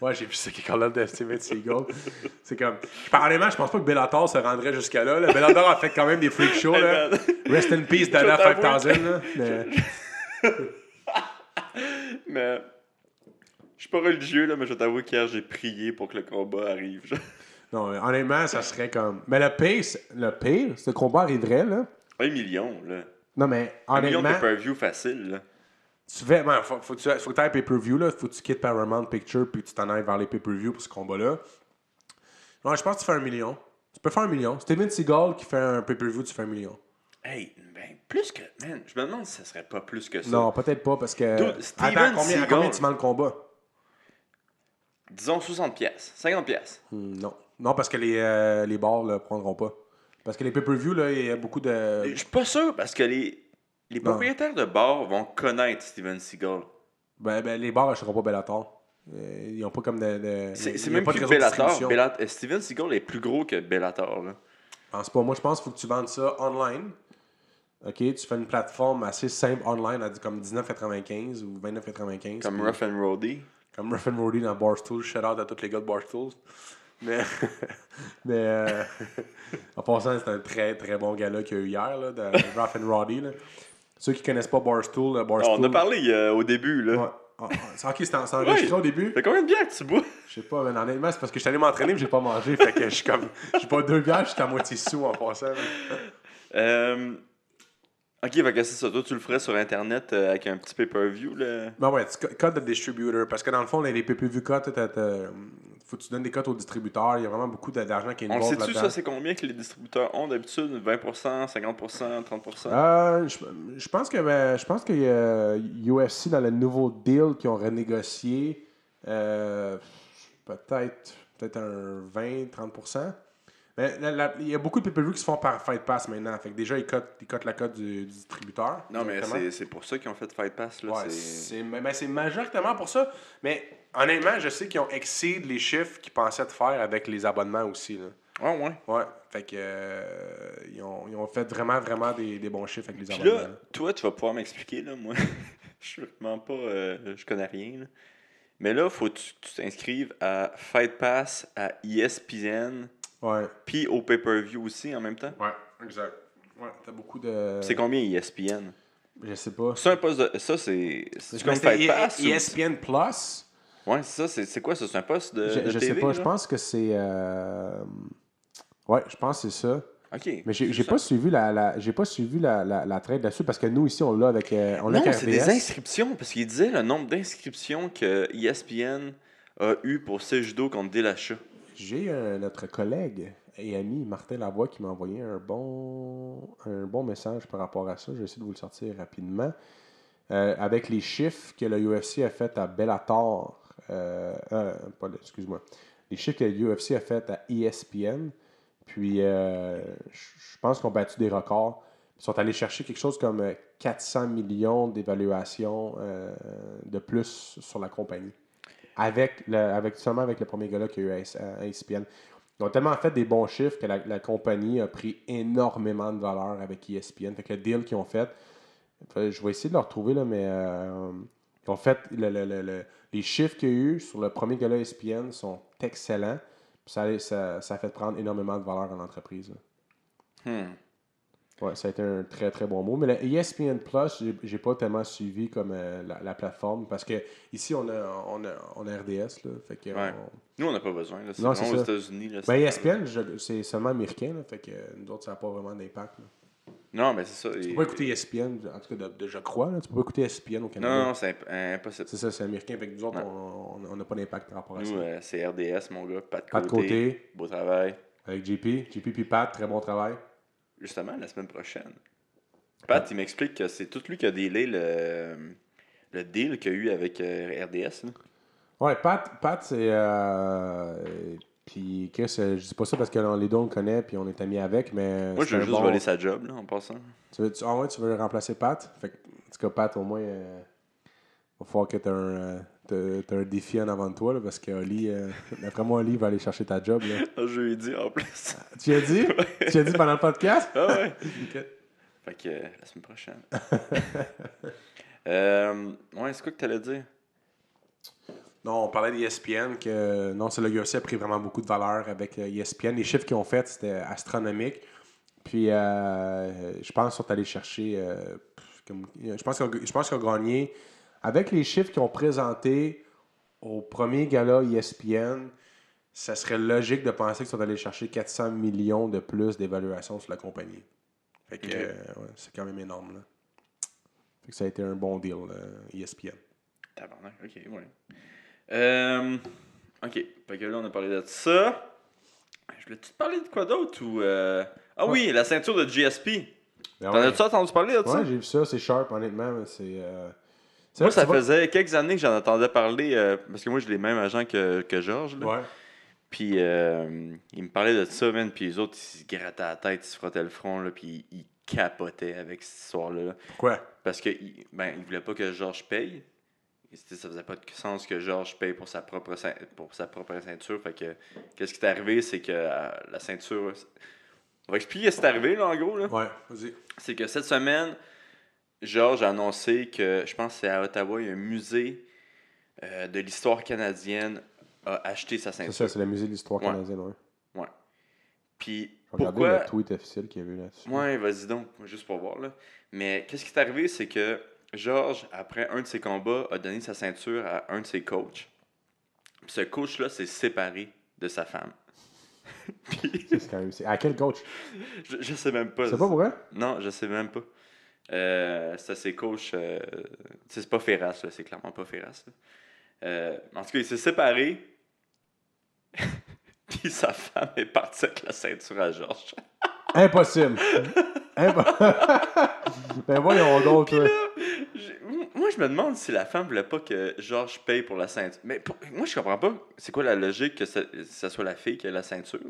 Ouais, j'ai vu ça qui est quand de Steven Seagal. c'est comme. Honnêtement, je pense pas que Bellator se rendrait jusqu'à-là. là. Bellator a fait quand même des freak shows. Là. Rest in peace, Dana Je t'avoue 5000. Là. Mais- Mais je suis pas religieux, là, mais je t'avoue qu'hier, j'ai prié pour que le combat arrive. genre. Non, mais honnêtement, ça serait comme. Mais le pire, le pire, ce combat arriverait, là. Un million, là. Non, mais Un million de honnêtement, pay-per-view facile, là. tu fais. ben, faut, faut, que tu faut que ailles pay-per-view, là. Faut que tu quittes Paramount Picture puis que tu t'en ailles vers les pay-per-view pour ce combat-là. Non, je pense que tu fais un million. Tu peux faire un million. Steven Seagal qui fait un pay-per-view, tu fais un million. Hey, ben, plus que. Man, je me demande si ça serait pas plus que ça. Non, peut-être pas parce que. Dude, Steven Attends, combien, Seagal. combien tu vends le combat? Disons 60 pièces, 50 pièces. Hmm, Non. Non, parce que les, euh, les bars ne le prendront pas. Parce que les pay-per-view, là, il y a beaucoup de. Je suis pas sûr parce que les, les propriétaires de bars vont connaître Steven Seagal. Ben, ben, les bars n'achèteront pas Bellator. Euh, ils n'ont pas comme de. de- C'est même pas plus de Bellator. Bellat- euh, Steven Seagal est plus gros que Bellator. Là. Je pense pas. Moi, je pense qu'il faut que tu vendes ça online. OK, tu fais une plateforme assez simple online, à comme 19,95 ou 29,95. Comme puis- Rough and Roddy. Comme Ruff and Roddy dans Barstool. Shout out à tous les gars de Barstool. Mais, mais euh, en passant, c'est un très très bon gars-là qu'il y a eu hier, là, de Ruff and Roddy. Là. Ceux qui connaissent pas Barstool, euh, Barstool. on a parlé euh, au début. Là. Ouais. Ah, ah, c'est ok, c'était enregistré au début. Fait combien de bières que tu bois? Je sais pas, mais honnêtement, c'est parce que je suis allé m'entraîner mais j'ai pas mangé. Fait que je suis comme. J'ai pas deux bières, je suis à moitié sous en passant. Euh, Ok, fait que c'est ça. Toi, tu le ferais sur Internet euh, avec un petit pay-per-view. Là? Ben ouais, tu codes de distributeur. Parce que dans le fond, les, les PPV codes, faut que tu donnes des codes aux distributeurs. Il y a vraiment beaucoup d'argent qui est On sait-tu, ça, c'est combien que les distributeurs ont d'habitude? 20%, 50%, 30% Euh, je, je pense que ben, je pense que euh, UFC dans le nouveau deal qu'ils ont renégocié euh, peut-être peut-être un 20-30%. Mais la- il y a beaucoup de pay-per-view qui se font par Fight Pass maintenant. Fait que déjà, ils cotent, ils cotent la cote du, du distributeur. Non, mais c'est- pour ça qu'ils ont fait Fight Pass. Là, Ouais, c'est- c'est majoritairement pour ça. Mais honnêtement, je sais qu'ils ont exceed les chiffres qu'ils pensaient de faire avec les abonnements aussi. Là. Ah, ouais? Ouais. Fait que euh, ils, ont, ils ont fait vraiment, vraiment des, des bons chiffres avec les Puis abonnements. là, là. toi, tu vas pouvoir m'expliquer. là, Moi, je suis vraiment pas. euh, je connais rien. là. Mais là, faut que tu t'inscrives à Fight Pass à ESPN Ouais, puis au pay-per-view aussi en même temps. ouais, exact. Ouais, t'as beaucoup de. C'est combien E ESPN Je sais pas. C'est un poste de. Ça, c'est. C'est Mais comme c'était Fight Pass ou- ESPN Plus. Ouais, c'est ça. C'est quoi ça? C'est un poste de. Je, de je sais pas, là? je pense que c'est. euh, Ouais, je pense que c'est ça. Ok. Mais j'ai pas suivi la, la j'ai pas suivi la, la, la trade là-dessus parce que nous ici on l'a avec euh, on Non, c'est des inscriptions, parce qu'il disait le nombre d'inscriptions que E ESPN a eu pour ce judo contre Delacha. J'ai euh, notre collègue et ami Martin Lavoie qui m'a envoyé un bon un bon message par rapport à ça. Je vais essayer de vous le sortir rapidement. Euh, avec les chiffres que le UFC a fait à Bellator, euh, excuse-moi, les chiffres que le UFC a fait à ESPN, puis je pense qu'ils ont battu des records. Ils sont allés chercher quelque chose comme euh, 400 millions d'évaluations de plus sur la compagnie. Avec, le, avec seulement avec le premier gars-là qu'il y a eu à ESPN. Ils ont tellement fait des bons chiffres que la, la compagnie a pris énormément de valeur avec ESPN. Fait que le deal qu'ils ont fait, je vais essayer de le retrouver, là, mais euh, ils ont fait le- le- le- le- les chiffres qu'il y a eu sur le premier gars-là ESPN sont excellents. Ça, ça, ça fait prendre énormément de valeur à l'entreprise. Ouais, ça a été un très très bon mot. Mais le E ESPN Plus, j'ai- pas tellement suivi comme euh, la, la plateforme parce que ici on a, on a, on a RDS. Là, fait que Ouais. on- Nous, on n'a pas besoin. là. Non, c'est aux. États-Unis. Ben, ESPN, je- c'est seulement américain. Là, fait que nous autres, ça n'a pas vraiment d'impact. Non, mais c'est ça. Tu peux pas écouter ESPN, en tout cas, de, de- je crois. Là, tu peux pas écouter ESPN au Canada. Non, non, c'est imp- impossible. C'est ça, c'est américain. Fait que nous autres, Non. on- n'a pas d'impact par rapport à ça. Nous, euh, c'est RDS, mon gars. Pas de Pas de côté. côté, Beau travail. avec JP. JP puis Pat, très bon travail. Justement, la semaine prochaine. Pat, il m'explique que c'est tout lui qui a délai le, le deal qu'il y a eu avec euh, RDS. là. Ouais, Pat, Pat c'est. Euh, puis Chris, euh, je dis pas ça parce que là, les deux on le connaît puis on est amis avec, mais. Moi, je veux juste bon- voler sa job, là, en passant. Tu veux, tu- ah ouais, tu veux remplacer Pat? Fait que, en tout cas, Pat, au moins, euh, va falloir que tu un, t'as- un défi en avant de toi, là, parce que Oli, euh, d'après moi, Oli va aller chercher ta job. Là. Je lui ai dit en plus. Tu as dit? tu as dit pendant le podcast? ah ouais. Fait que euh, la semaine prochaine. euh, ouais, c'est quoi que t'allais dire? Non, on parlait d'ESPN, que non, c'est le UFC a pris vraiment beaucoup de valeur avec ESPN. Les chiffres qu'ils ont fait, c'était astronomique. Puis, euh, je pense qu'ils sont allés chercher. euh, comme- je pense qu'ils ont, je pense qu'ils ont gagné. Avec les chiffres qu'ils ont présentés au premier gala ESPN, ça serait logique de penser qu'ils sont allés chercher 400 millions de plus d'évaluation sur la compagnie. Fait que, euh, ouais, c'est quand même énorme. Là. Fait que ça a été un bon deal, euh, ESPN. Tabarnak, ok, ouais. Euh, ok, fait que là, on a parlé de ça. Je voulais-tu te parler de quoi d'autre ou. euh, Ah oui, la ceinture de GSP. Ben T'en ouais. as-tu entendu parler de ça? Ouais, j'ai vu ça, c'est sharp, honnêtement. mais C'est. Moi, ça faisait quelques années que j'en entendais parler, euh, parce que moi, j'ai les mêmes agents que, que Georges. Ouais. Puis, euh, il me parlait de ça, man. Puis les autres, ils se grattaient la tête, ils se frottaient le front, là, puis ils capotaient avec cette histoire-là. Pourquoi? Parce que, il- ben, ils voulaient pas que Georges paye. Et Ça faisait pas de sens que Georges paye pour sa propre, pour sa propre ceinture. Fait que, qu'est-ce qui est arrivé, c'est que euh, la ceinture. On va expliquer ce qui est arrivé, là, en gros. Là. Ouais, vas-y. C'est que cette semaine, Georges a annoncé que, je pense que c'est à Ottawa, il y a un musée euh, de l'histoire canadienne a acheté sa C'est ceinture. ça, c'est le musée de l'histoire Ouais. canadienne, ouais. Puis Regardez pourquoi. le tweet officiel qu'il y avait là-dessus. Ouais, vas-y donc, juste pour voir. Là. Mais qu'est-ce qui est arrivé, c'est que Georges, après un de ses combats, a donné sa ceinture à un de ses coachs. Puis ce coach-là s'est séparé de sa femme. Puis, C'est quand même. c'est- À quel coach? Je, je sais même pas. C'est pas vrai? Non, je sais même pas. Euh, c'est ses coachs. euh, c'est pas Ferras, là, c'est clairement pas Ferras. Euh, en tout cas, il s'est séparé. Puis sa femme est partie avec la ceinture à Georges. Impossible. Impo- ben voyons donc, Moi, je me demande si la femme voulait pas que Georges paye pour la ceinture. Mais pour- moi, je comprends pas. C'est quoi la logique que ça, ça soit la fille qui a la ceinture?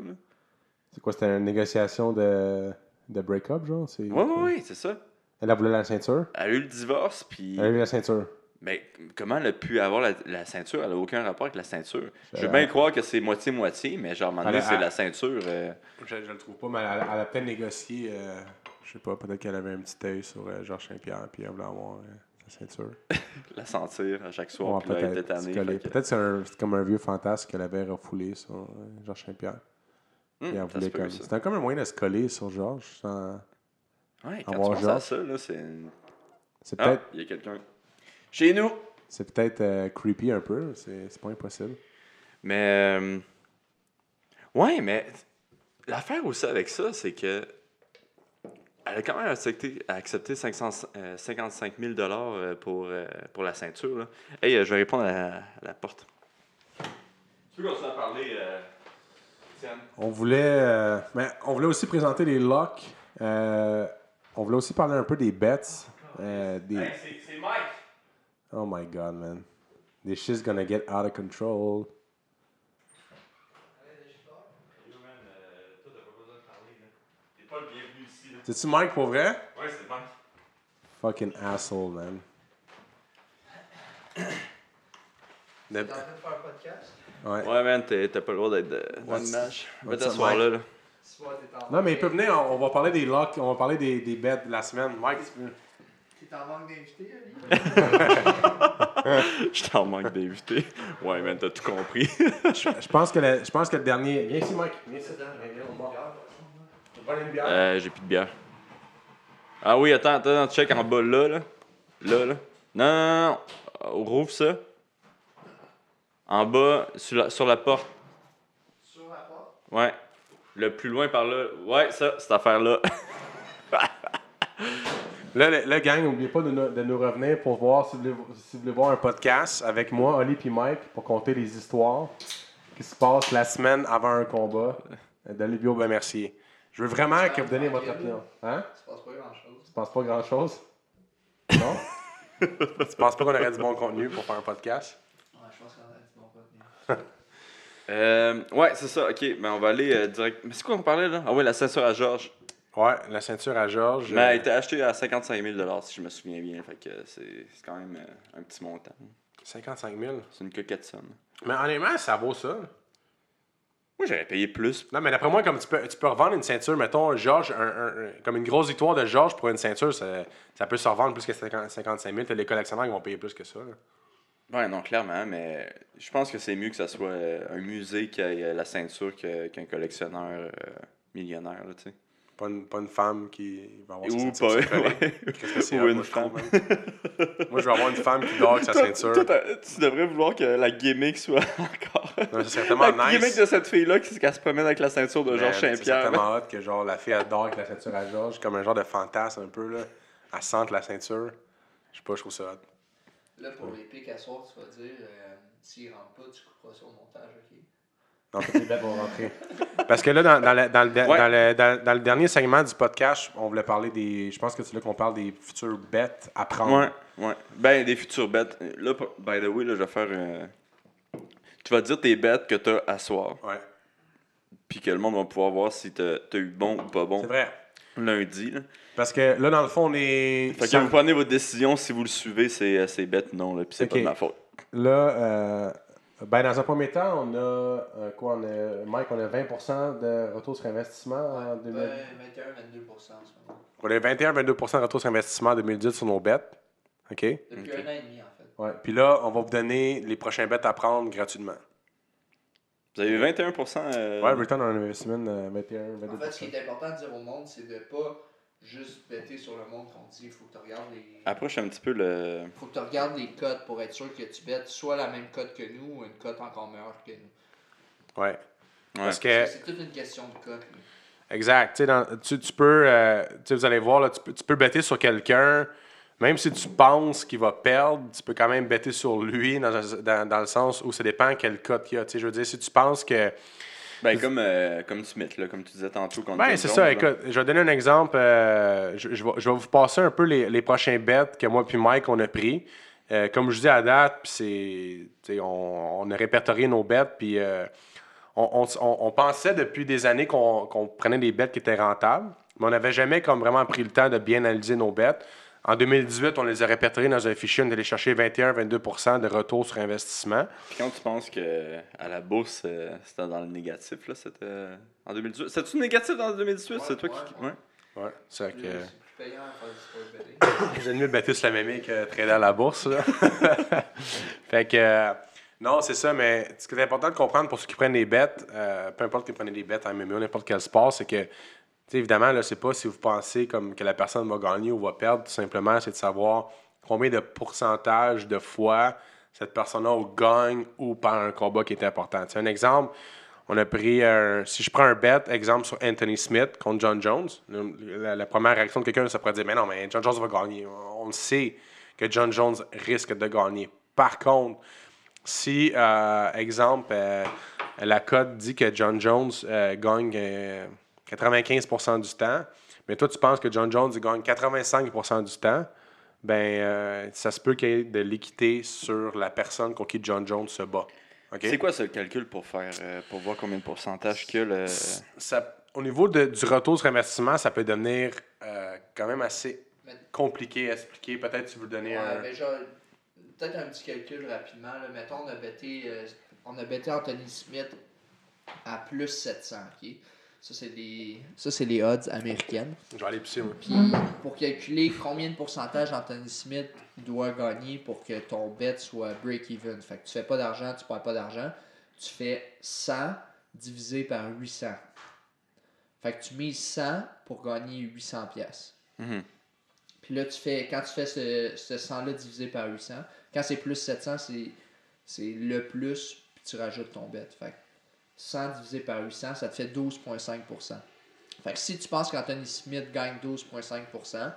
C'est quoi, c'était une négociation de, de break-up, genre? C'est... Oui, oui, oui, c'est ça. Elle a voulu la ceinture Elle a eu le divorce, puis. Elle a eu la ceinture. Mais comment elle a pu avoir la, la ceinture? Elle a aucun rapport avec la ceinture. Je veux Euh, bien croire que c'est moitié-moitié, mais genre, à un moment donné, Elle a- c'est elle- la ceinture. euh, Je, je le trouve pas, mais elle, elle a peut-être négocié, euh, je sais pas, peut-être qu'elle avait un petit œil sur euh, Georges Saint-Pierre, puis elle voulait avoir euh, sa ceinture. la sentir à chaque soir, Ouais, elle peut-être fait que- Peut-être c'est un- c'est comme un vieux fantasme qu'elle avait refoulé sur euh, Georges Saint-Pierre. Se peut, comme- comme un moyen de se coller sur Georges. sans- Ouais, quand Avoir tu penses à ça, là, c'est... C'est Ah, peut-être il y a quelqu'un. Chez nous! c'est peut-être euh, creepy un peu. C'est c'est pas impossible. Mais. euh, Ouais, mais. L'affaire aussi avec ça, c'est que. Elle a quand même accepté, accepté 500, euh, 55 000 euh, pour, euh, pour la ceinture. Là. Hey, euh, je vais répondre à la, à la porte. Tu peux continuer à parler, euh, Étienne? On voulait, euh, mais on voulait aussi présenter les locks. Euh, on voulait aussi parler un peu des bets. euh, des... c'est Mike! Oh my god, man. This shit's gonna get out of control. Yo, man, euh, toi, t'as pas besoin de parler, là. T'es pas le bienvenu ici, là. C'est-tu Mike pour vrai? Ouais, c'est Mike. Fucking asshole, man. Le- T'es en train de faire un podcast? Ouais. Ouais, man, t'es- t'as pas le droit d'être de, dans l'image. Va t'asseoir là, là. Non, mais il peut venir, on, on va parler des locks, on va parler des, des bets de la semaine. Mike, tu peux- T'es en manque d'invités, Ali? Je t'en manque d'inviter. Ouais, man, t'as tout compris. je pense que le, je pense que le dernier. Viens ici, Mike. Viens ici. Viens, on bière? Euh, j'ai plus de bière. Ah oui, attends, attends, check en bas là, là. Là, là. Non, non, non. Euh, Rouvre ça. En bas, sur la, sur la porte. Sur la porte? Ouais. Le plus loin par là. Ouais, ça, cette affaire-là. Là, le, le gang, n'oubliez pas de, nous- de nous revenir pour voir si vous, voulez, si vous voulez voir un podcast avec moi, Oli et Mike pour compter les histoires qui se passent la semaine avant un combat d'Olivio Mercier. Je veux vraiment que vous donniez votre opinion. Hein? Ça se passe pas grand-chose. Tu penses pas grand-chose? Non? tu penses pas qu'on aurait du bon contenu pour faire un podcast? Ouais, je pense qu'on a du bon contenu. Euh, ouais, c'est ça. Ok, ben on va aller euh, direct. Mais c'est quoi qu'on parlait là? Ah ouais, la ceinture à Georges. Ouais, la ceinture à Georges. Mais elle a euh, été achetée à 55 000 si je me souviens bien. Fait que c'est c'est quand même euh, un petit montant. 55 000. C'est une coquette somme. Mais honnêtement, ça vaut ça. Moi, j'aurais payé plus. Non, mais d'après moi, comme tu peux, tu peux revendre une ceinture, mettons, Georges, un- un- un- comme une grosse victoire de Georges pour une ceinture, ça, ça peut se revendre plus que 50 55 000. T'as les collectionneurs qui vont payer plus que ça. là. Ouais, non, clairement, mais je pense que c'est mieux que ça soit euh, un musée qui ait euh, la ceinture qu'un collectionneur euh, millionnaire, là, tu sais. Pas une, pas une femme qui va avoir sa Ou ceinture pas, ouais. Qu'est-ce que c'est, Ou là, une moi, je trouve, femme. man. Moi, je veux avoir une femme qui dort avec sa ceinture. Toi, tu devrais vouloir que la gimmick soit encore. Non, la nice. gimmick de cette fille-là, c'est qu'elle se promène avec la ceinture de Georges C'est Saint-Pierre. là. tellement hot que genre la fille elle dort avec la ceinture à Georges, comme un genre de fantasme un peu là. Elle sente la ceinture. Je sais pas, je trouve ça hot. Là, pour les pics à soir, tu vas dire, euh, s'ils rentrent pas, tu couperas sur le montage, ok? Non, toutes les bêtes vont rentrer. Parce que là, dans, dans le, dans, le, Ouais. dans, le, dans- dans le dernier segment du podcast, on voulait parler des. Je pense que c'est là qu'on parle des futures bêtes à prendre. Ouais, ouais. Ben, des futures bêtes. Là, by the way, là, je vais faire. euh, Tu vas dire tes bêtes que t'as à soir, Ouais, puis que le monde va pouvoir voir si t'as t'as eu bon ou pas bon c'est vrai. Lundi. Là. Parce que là, dans le fond, on est. Fait que vous prenez votre décision, si vous le suivez, c'est euh, bête, non, là, puis c'est pas de ma faute. Là, euh, ben, dans un premier temps, on a. euh, quoi on a, Mike, on a 20% de retour sur investissement en 2000. Ouais, 21-22% en ce moment. On a 21-22% de retour sur investissement en 2018 sur nos bêtes. OK? Depuis un an et demi, en fait. Ouais. Puis là, on va vous donner les prochains bêtes à prendre gratuitement. Vous avez 21 euh, Ouais, return on investment, euh, 21, 22 En fait, ce qui est important de dire au monde, c'est de pas juste bêter sur le monde qu'on dit. Il faut que tu regardes les. Approche un petit peu le. faut que tu regardes les cotes pour être sûr que tu bêtes soit la même cote que nous ou une cote encore meilleure que nous. Ouais. Ouais. Parce que, C'est toute une question de cote. exact, dans- tu, tu peux, euh, tu sais, vous allez voir, là, tu, peux, tu peux bêter sur quelqu'un, même si tu penses qu'il va perdre, tu peux quand même bêter sur lui dans, dans, dans le sens où ça dépend quel cote il y a. Tu sais, je veux dire, si tu penses que. Ben, comme, euh, comme Smith, là, comme tu disais tantôt. contre Ben, c'est ça, là. écoute, je vais donner un exemple. euh, je, je vais, je vais vous passer un peu les, les prochains bets que moi puis Mike, on a pris. Euh, comme je dis à date, c'est, on, on a répertorié nos bêtes, puis euh, on, on, pensait depuis des années qu'on, qu'on prenait des bêtes qui étaient rentables, mais on n'avait jamais comme vraiment pris le temps de bien analyser nos bêtes. En 2018, on les a répertoriés dans un fichier, on allait chercher 21-22% de retour sur investissement. Puis quand tu penses que à la bourse, euh, c'était dans le négatif, là, c'était en 2018. C'était-tu négatif dans 2018? c'est toi qui. ouais. Ouais. C'est que... J'ai mieux de battre sur la mémé que trader à la bourse. Là. fait que. euh, Non, c'est ça, mais ce qui est important de comprendre pour ceux qui prennent des bêtes, euh, peu importe qu'ils prennent des bêtes en MMA, n'importe quel sport, c'est que, tu sais, évidemment, là, c'est pas si vous pensez comme que la personne va gagner ou va perdre, tout simplement, c'est de savoir combien de pourcentage de fois cette personne-là gagne ou par un combat qui est important. C'est un exemple, on a pris un, si je prends un bet, exemple sur Anthony Smith contre John Jones, la, première réaction de quelqu'un, ça pourrait dire, mais non, mais John Jones va gagner. On sait que John Jones risque de gagner. Par contre, si, euh, exemple, euh, la cote dit que John Jones euh, gagne 95% du temps, mais toi, tu penses que John Jones il gagne 85% du temps, ben, euh, ça se peut qu'il y ait de l'équité sur la personne contre qui John Jones se bat. C'est quoi ce calcul pour faire euh, pour voir combien de pourcentage a le... Ça- au niveau de- du retour sur investissement, ça peut devenir euh, quand même assez compliqué à expliquer. Peut-être tu veux donner Ouais, un. mais genre, peut-être un petit calcul rapidement. Là. Mettons, on a euh, on a betté Anthony Smith à plus 700. ok? Ça, c'est les, ça, c'est les odds américaines. Je vais aller pisser, moi. Puis, pour calculer combien de pourcentage Anthony Smith doit gagner pour que ton bet soit break-even. Fait que tu fais pas d'argent, tu perds pas d'argent. Tu fais 100 divisé par 800. Fait que tu mises 100 pour gagner 800 pièces. Mhm. Puis là, tu fais, quand tu fais ce, ce 100-là divisé par 800, quand c'est plus 700, c'est, c'est le plus, puis tu rajoutes ton bet. Fait que 100 divisé par 800, ça te fait 12,5%. Fait que si tu penses qu'Anthony Smith gagne 12,5%,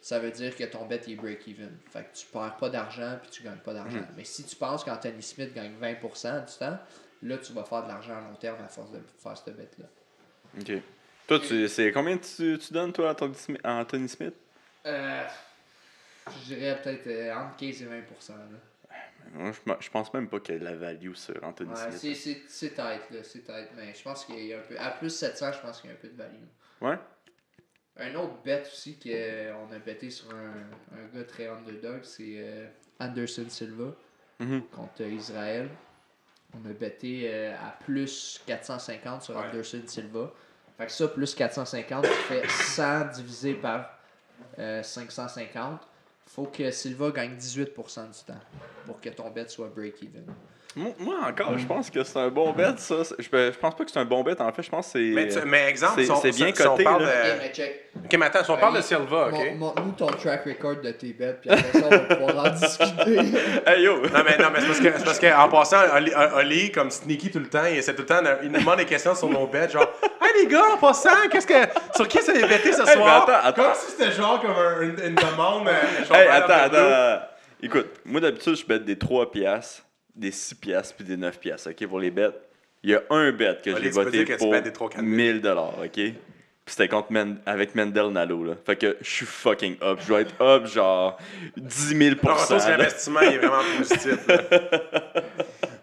ça veut dire que ton bet est break-even. Fait que tu perds pas d'argent puis tu gagnes pas d'argent. Mais si tu penses qu'Anthony Smith gagne 20% du temps, là, tu vas faire de l'argent à long terme à force de faire ce bet-là. OK. Toi, tu, c'est combien tu, tu donnes, toi, à Anthony Smith? à Anthony Smith? Euh, je dirais peut-être euh, entre 15 et 20%. Là. Moi, je, je pense même pas qu'il y ait de la value sur Anthony Ouais, Smith. c'est, c'est, c'est tight, là, c'est tight, mais je pense qu'il y a un peu. À plus 700, je pense qu'il y a un peu de value. Ouais? Un autre bet aussi qu'on a betté sur un, un gars très underdog, c'est euh, Anderson Silva Mhm. contre Israël. On a betté euh, à plus 450 sur Ouais. Anderson Silva. Fait que ça, plus 450, tu fais 100 divisé par euh, 550. Faut que Silva gagne 18% du temps pour que ton bet soit break-even. Moi, encore, je pense que c'est un bon bet, ça. C'est- Je, je pense pas que c'est un bon bet, en fait. Je pense que c'est. Mais, tu- mais exemple, c'est- si on- c'est bien si on coté, parle là. de- Ok, mais check. Ok, mais attends, si on parle de Silva, ok? Mon- Montre-nous ton track record de tes bets, puis après ça, on va pouvoir en discuter. Hey yo! Non, mais, non, mais c'est parce que, c'est parce qu'en passant, Oli, comme sneaky tout le temps, il essaie tout le temps, il nous demande des questions sur nos bets, genre, les gars, en passant, qu'est-ce que, sur qui ça est bêté ce soir? attends, attends. Comme si c'était genre comme un- une, une demande. euh, genre, Hey, attends, attends. Écoute, moi d'habitude, je bête des 3 piastres, des 6 piastres puis des 9 piastres, ok, pour les bêtes. Il y a un bet que Allez, j'ai tu peux voté dire que tu pour bêtes des 3-4 1000 dollars, ok? Puis c'était contre Men- avec Mendel Nalo, là. Fait que je suis fucking up. Je dois être up, genre 10 000 Le retour sur là. l'investissement, il est vraiment positif. là.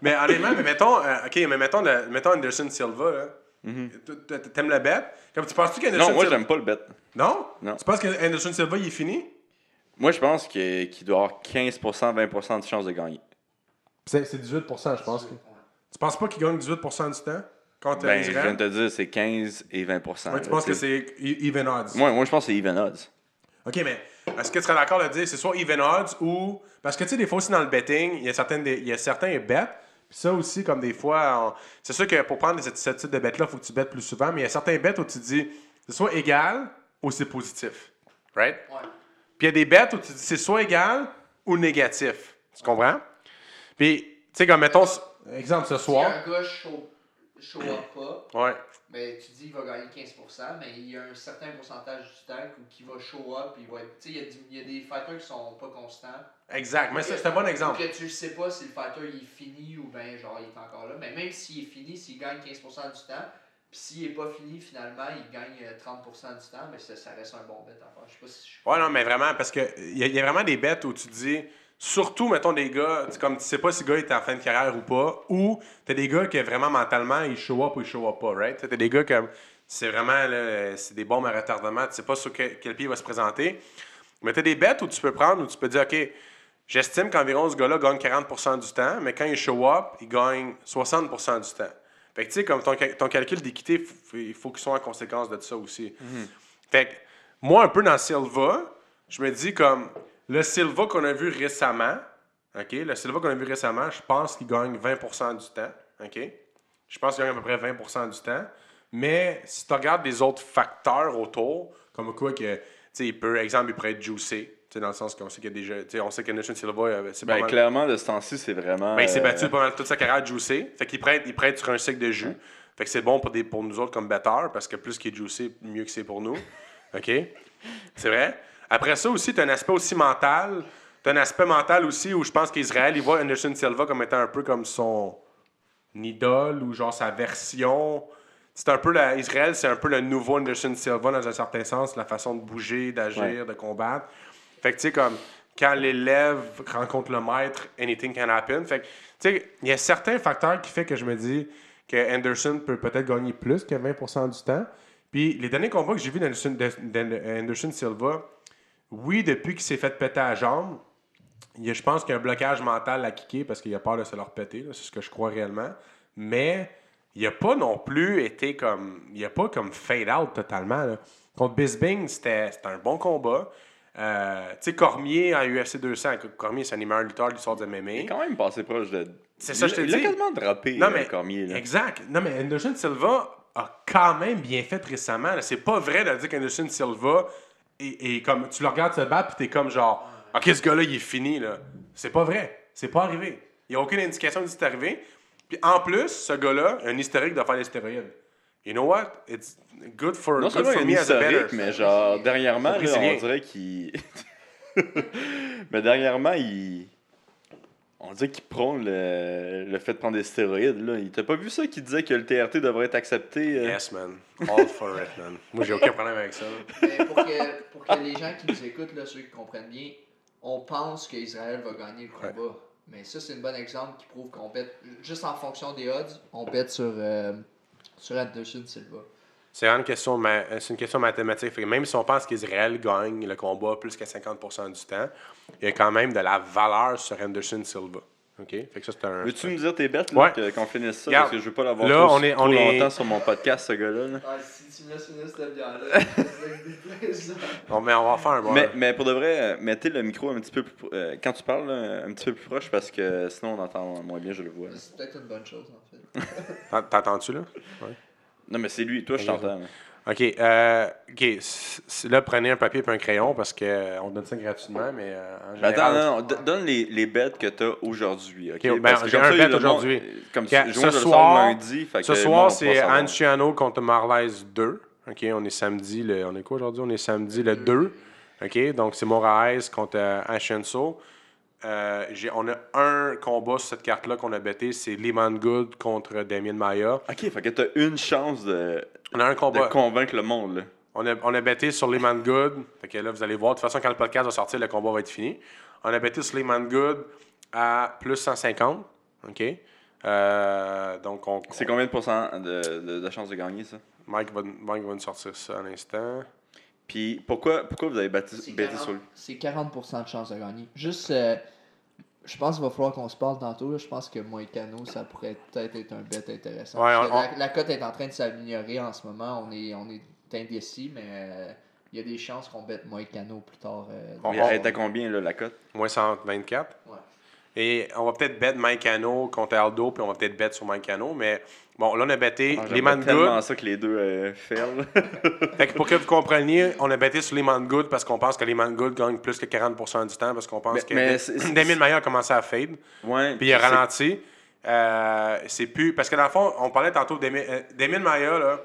mais honnêtement, mais mettons, euh, ok, mais mettons, le- mettons Anderson Silva, là. T- T'aimes le bet? Comme tu penses-tu qu'Anderson Mhm. Non, moi, Silva. j'aime pas le bet. Non? Non. Tu penses qu'Anderson Silva, il est fini? Moi, je pense que- qu'il doit avoir 15%, 20% de chance de gagner. C'est 18%, je pense. Tu penses pas qu'il gagne 18% du temps contre Ben, je viens de te dire, c'est 15 et 20%. Ouais, tu penses que c'est e- even odds? Moi, moi je pense que c'est even odds. OK, mais est-ce que tu serais d'accord de dire c'est soit even odds ou. Parce que tu sais, des fois aussi dans le betting, il y a, certaines des- il y a certains bets. Puis ça aussi, comme des fois, on- c'est sûr que pour prendre ce, ce type de bet-là, il faut que tu bettes plus souvent, mais il y a certains bets où tu dis c'est soit égal ou c'est positif. Right? Ouais. Puis il y a des bets où tu dis c'est soit égal ou négatif. Tu comprends? Puis, tu sais, comme mettons, exemple ce Si soir. un gars show, show up pas, Ouais. mais tu dis qu'il va gagner 15%, mais il y a un certain pourcentage du temps qui va show up, il va être. Tu sais, il y a il y, a des fighters qui sont pas constants. Exact. Mais c'est un bon exemple. Que tu ne sais pas si le fighter il est fini ou bien genre il est encore là. Mais même s'il est fini, s'il gagne 15% du temps, puis s'il est pas fini finalement, il gagne euh, 30% du temps, mais ça, ça reste un bon bet à faire. Je sais pas si je Ouais, non, mais vraiment, parce que il y, a- y a vraiment des bêtes où tu dis, surtout, mettons, des gars, tu- comme tu sais pas si le gars est en fin de carrière ou pas, ou t'as des gars que vraiment mentalement, ils show up ou ils show up pas, right? T'as des gars comme, c'est vraiment, c'est des bombes à retardement, tu sais pas sur quel, quel pied il va se présenter. Mais t'as des bêtes où tu peux prendre, où tu peux dire, OK, j'estime qu'environ ce gars-là gagne 40% du temps, mais quand il show up, il gagne 60% du temps. Fait que tu sais, comme ton, ton calcul d'équité, il faut qu'il soit en conséquence de ça aussi. Fait que moi, un peu dans Silva, je me dis comme le Silva qu'on a vu récemment, OK? Le Silva qu'on a vu récemment, je pense qu'il gagne 20% du temps. OK? Je pense qu'il gagne à peu près 20% du temps. Mais si tu regardes les autres facteurs autour, comme quoi que, tu sais, il peut, exemple, il pourrait être juicé. Dans le sens qu'on sait qu'il y a déjà. On sait Silva, euh, c'est Ben, mal- clairement, de ce temps-ci, c'est vraiment. ben, il s'est euh, battu pas mal toute sa carrière juicé. Fait qu'il prête, il prête sur un cycle de jus. Fait que c'est bon pour, des, pour nous autres comme betteurs, parce que plus qu'il est juicé, mieux que c'est pour nous. OK? C'est vrai? Après ça aussi, tu as un aspect aussi mental. Tu as un aspect mental aussi où je pense qu'Israël, il voit Anderson Silva comme étant un peu comme son idole ou genre sa version. C'est un peu la, Israël, c'est un peu le nouveau Anderson Silva dans un certain sens, la façon de bouger, d'agir, Ouais. de combattre. Fait que tu sais, comme quand l'élève rencontre le maître, anything can happen. Fait que tu sais, il y a certains facteurs qui fait que je me dis que Anderson peut peut-être gagner plus que 20% du temps. Puis les derniers combats que j'ai vus d'Anderson, Silva, oui, depuis qu'il s'est fait péter la jambe, je pense qu'il y a un blocage mental à kicker parce qu'il a peur de se leur péter. C'est ce que je crois réellement. Mais il n'a pas non plus été comme. Il n'a pas comme fade out totalement. Contre Bisbing, c'était c'était un bon combat. Euh, tu sais, Cormier en UFC 200, Cormier, c'est un des meilleurs lutteurs de l'histoire de Il est MMA. quand même passé proche de. C'est ça, je te il a dis. quasiment drapé, Non, euh, mais, Cormier. Là. Exact. Non, mais Anderson Silva a quand même bien fait récemment. C'est pas vrai de dire qu'Anderson Silva est, est comme. Tu le regardes se battre, puis t'es comme genre, OK, ce gars-là, il est fini. là. C'est pas vrai. C'est pas arrivé. Il n'y a aucune indication que c'est arrivé. Puis en plus, ce gars-là a un historique de faire des stéroïdes. You know what? It's good for, Non good for me as a better. mais genre, dernièrement, là, on dirait qu'il. mais dernièrement, il. On dirait qu'il prône le... le fait de prendre des stéroïdes. Là. Il t'a pas vu ça qui disait que le TRT devrait être accepté euh? Yes, man. All for it, man. Moi, j'ai aucun problème avec ça. Mais pour que, pour que les gens qui nous écoutent, là, ceux qui comprennent bien, on pense qu'Israël va gagner le combat. Mais ça, c'est un bon exemple qui prouve qu'on bête, juste en fonction des odds, on bête sur, euh, sur Anderson Silva. C'est une question, une question mathématique. Même si on pense qu'Israël gagne le combat plus que 50% du temps, il y a quand même de la valeur sur Anderson Silva. OK? Fait que ça, c'est un. Veux-tu me dire tes bêtes là, Ouais. qu'on finisse ça? Parce que je veux pas l'avoir Là, trop, on est- trop on est- longtemps sur mon podcast, ce gars-là. là. Ah, si tu me laisses finir cette bière-là, Bon, mais on va faire un bon. Mais, mais pour de vrai, euh, mettez le micro un petit peu plus. euh, quand tu parles, là, un petit peu plus proche parce que sinon on entend moins bien, je le vois. c'est peut-être une bonne chose, en fait. T'en- T'entends-tu, là? Non, mais c'est lui, toi, je t'entends. OK. euh, Là, prenez un papier et un crayon parce qu'on donne ça gratuitement, mais euh, attends, non, donne les, les bêtes que t'as aujourd'hui. OK? ben, j'ai comme un bet aujourd'hui. Comme ce sors soir- lundi. fait Ce que soir, c'est. Anciano contre Marlaise 2. OK, on est samedi. Le, on est quoi aujourd'hui? On est samedi le 2. OK, donc c'est Moraes contre euh, Ascenso. Euh, j'ai- on a un combat sur cette carte-là qu'on a bêté, c'est Lehman Good contre Damien Maya. OK, fait que t'as une chance de, On a un de combat. convaincre le monde. Là. On a, on a bêté sur Lehman Good. Fait que là, vous allez voir. De toute façon, quand le podcast va sortir, le combat va être fini. On a bêté sur Lehman Good à plus 150. OK? Euh, donc, on, C'est combien de pourcents de, de, de chances de gagner, ça? Mike va, Mike va nous sortir ça à l'instant. Puis pourquoi, pourquoi vous avez bâti, bêté 40, sur lui? c'est 40% de chance de gagner. Juste, euh, je pense qu'il va falloir qu'on se parle tantôt. là. Je pense que Moïcano, ça pourrait peut-être être un bet intéressant. Ouais, on- la, la cote est en train de s'améliorer en ce moment. On est, on est indécis, mais euh, il y a des chances qu'on bête Moïcano plus tard. euh, On- elle est à combien, là, la cote? Moins 124. Ouais. Et on va peut-être bet Mike Cano contre Aldo, puis on va peut-être bet sur Mike Cano. Mais bon, là, on a betté Ah, Lehman J'aimerais tellement Good. ça que les deux euh, fail. Fait que pour que vous compreniez, on a betté sur Lehman Good parce qu'on pense que Lehman Good gagne plus que 40% du temps parce qu'on pense Mais- que mais Damien Maillard a commencé à fade. ouais, Puis il a ralenti. Euh, c'est plus. Parce que dans le fond, on parlait tantôt de Damien, euh, Damien Maia, là,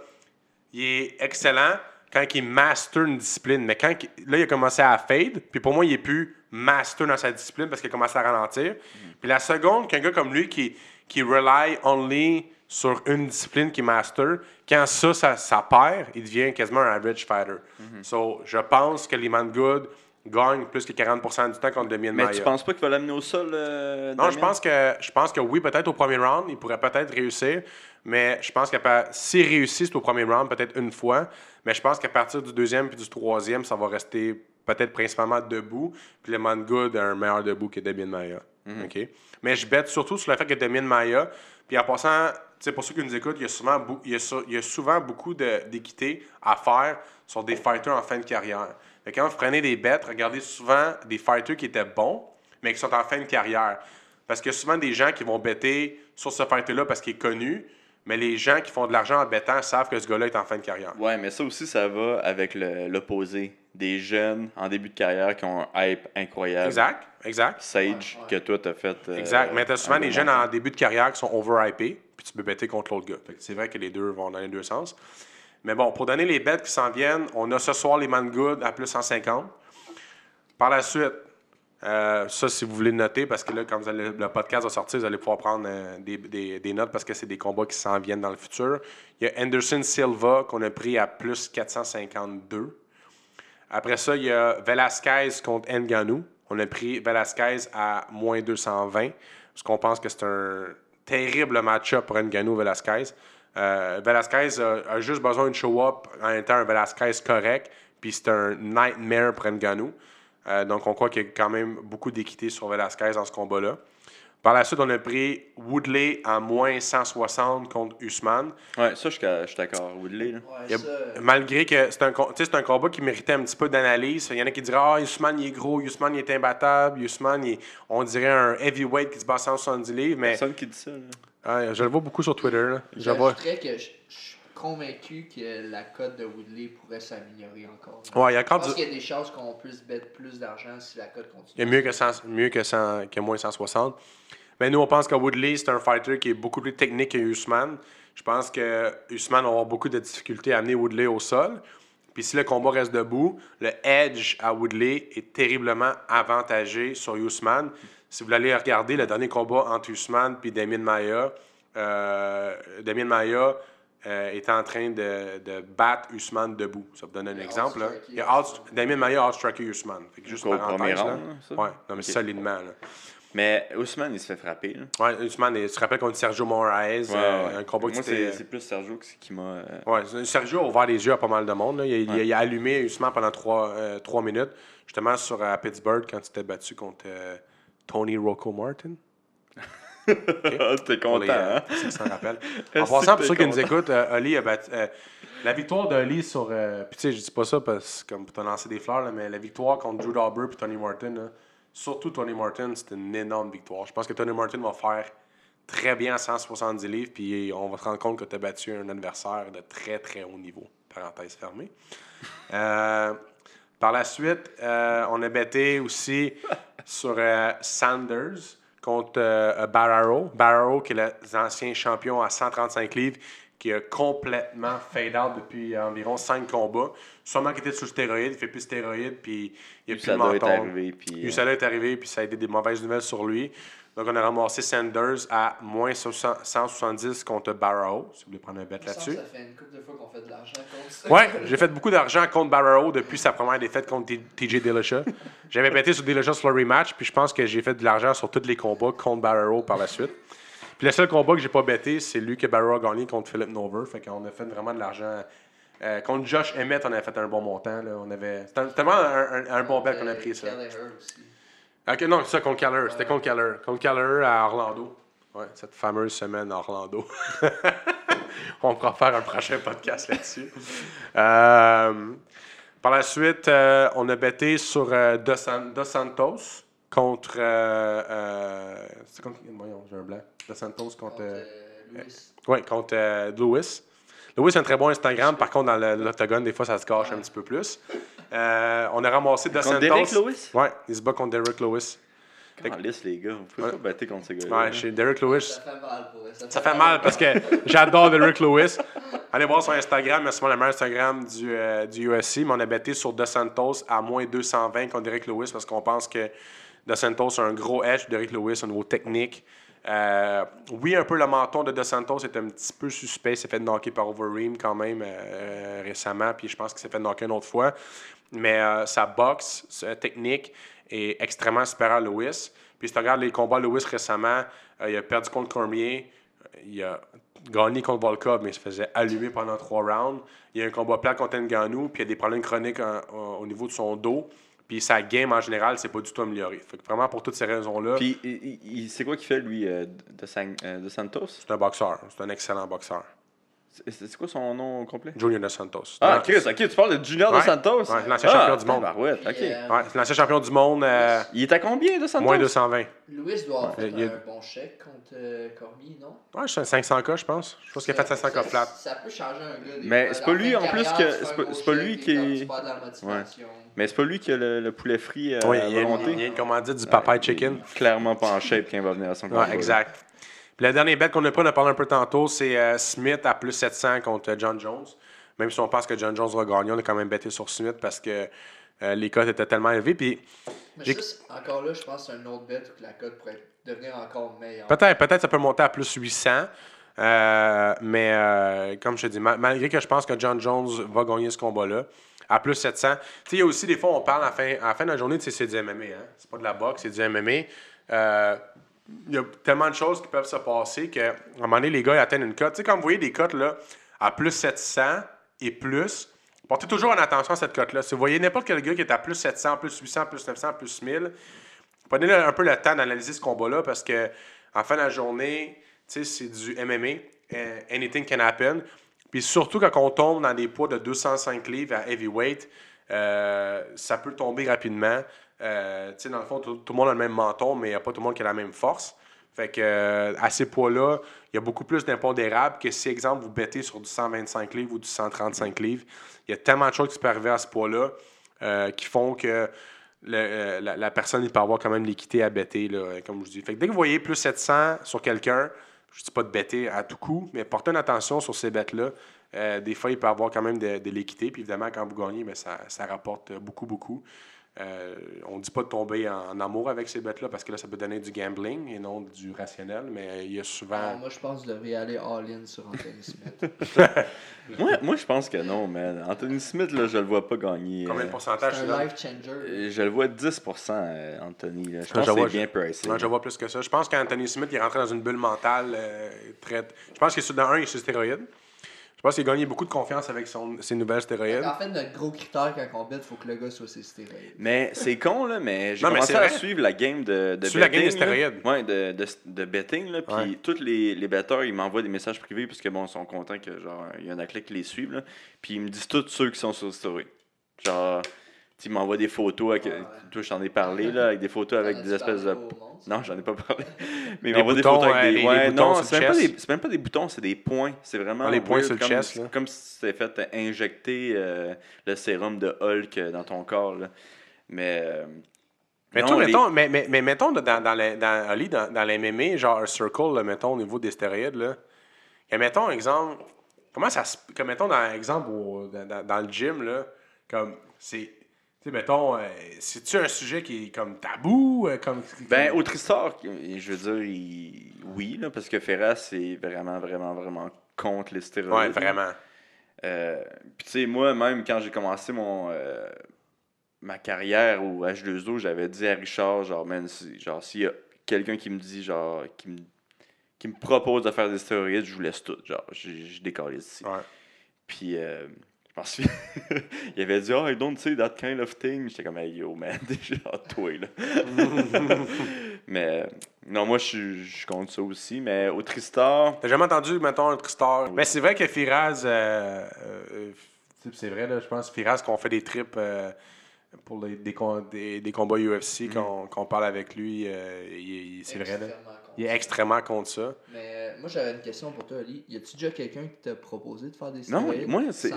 il est excellent quand il master une discipline. Mais quand il- là, il a commencé à fade, puis pour moi, il est plus master dans sa discipline parce qu'il a commencé à ralentir. Puis la seconde, qu'un gars comme lui qui, qui rely only sur une discipline qui master, quand ça, ça, ça perd, il devient quasiment un average fighter. So, je pense que Lehman Good gagne plus que 40% du temps contre Damien Mais Maia. tu penses pas qu'il va l'amener au sol? euh, Non, je pense que je pense que oui, peut-être au premier round, il pourrait peut-être réussir, mais je pense que s'il réussit c'est au premier round, peut-être une fois, mais je pense qu'à partir du deuxième puis du troisième, ça va rester peut-être principalement debout, puis le Man Good a un meilleur debout que Damien Maya. OK? Mais je bête surtout sur le fait que Damien Maya, puis en passant, pour ceux qui nous écoutent, il y a souvent, il y a souvent beaucoup d'équité à faire sur des fighters en fin de carrière. Fait quand vous prenez des bêtes, regardez souvent des fighters qui étaient bons, mais qui sont en fin de carrière. Parce qu'il y a souvent des gens qui vont bêter sur ce fighter-là parce qu'il est connu, mais les gens qui font de l'argent en bêtant savent que ce gars-là est en fin de carrière. Ouais, mais ça aussi, ça va avec l'opposé. Des jeunes en début de carrière qui ont un hype incroyable. Exact, exact. Sage, Ouais, ouais. que toi, t'as fait. euh, Exact. Mais tu as souvent des jeunes en début de carrière qui sont overhypés, puis tu peux bêter contre l'autre gars. Fait que C'est vrai que les deux vont dans les deux sens. Mais bon, pour donner les bêtes qui s'en viennent, on a ce soir les Man Good à plus 150. Par la suite, euh, ça, si vous voulez le noter, parce que là, quand vous allez- le podcast va sortir, vous allez pouvoir prendre euh, des, des- des notes parce que c'est des combats qui s'en viennent dans le futur. Il y a Anderson Silva qu'on a pris à plus 452. Après ça, il y a Velasquez contre Nganou. On a pris Velasquez à moins 220 parce qu'on pense que c'est un terrible match-up pour Nganou Velasquez. Euh, Velasquez a, juste besoin de show-up en étant un Velasquez correct, puis c'est un nightmare pour Nganou. Euh, donc, on croit qu'il y a quand même beaucoup d'équité sur Velasquez dans ce combat-là. Par la suite, on a pris Woodley à moins 160 contre Usman. Ouais, ça, je suis je suis d'accord. Woodley, là. Ouais, a- euh, malgré que c'est un, com- tu sais, c'est un combat qui méritait un petit peu d'analyse. Il y en a qui diraient Ah, Usman, il est gros, Usman, il est imbattable, Usman, il est- on dirait un heavyweight qui se bat 170 livres. Mais Personne qui dit ça, là. Ah, je le vois beaucoup sur Twitter. Là. Je le vois. Que je convaincu que la cote de Woodley pourrait s'améliorer encore. Ouais, il y a Je encore pense du- qu'il y a des chances qu'on puisse mettre plus d'argent si la cote continue. Il y a mieux que, 100 mieux que, 100 que moins 160. Mais nous, on pense que Woodley, c'est un fighter qui est beaucoup plus technique que Usman. Je pense que Usman va avoir beaucoup de difficultés à amener Woodley au sol. Puis si le combat reste debout, le edge à Woodley est terriblement avantagé sur Usman. Si vous allez regarder le dernier combat entre Usman et Damien Maya, euh, Damien Maya euh, est en train de, de battre Usman debout. Ça vous donne un Il exemple. Là. outstriké Il a out- Damien Maya a Usman. Fait que juste Au parenthèse, premier là. round, là, ça? Ouais, non, mais Ok. solidement. Là. Mais Ousmane, il se fait frapper, là. Ouais, Usman, tu te rappelles contre Sergio Moraes, Ouais, euh, ouais. un combat Moi, qui c'est était... c'est plus Sergio qui, m'a. euh, Ouais, Sergio a ouvert les yeux à pas mal de monde. là. Il, a, il a- Ouais. il a allumé Usman pendant trois, euh, trois minutes, justement sur euh, Pittsburgh, quand tu t'es battu contre euh, Tony Rocco Martin. T'es Pour les, content, euh, hein? Est-ce En passant, pour ceux t'es qui nous écoutent, euh, Oli a battu. euh, la victoire d'Oli sur. euh, Puis tu sais, je dis pas ça parce que comme te lancer des fleurs, là, mais la victoire contre Drew Dauber et Tony Martin, là, surtout Tony Martin, c'était une énorme victoire. Je pense que Tony Martin va faire très bien à 170 livres, puis on va se rendre compte que tu as battu un adversaire de très très haut niveau. Parenthèse fermée. Euh, par la suite, euh, on a bêté aussi sur euh, Sanders contre euh, Barraro. Barraro, qui est l'ancien champion à 135 livres, qui a complètement fade out depuis environ 5 combats. Sûrement qu'il était sous stéroïdes, il fait plus de stéroïdes, puis il n'y a plus de menton. arrivé, puis. euh, UCLA est arrivé, puis ça a été des mauvaises nouvelles sur lui. Donc, on a ramassé Sanders à moins 60 170 contre Barrow, si vous voulez prendre un bet là-dessus. Ça fait une couple de fois qu'on fait de l'argent contre ça. Ouais, j'ai fait beaucoup d'argent contre Barrow depuis sa première défaite contre TJ Dillashaw. J'avais betté sur Dillashaw sur le rematch, puis je pense que j'ai fait de l'argent sur tous les combats contre Barrow par la suite. Puis le seul combat que j'ai pas betté, c'est lui que Barrow a gagné contre Philip Nover. Fait qu'on a fait vraiment de l'argent. Euh, contre Josh Emmett, on avait fait un bon montant. Là. On avait... C'était vraiment un, un- un bon bet qu'on a pris, ça. Aussi. Ok, non, c'est ça, contre Keller. C'était contre Keller. Contre Keller à Orlando. Ouais, cette fameuse semaine à Orlando. On pourra faire un prochain podcast là-dessus. Euh, par la suite, euh, on a bêté sur euh, Dos, San- Dos Santos contre. C'est contre. Voyons, j'ai un blanc. Dos Santos contre. Contre Lewis. oui, contre Lewis. Lewis a un très bon Instagram. Par contre, dans l'octogone, des fois, ça se gâche un petit peu plus. Euh, on a ramassé Dos Santos. Derek Lewis? Ouais, il se bat contre Derek Lewis. Comment lisse, les gars? Vous pouvez Ouais. pas battre contre ces gars-là. Ouais, chez Derek Lewis. Ça fait mal pour eux. Ça fait mal parce que j'adore Derek Lewis. Allez voir son Instagram, c'est le meilleur Instagram du, euh, du UFC, mais on a bêté sur Dos Santos à moins 220 contre Derek Lewis parce qu'on pense que Dos Santos a un gros edge de Derek Lewis au niveau technique. Euh, oui, un peu le menton de Dos Santos est un petit peu suspect. Il s'est fait knocker par Overeem quand même euh, récemment, puis je pense qu'il s'est fait knocker une autre fois. Mais euh, sa boxe, sa technique est extrêmement supérieure à Lewis. Puis si tu regardes les combats de Lewis récemment, euh, il a perdu contre Cormier, il a gagné contre Volkov, mais il se faisait allumer pendant trois rounds. Il y a un combat plat contre Ngannou, puis il y a des problèmes chroniques en- en- au niveau de son dos. Puis sa game en général, c'est pas du tout amélioré. Fait que vraiment, pour toutes ces raisons-là, Puis, c'est quoi qu'il fait, lui, euh, de, San- euh, de Santos? c'est un boxeur. C'est un excellent boxeur. C'est c'est quoi son nom complet? Junior Dos Santos. Ah. Chris, ok, tu parles de Junior Dos Ouais. Santos? Ouais, l'ancien ah, champion du monde. ok. Euh, Ouais, c'est l'ancien champion du monde, euh, Il est à combien de Santos? moins 220. Louis doit avoir fait Il un bon chèque contre euh, Cormier, non? Ouais, je suis à 500K, je pense. Je pense qu'il a fait 500K Ça- flat. Ça peut changer un gars. des Mais c'est pas lui, en plus, que- c'est un pas- c'est lui qui est-. Mais c'est pas lui qui a le, le poulet frit euh, Oui, à il y a une- volonté. il y a une commandite du Popeye Chicken. Il est Clairement pas en shape quand il va venir à son. Ouais, exact. Puis la dernière bet qu'on a pris, on a parlé un peu tantôt, c'est euh, Smith à plus 700 contre euh, John Jones. Même si on pense que John Jones va gagner, on a quand même betté sur Smith parce que euh, les cotes étaient tellement élevées. Puis Mais encore là, je pense que c'est un autre bet où la cote pourrait devenir encore meilleure. peut-être peut-être ça peut monter à plus 800. Euh, mais euh, comme je te dis, ma- malgré que je pense que John Jones va gagner ce combat-là, à plus 700. Tu sais, il y a aussi des fois, on parle à la fin, fin de la journée, c'est du MMA. Hein? C'est pas de la boxe, c'est du MMA. Euh, il y a tellement de choses qui peuvent se passer qu'à un moment donné, les gars ils atteignent une cote. Tu sais, quand vous voyez des cotes là, à plus 700 et plus, portez toujours en attention à cette cote-là. Si vous voyez n'importe quel gars qui est à plus 700, plus 800, plus 900, plus 1000, prenez un peu le temps d'analyser ce combat-là parce que en fin de la journée, tu sais, c'est du MMA. euh, anything can happen. Puis surtout quand on tombe dans des poids de 205 livres à heavyweight, euh, ça peut tomber rapidement. Euh, tu sais, dans le fond, tout, le monde a le même menton, mais il n'y a pas tout le monde qui a la même force. Fait que euh, à ces poids-là, il y a beaucoup plus d'impondérables que si, exemple, vous bettez sur du 125 livres ou du 135 livres. Il y a tellement de choses qui peuvent arriver à ce poids-là euh, qui font que la, la personne il peut avoir quand même l'équité à better, là, comme je vous dis. Fait que dès que vous voyez plus 700 sur quelqu'un, je ne dis pas de better à tout coup, mais portez une attention sur ces bêtes-là. Des fois, il peut avoir quand même de, de l'équité. Puis évidemment, quand vous gagnez, ben, ça, ça rapporte beaucoup, beaucoup. Euh, on ne dit pas de tomber en, en amour avec ces bêtes-là parce que là, ça peut donner du gambling et non du rationnel, mais il y a Ah, souvent. moi, je pense que vous devriez aller all-in sur Anthony Smith. Moi, moi je pense que non, man. Anthony Smith, là, je le vois pas gagner. Combien de euh, pourcentage C'est tu donnes? un life changer. euh, Je le vois 10%, euh, Anthony. là. Je je pense que vois- c'est bien pricé. Moi, je vois plus que ça. Je pense qu'Anthony Smith il est rentré dans une bulle mentale euh, très. Je pense qu'il est sur dans un, il est sur stéroïdes. Je pense qu'il a gagné beaucoup de confiance avec son, ses nouvelles stéroïdes. En fait, notre gros critère quand on bet, il faut que le gars soit ses stéroïdes. Mais c'est con, là, mais j'ai mais commencé à vrai. suivre la game de, de Suis la game betting. des stéroïdes. Ouais, de, de, de betting, là. Puis Ouais. tous les, les betteurs, ils m'envoient des messages privés parce que, bon, ils sont contents que, genre, il y a un athlète qui les suivent, là. Puis ils me disent tous ceux qui sont sur story. Genre, tu m'envoient des photos, avec, Ouais, ouais. toi, je t'en ai parlé, là, avec des photos avec des espèces de. Non, j'en ai pas parlé. Mais ils Des m'envoient des boutons, photos euh, avec les- des. Ouais, les boutons non, c'est même, même pas des boutons, c'est des points. C'est vraiment. Ah, les points weird, sur le comme, chest, là. Comme si tu fait injecter euh, le sérum de Hulk euh, dans ton corps, là. Mais. euh, Mais, non, toi, les- mettons, mais, mais, mais mettons dans, dans, les, dans, Ali, dans, dans les MMA, genre un circle, là, mettons, au niveau des stéroïdes, là. Et mettons, exemple, comment ça se. Comme mettons, dans exemple, au- dans, dans- dans le gym, là, comme c'est. Tu sais, mettons, euh, c'est-tu un sujet qui est comme tabou? euh, comme, Ben, au Tristar, je veux dire, il- oui, là, parce que Ferras, c'est vraiment, vraiment, vraiment contre les stéroïdes. Ouais, vraiment. Euh, Puis, tu sais, moi, même quand j'ai commencé mon. ma carrière au H2O, j'avais dit à Richard, genre, man, si- genre, s'il y a quelqu'un qui me dit, genre, qui me, qui me propose de faire des stéroïdes, je vous laisse tout. Genre, je, je décolle ici. Ouais. Puis, euh, je pense il avait dit, oh, I don't say that kind of thing. J'étais comme, hey, yo, man, déjà, toi, là. mais, non, moi, je suis- je suis contre ça aussi. Mais au Tristar, T'as jamais entendu, mettons, un Tristar? Mais c'est vrai que Firaz, euh, euh, tu sais, c'est vrai, là, je pense, Firaz, qu'on fait des trips euh, pour les- des, des, des combats UFC, qu'on qu'on parle avec lui, euh, c'est vrai, là. Il est extrêmement contre ça. Mais euh, moi, j'avais une question pour toi, Ali. Y a-tu déjà quelqu'un qui t'a proposé de faire des Non, stéroïdes moi, c'est-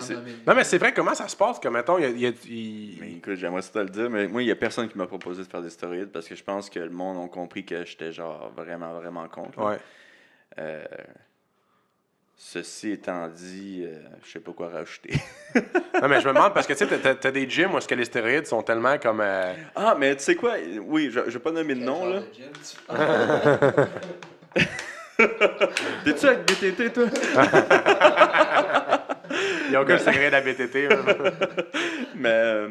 Non, mais c'est vrai, comment ça se passe que, mettons, il y a. y Mais écoute, j'aimerais ça te le dire, mais moi, il n'y a personne qui m'a proposé de faire des stéroïdes parce que je pense que le monde a compris que j'étais genre vraiment, vraiment contre. Ouais. Euh, ceci étant dit, euh, je sais pas quoi rajouter. Non, mais je me demande, parce que, tu sais, t'as- t'as des gyms où est-ce que les stéroïdes sont tellement comme. euh, ah, mais tu sais quoi? Oui, je, je vais pas nommer de nom, là. de? T'es-tu avec BTT, toi? Il n'y a aucun stéroïde à BTT. là. mais, euh,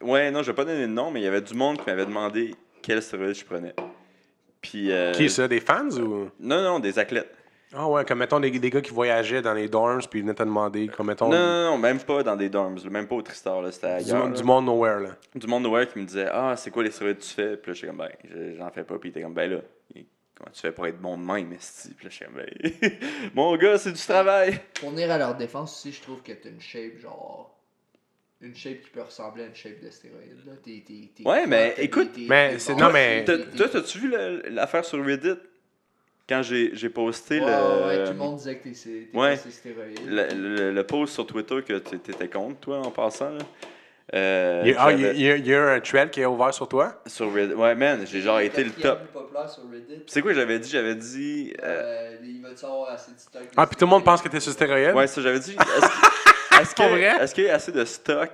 ouais, non, je vais pas donner de nom, mais il y avait du monde qui m'avait demandé quel stéroïde je prenais. Puis, euh, Qui, ça, des fans ou? Non, non, des athlètes. Ah, ouais, comme, mettons, des, des gars qui voyageaient dans les dorms, puis ils venaient te demander, comme, mettons. Non, non, non, même pas dans des dorms, même pas au Tristar, là, c'était du, ailleurs. monde- là. du monde nowhere, là. du monde nowhere qui me disait Ah, c'est quoi les stéroïdes que tu fais Puis là, j'étais comme Ben, je- j'en fais pas. Puis il était comme Ben là, comment tu fais pour être bon de même, esti? Puis là, je suis comme, Ben, mon gars, c'est du travail. Pour venir à leur défense aussi, je trouve que t'as une shape genre. Une shape qui peut ressembler à une shape de stéroïde. Là. Ouais, mais écoute, t'es- mais c'est- non, mais- Toi, t'as-tu vu l'affaire sur Reddit? Quand j'ai j'ai posté Ouais, le, ouais, tout le monde disait que t'es, Ouais. stéroïde. le, le- le post sur Twitter que tu étais contre, toi, en passant. Là. Euh, Il y, a, ah, il y j'avais- a- il y a- un thread qui est ouvert sur toi? Sur Reddit. Ouais, man, j'ai genre été le top. plus populaire sur Reddit. C'est quoi j'avais dit? J'avais dit. euh, Euh, il va-tu avoir assez de stock? Ah, puis tout le monde pense que t'es sur stéroïde? Ouais, ça, j'avais dit. Est-ce que- est-ce Pour que- vrai? est-ce qu'il y a assez de stock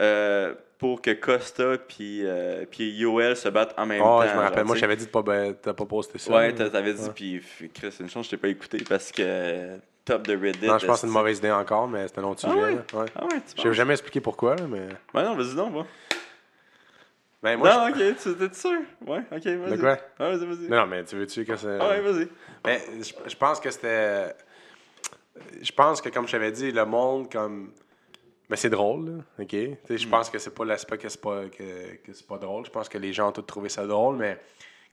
euh, pour que Costa puis euh, puis Yoel se battent en même Oh, temps? je me rappelle. genre, Moi, sais? j'avais dit de pas, ben, t'as pas posté ça. Ouais, t'a- t'avais dit, puis Chris, c'est une chance que je t'ai pas écouté parce que top de Reddit. Non, je pense que c'est une mauvaise idée encore, mais c'est un autre Ah sujet. ouais? là. Ouais. Ah ouais, tu Je penses? jamais expliqué pourquoi, là, mais. Ouais, non, vas-y, non, va. Ben, moi, non, ok, tu t'es sûr? Ouais, ok, vas-y. De quoi? Ah, vas-y, vas-y. Non, non, mais tu veux-tu que c'est. Ah ouais, vas-y. Mais je, je pense que c'était. Je pense que, comme je t'avais dit, le monde, comme. Mais c'est drôle, là, OK? Mm. Je pense que c'est pas l'aspect que c'est pas, que, que c'est pas drôle. Je pense que les gens ont tous trouvé ça drôle, mais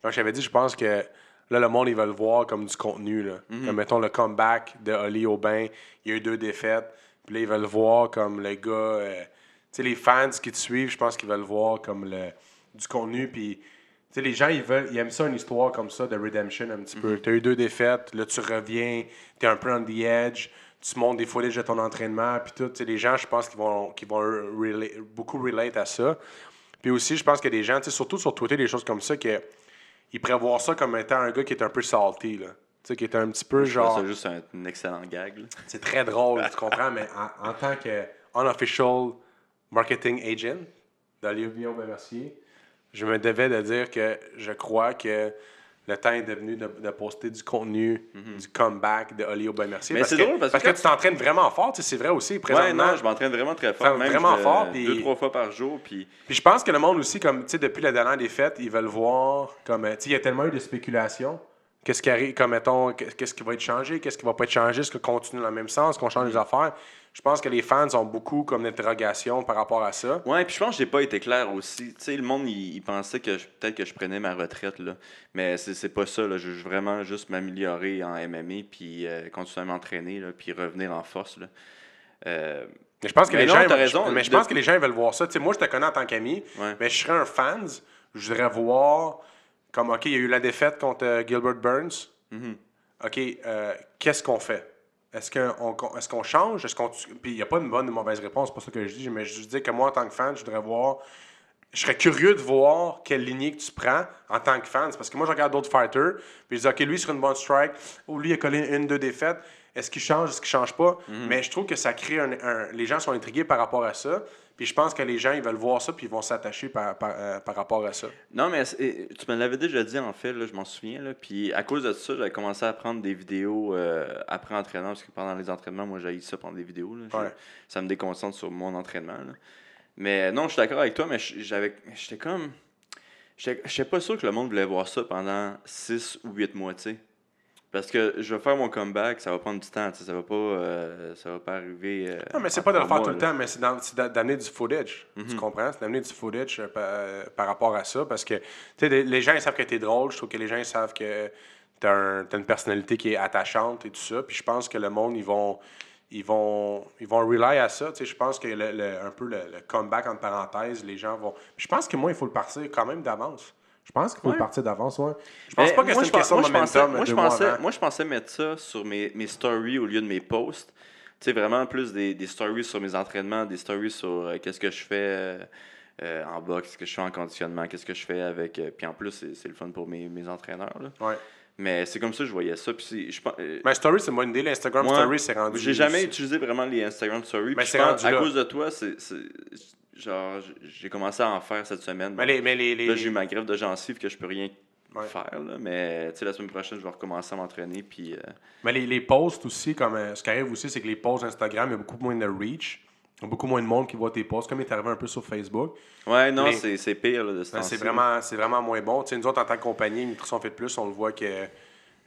comme je t'avais dit, je pense que là, le monde, ils veulent voir comme du contenu, là. Comme, mettons, le comeback de Oli Aubin, il y a eu deux défaites, puis là, ils veulent voir comme le gars... euh, tu sais, les fans qui te suivent, je pense qu'ils veulent voir comme le, du contenu, puis... Tu sais, les gens, ils, veulent, ils aiment ça, une histoire comme ça de redemption un petit peu. Tu as eu deux défaites, là, tu reviens, tu es un peu on the edge, tu montes des footage de ton entraînement, puis tout. Les gens, je pense qu'ils vont, vont beaucoup relate à ça. Puis aussi, je pense a des gens, tu sais, surtout sur Twitter, des choses comme ça, que ils prévoient ça comme étant un gars qui est un peu salty, là. Tu sais, qui est un petit peu Je genre. ça juste un, un excellent gag. C'est très drôle, tu comprends, mais en, en tant que unofficial marketing agent d'Olivier Mercier, je me devais de dire que je crois que le temps est devenu de, de poster du contenu, du comeback de Oli Mercier. Mhm. Mais parce c'est drôle parce que que tu t'entraînes vraiment fort, c'est vrai aussi, Ouais, présentement. non, je m'entraîne vraiment très fort. Vraiment Même vraiment je- fort, puis- Deux, trois fois par jour. Puis Puis je pense que le monde aussi, comme, tu sais, depuis la dernière défaite, ils veulent voir, comme, tu sais, il y a tellement eu de spéculation. Qu'est-ce qui arrive, comme, mettons, qu'est-ce qui va être changé, qu'est-ce qui va pas être changé, est-ce qu'on continue dans le même sens, qu'on change les affaires? Je pense que les fans ont beaucoup, comme, d'interrogations par rapport à ça. Ouais, puis je pense que j'ai pas été clair aussi. Tu sais, le monde, il, il pensait que peut-être que je prenais ma retraite, là. Mais c'est pas ça, là. Je veux vraiment juste m'améliorer en MMA, puis euh, continuer à m'entraîner, là, puis revenir en force, là. Euh, Mais je pense que Mais les non, gens. je- raison. Mais je De- pense que les gens veulent voir ça. Tu sais, moi, je te connais en tant qu'ami, Ouais. mais je serais un fan. Je voudrais voir, comme, OK, il y a eu la défaite contre euh, Gilbert Burns. Mhm. OK, euh, qu'est-ce qu'on fait? Est-ce qu'on est qu'on change? Est-ce qu'on Puis il n'y a pas de bonne ou de mauvaise réponse, c'est pas ça que je dis, mais je dis que moi, en tant que fan, je voudrais voir. Je serais curieux de voir quelle lignée que tu prends en tant que fan. C'est Parce que moi, je regarde d'autres fighters, puis je dis, OK, lui, sur une bonne strike, ou lui, il a collé une, deux défaites. Est-ce qu'il change, est-ce qu'il change pas? Mais je trouve que ça crée un, un- Les gens sont intrigués par rapport à ça. Puis je pense que les gens, ils veulent voir ça, puis ils vont s'attacher par, par, euh, par rapport à ça. Non, mais tu me l'avais déjà dit, en fait, là, je m'en souviens. Là, puis à cause de ça, j'avais commencé à prendre des vidéos euh, après entraînement, parce que pendant les entraînements, moi, j'ai ça prendre des vidéos. Là, Je- Ouais. Ça me déconcentre sur mon entraînement. là. Mais non, je suis d'accord avec toi, mais j'avais, j'étais comme. J'étais j'étais pas sûr que le monde voulait voir ça pendant 6 ou 8 mois, tu sais. Parce que je vais faire mon comeback, ça va prendre du temps, ça va pas, euh, ça va pas arriver. euh, Non, mais c'est pas de le faire tout le temps, mais c'est d'amener du footage. Tu comprends? C'est d'amener du footage euh, par, par rapport à ça. Parce que, les- les gens, ils savent que t'es drôle. Je trouve que les gens, ils savent que t'as un, une personnalité qui est attachante et tout ça. Puis je pense que le monde, ils vont. Ils vont, ils vont rely à ça. Tu sais, je pense que le, le- un peu le, le comeback, entre parenthèses, les gens vont. Je pense que moi, il faut le partir quand même d'avance. Je pense qu'il faut Ouais. le partir d'avance, ouais. Je pense Mais pas que moi, c'est je une question de momentum. Moi, je pensais, moi, je pensais mettre ça sur mes, mes stories au lieu de mes posts. Tu sais, vraiment plus des, des stories sur mes entraînements, des stories sur euh, qu'est-ce que je fais euh, euh, en boxe, qu'est-ce que je fais en conditionnement, qu'est-ce que je fais avec. euh, puis en plus, c'est c'est le fun pour mes, mes entraîneurs. là. Ouais. Mais c'est comme ça que je voyais ça. Puis je pense- euh, Mais Story, c'est une bonne idée. L'Instagram Story, c'est rendu. J'ai jamais utilisé vraiment les Instagram stories. Mais c'est rendu à là. cause de toi, c'est. Genre, j'ai commencé à en faire cette semaine. Mais les. Mais les, les- Là, j'ai eu ma grève de gencive que je peux rien Ouais. faire. Là, mais tu sais, la semaine prochaine, je vais recommencer à m'entraîner. Puis. euh, Mais les, les posts aussi, comme euh, ce qui arrive aussi, c'est que les posts Instagram, il y a beaucoup moins de reach. Il y a beaucoup moins de monde qui voit tes posts, comme il est arrivé un peu sur Facebook. Ouais, non, Mais- c'est c'est pire là, de ce Ben, c'est vraiment, c'est vraiment moins bon. Tu sais, nous autres, en tant que compagnie, Nutrition Fit Plus, on le voit que.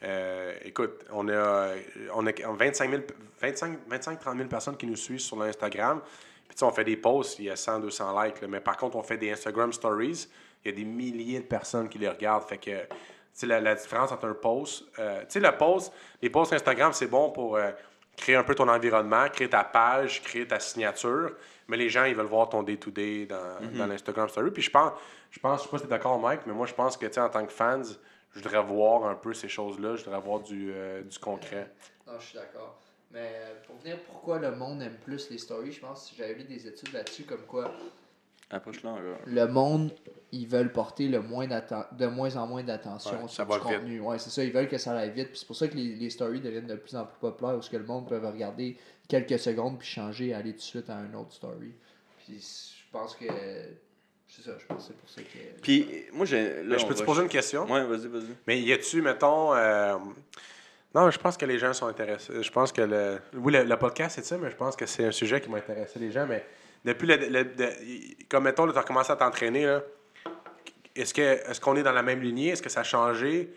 euh, écoute, on a, on a 25 000, 25, 25 30 000 personnes qui nous suivent sur l'Instagram. Puis, tu sais, on fait des posts, il y a 100, 200 likes. là. mais par contre, on fait des Instagram Stories. Il y a des milliers de personnes qui les regardent. Fait que, tu sais, la, la différence entre un post. euh, tu sais, le post, les posts Instagram, c'est bon pour euh, créer un peu ton environnement, créer ta page, créer ta signature. Mais les gens, ils veulent voir ton day-to-day dans, dans l'Instagram Story. Puis je pense, je pense, je sais pas si tu es d'accord, Mike, mais moi, je pense que, tu sais, en tant que fans, je voudrais voir un peu ces choses-là. Je voudrais voir du, euh, du concret. Non, je suis d'accord. Mais euh, pour venir, pourquoi le monde aime plus les stories, je pense que j'avais lu des études là-dessus comme quoi Approche-là le monde, ils veulent porter le moins d'atten- de moins en moins d'attention Ouais, sur ça du va vite. contenu. Ouais, c'est ça, ils veulent que ça aille vite. Puis c'est pour ça que les, les stories deviennent de plus en plus populaires, parce que le monde peut regarder quelques secondes puis changer et aller tout de suite à un autre story. Puis je pense que. C'est ça, je pense que c'est pour ça que. Puis, moi, j'ai. je peux te poser une question? Ouais, vas-y, vas-y. Mais y a-tu, mettons. euh, Non, je pense que les gens sont intéressés. Je pense que le. Oui, le, le podcast, c'est ça, mais je pense que c'est un sujet qui va intéresser les gens. Mais depuis le. le- de- Comme mettons, tu as commencé à t'entraîner, là, est-ce qu'on est dans la même lignée? Est-ce que ça a changé?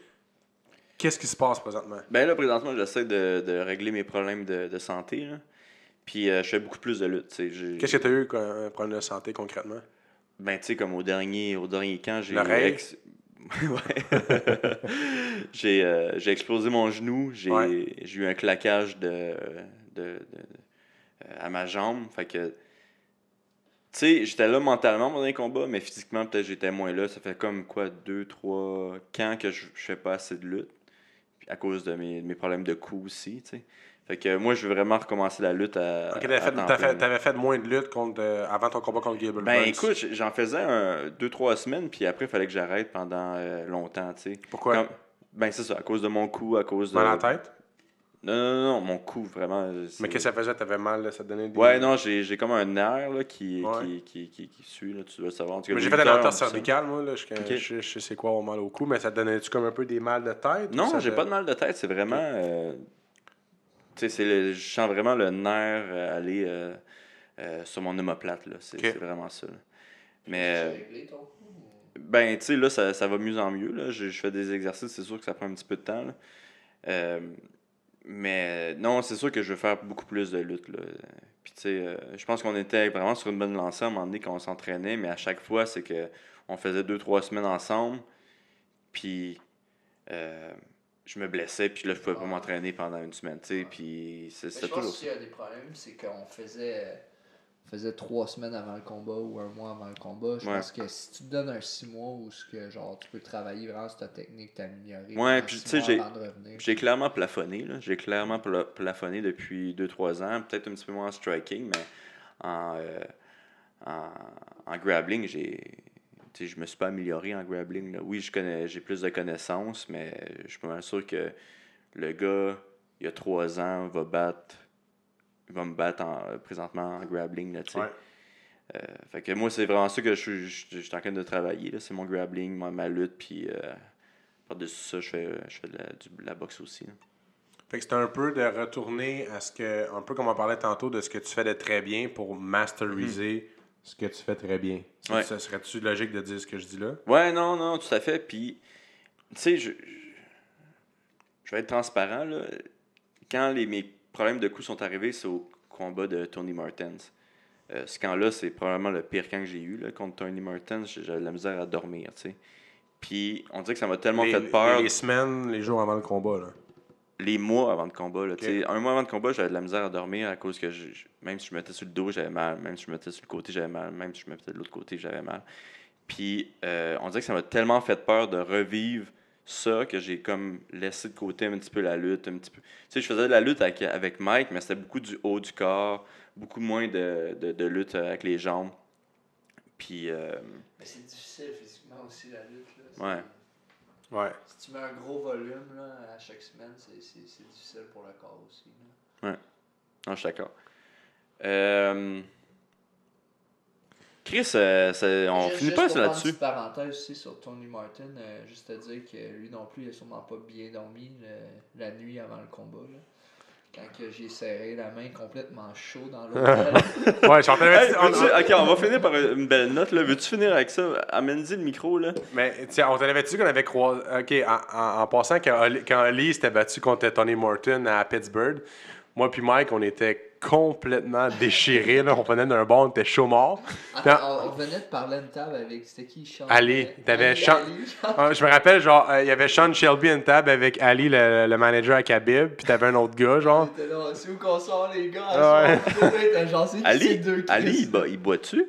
Qu'est-ce qui se passe présentement? Ben là, présentement, j'essaie de, de régler mes problèmes de, de santé. Là. Puis, euh, je fais beaucoup plus de lutte. Qu'est-ce que tu as eu comme problème de santé concrètement? Ben, tu sais, comme au dernier, au dernier camp, j'ai. L'oreille? ex-. j'ai euh, j'ai explosé mon genou. J'ai Ouais. j'ai eu un claquage de, de, de- de- euh, à ma jambe. Fait que. Tu sais, j'étais là mentalement pendant les combats, mais physiquement, peut-être j'étais moins là. Ça fait comme quoi, deux, trois camps que je, je fais pas assez de lutte. Puis à cause de mes, mes problèmes de cou aussi, tu sais. Fait que moi, je veux vraiment recommencer la lutte à. Ok, t'avais fait, temps t'as plein. fait- t'avais fait moins de lutte contre, euh, avant ton combat contre Gable Ben Burns. écoute, j'en faisais un, deux, trois semaines, puis après, il fallait que j'arrête pendant euh, longtemps, tu sais. Pourquoi? Comme- Ben c'est ça, à cause de mon cou, à cause de... Mal à la tête? Non, non, non, mon cou, vraiment. euh, Mais qu'est-ce que ça faisait? T'avais mal, là, ça te donnait des. Ouais, non, j'ai comme un nerf là, qui, Ouais. qui, qui, qui, qui suit, là, tu dois le savoir. Cas, Mais j'ai fait entorse ont ça. cervicale, moi, là. Je, Ok. je, je sais quoi, au mal au cou, mais ça te donnait-tu comme un peu des mal de tête? Non, j'ai te- pas de mal de tête, c'est vraiment... euh, tu sais, c'est le- je sens vraiment le nerf euh, aller euh, euh, sur mon omoplate, là. C'est vraiment ça. là. Mais... euh, C'est réglé, ton coup, ou- Ben, tu sais, là, ça, ça va mieux en mieux. Là. Je, je fais des exercices, c'est sûr que ça prend un petit peu de temps. là. Euh, mais non, c'est sûr que je veux faire beaucoup plus de lutte. Là. Puis, tu sais, euh, je pense qu'on était vraiment sur une bonne lancée à un moment donné quand on s'entraînait, mais à chaque fois, c'est que on faisait deux, trois semaines ensemble. Puis, euh, je me blessais, puis là, je pouvais pas Ah. m'entraîner pendant une semaine. tu sais, Puis, c'est c'était je pense toujours qu'il y a des problèmes, c'est qu'on faisait, on faisait trois semaines avant le combat ou un mois avant le combat. Je Ouais. pense que si tu te donnes un six mois où ce que, genre, tu peux travailler vraiment sur ta technique, t'améliorer. Ouais, puis tu sais, j'ai- avant de revenir. J'ai clairement plafonné. là. J'ai clairement pla- plafonné depuis 2-3 ans. Peut-être un petit peu moins en striking, mais en, euh, en, en grappling, j'ai. Sais, Je me suis pas amélioré en grappling. là. Oui, je connais, j'ai plus de connaissances, mais je suis pas sûr que le gars, il y a 3 ans, va battre. Il va me battre en- présentement en grappling. Là. Ouais. Euh, fait que moi, c'est vraiment ça que je suis, je, je suis en train de travailler. C'est mon grappling, ma, ma lutte, puis euh, par-dessus ça, je fais, je fais de la, du- de la boxe aussi. là. Fait que c'était un peu de retourner à ce que, un peu comme on parlait tantôt, de ce que tu fais de très bien pour masteriser ce que tu fais très bien. Ça- Ouais. Ça serait-tu logique de dire ce que je dis là? Ouais, non, non, tout à fait. Puis, tu sais, je, je- je vais être transparent. Là. Quand les, mes problèmes de coups sont arrivés, c'est au combat de Tony Martins. Euh, ce camp-là, c'est probablement le pire camp que j'ai eu là, contre Tony Martins. J'ai- J'avais de la misère à dormir, tu sais. Puis, on dirait que ça m'a tellement les, fait peur. Les semaines, les jours avant le combat, là. Les mois avant le combat. Là, Ok. tu sais, Un mois avant le combat, j'avais de la misère à dormir à cause que je- même si je me mettais sur le dos, j'avais mal. Même si je me mettais sur le côté, j'avais mal. Même si je me mettais de l'autre côté, j'avais mal. Puis euh, on dirait que ça m'a tellement fait peur de revivre ça que j'ai comme laissé de côté un petit peu la lutte. Un petit peu. Tu sais, je faisais de la lutte avec, avec Mike, mais c'était beaucoup du haut du corps, beaucoup moins de, de, de lutte avec les jambes. Puis, euh, Mais c'est difficile physiquement aussi la lutte. Là. Ouais. Ouais. Si tu mets un gros volume là, à chaque semaine, c'est, c'est, c'est difficile pour le corps aussi. là. Non, je suis d'accord. Euh, Chris, euh, on Juste- finit juste pas là-dessus. petite parenthèse aussi sur Tony Martin, euh, juste à dire que lui non plus, il a sûrement pas bien dormi le- la nuit avant le combat. Là. Quand j'ai serré la main complètement chaud dans l'hôtel. Ouais, je suis en train de Hey, ok, on va finir par une belle note. là. Veux-tu finir avec ça? Amène-y le micro. là. Mais tu sais, on t'avait dit qu'on avait croisé. Ok, en, en- en passant, quand quand Oli s'était battu contre Tony Morton à Pittsburgh, moi puis Mike, on était complètement déchirés. Là. On venait d'un bar, on était chaud mort. Attends, on, venait de parler une table avec. C'était qui Sean? Ali. T'avais Ali, Sean- Ali, Ah, je me rappelle, genre, euh, il y avait Sean Shelby une table avec Ali, le, le manager à Khabib, puis t'avais un autre gars, genre. Là, c'est où qu'on sort, les gars? Ah ouais. Genre, Ali, deux Ali il, boit- il boit-tu?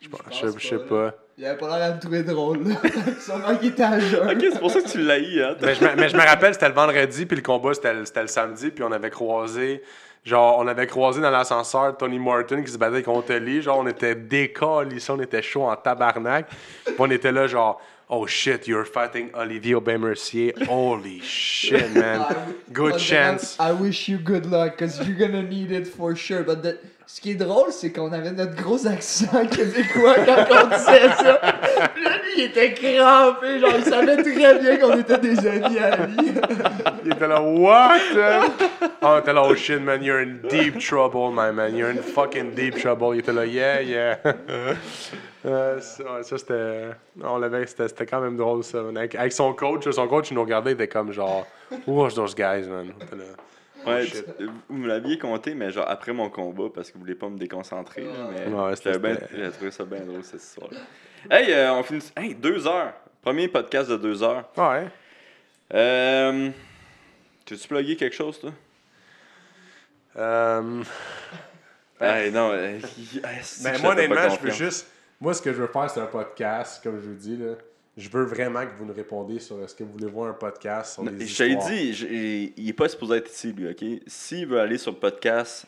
Je pense je- je sais pas. Il avait pas l'air à me trouver drôle, là. Sûrement qu'il était à jeun. Ok, c'est pour ça que tu l'as eu, hein? Mais je, me- mais je me rappelle, c'était le vendredi, puis le combat, c'était le, c'était le samedi, puis on avait croisé, genre, on avait croisé dans l'ascenseur Tony Martin qui se battait contre Lee, genre, on était décalissés, on était chaud en tabarnak, puis on était là, genre, oh shit, you're fighting Olivier Aubin-Mercier, holy shit, man, good chance. I wish you good luck, cause you're gonna need it for sure. But the- ce qui est drôle, c'est qu'on avait notre gros accent québécois quand on disait ça. Lui, il était crampé, genre, il savait très bien qu'on était des amis à lui. Il était là, what? Oh, était là, oh shit, man, you're in deep trouble, my man. You're in fucking deep trouble. Il était là, yeah, yeah. Euh, ça, ça, c'était. On l'avait, c'était, quand même drôle, ça. Avec, avec son coach, son coach, il nous regardait, il était comme genre, who's those guys, man? Oh, Ouais, tu- vous me l'aviez compté, mais genre après mon combat, parce que vous voulez pas me déconcentrer. là, mais Ouais, c'était- bien- j'ai trouvé ça bien drôle cette histoire-là. Hey, euh, on finit. Hey, deux heures. Premier podcast de deux heures. Ouais. Euh. Tu plugué quelque chose, toi? Euh, Hey, non. euh, mais moi, honnêtement, je veux juste. Moi, ce que je veux faire, c'est un podcast, comme je vous dis, là. Je veux vraiment que vous nous répondiez sur est-ce que vous voulez voir un podcast sur les Je t'ai dit, il est pas supposé être ici, lui, ok? S'il veut aller sur le podcast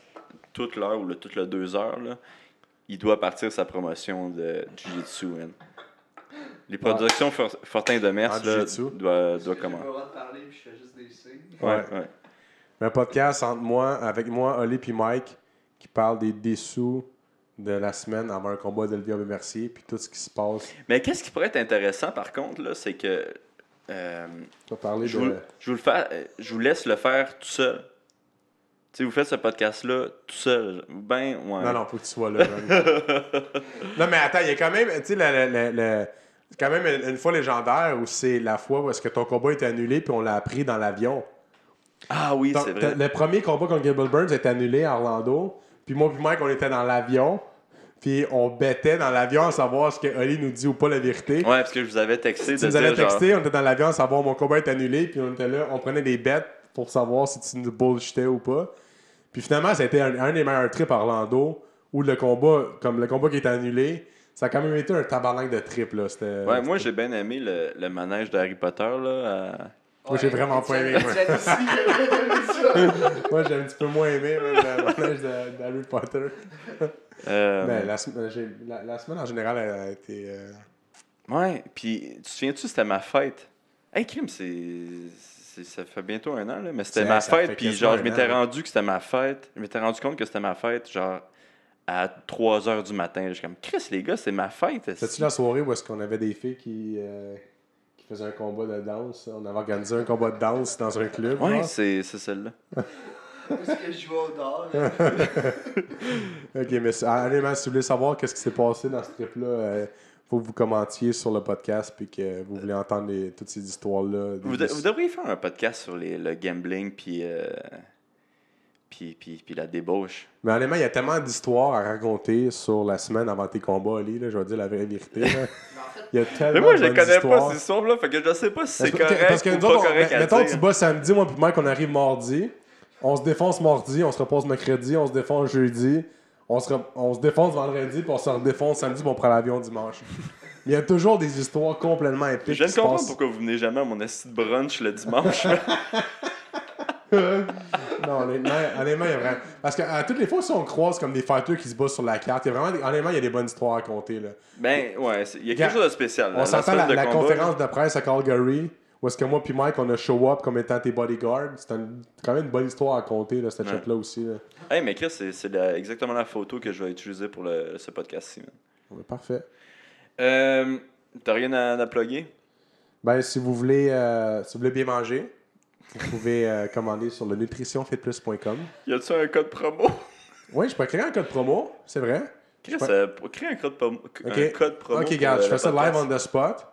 toute l'heure ou le, toute le deux heures, là, il doit partir sa promotion de Jiu-Jitsu. man. Les productions For- Fortin de Mers jiu-jitsu? doit, doit J'ai pas le comment? droit de parler, puis je fais juste des signes. Ouais, Ouais. ouais. Un podcast entre moi, avec moi, Oli et Mike, qui parle des dessous de la semaine avant un combat d'Olivier Mercier, puis tout ce qui se passe. Mais qu'est-ce qui pourrait être intéressant, par contre, là, c'est que euh, parler je, de. vous, je, vous le fais- euh, je vous laisse le faire tout seul. Tu sais, vous faites ce podcast-là tout seul. Ben, ouais. Non, non, faut que tu sois là. non, mais attends, il y a quand même, tu sais, quand même une, une fois légendaire où c'est la fois où est-ce que ton combat est annulé, puis on l'a appris dans l'avion. Ah oui, c'est vrai. Le premier combat contre Gable Burns est annulé à Orlando. Puis moi puis Mike, on était dans l'avion. Puis on bêtait dans l'avion à savoir ce que Oli nous dit ou pas la vérité. Ouais, parce que je vous avais texté Tu nous avais genre, texté, on était dans l'avion à savoir mon combat est annulé. Puis on était là, on prenait des bêtes pour savoir si tu nous bullshitais ou pas. Puis finalement, ça a été un, un des meilleurs trips à Orlando où le combat, comme le combat qui est annulé, ça a quand même été un tabarnak de trip. Là. Ouais, moi j'ai bien aimé le, le manège d'Harry Potter là. à- Moi, j'ai vraiment pas aimé, moi. J'ai. Moi, un petit peu moins aimé le manège de- d'Harry Potter. Euh, la, sem- j'ai- la- la semaine en général a été. euh, Ouais, puis tu te souviens-tu, c'était ma fête? Hey, Kim, c'est. Ça fait bientôt un an, là, mais c'était ma fête, puis genre, je m'étais rendu que c'était ma fête. Je m'étais rendu compte que c'était ma fête, genre, à 3 h du matin. Je suis comme, Chris, les gars, c'est ma fête. C'était-tu la soirée où est-ce qu'on avait des filles qui, euh, qui faisaient un combat de danse? On avait organisé un combat de danse dans un club. Ouais, c'est celle-là. Parce que je jouais au dehors. Ok, mais honnêtement, si vous voulez savoir qu'est-ce qui s'est passé dans ce trip-là, euh, faut que vous commentiez sur le podcast puis que vous voulez entendre les- toutes ces histoires-là. Vous, de- vous devriez faire un podcast sur les, le gambling, puis. euh, puis, puis, puis la débauche. Mais honnêtement, il y a tellement d'histoires à raconter sur la semaine avant tes combats, Ali. Là, je vais dire la vraie vérité. là. Il y a tellement Mais moi, je bonnes connais histoires. pas ces histoires-là, fait que je sais pas si c'est Parce que- correct parce que ou nous pas autres, on- correct à mettons, dire. tu bats samedi, moi puis Mike, on arrive mardi. On se défonce mardi, on se repose mercredi, on se défonce jeudi. On se, re- on se défonce vendredi, puis on se redéfonce samedi, puis on prend l'avion dimanche. Mais il y a toujours des histoires complètement épiques. Je se comprendre passent. pourquoi vous venez jamais à mon assis de brunch le dimanche. Non, honnêtement, honnêtement, il y a vraiment. Parce que à toutes les fois, si on croise comme des fighters qui se battent sur la carte, il y a vraiment. des- Honnêtement, il y a des bonnes histoires à compter. Là. ben, ouais, il y a quelque chose de spécial. On s'entend la, de la conférence de presse à Calgary, où est-ce que moi puis Mike, on a show up comme étant tes bodyguards. C'est un- quand même une bonne histoire à compter, là, cette Ouais. shot-là aussi. Là. là. Hey, mais Chris, c'est exactement la photo que je vais utiliser pour le- ce podcast-ci. man. Ouais, parfait. Euh, T'as rien à, à plugger? Ben, si vous voulez, euh, si vous voulez bien manger, vous pouvez euh, commander sur le nutritionfitplus.com. Y a-tu un code promo? Oui, je peux créer un code promo, c'est vrai. Chris, euh, créer un code, promo- un Ok. code promo. ok, pour, regarde, je fais ça live on the spot.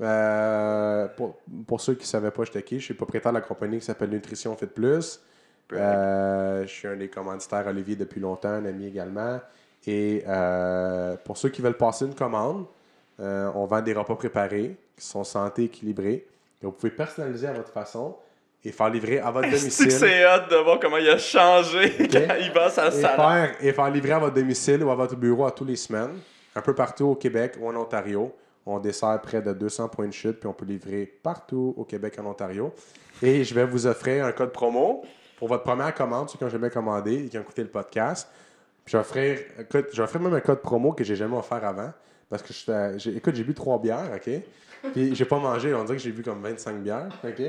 Euh, pour, pour ceux qui ne savaient pas, j'étais qui, je suis propriétaire de la compagnie qui s'appelle Nutrition Fit Plus. Euh, je suis un des commanditaires Olivier depuis longtemps, un ami également. Et euh, pour ceux qui veulent passer une commande, on vend des repas préparés qui sont santé équilibrés. Et vous pouvez personnaliser à votre façon et faire livrer à votre domicile. c'est hâte de voir comment il a changé quand il va sa Et salle? faire, et faire livrer à votre domicile ou à votre bureau à tous les semaines, un peu partout au Québec ou en Ontario. On dessert près de 200 points de chute, puis on peut livrer partout au Québec et en Ontario. Et je vais vous offrir un code promo pour votre première commande, ceux qui n'ont jamais commandé et qui ont écouté le podcast. Puis je vais offrir, écoute, je vais offrir même un code promo que j'ai jamais offert avant. Parce que je j'ai- écoute, j'ai bu trois bières, OK? Puis j'ai pas mangé, on dirait que j'ai bu comme 25 bières, OK?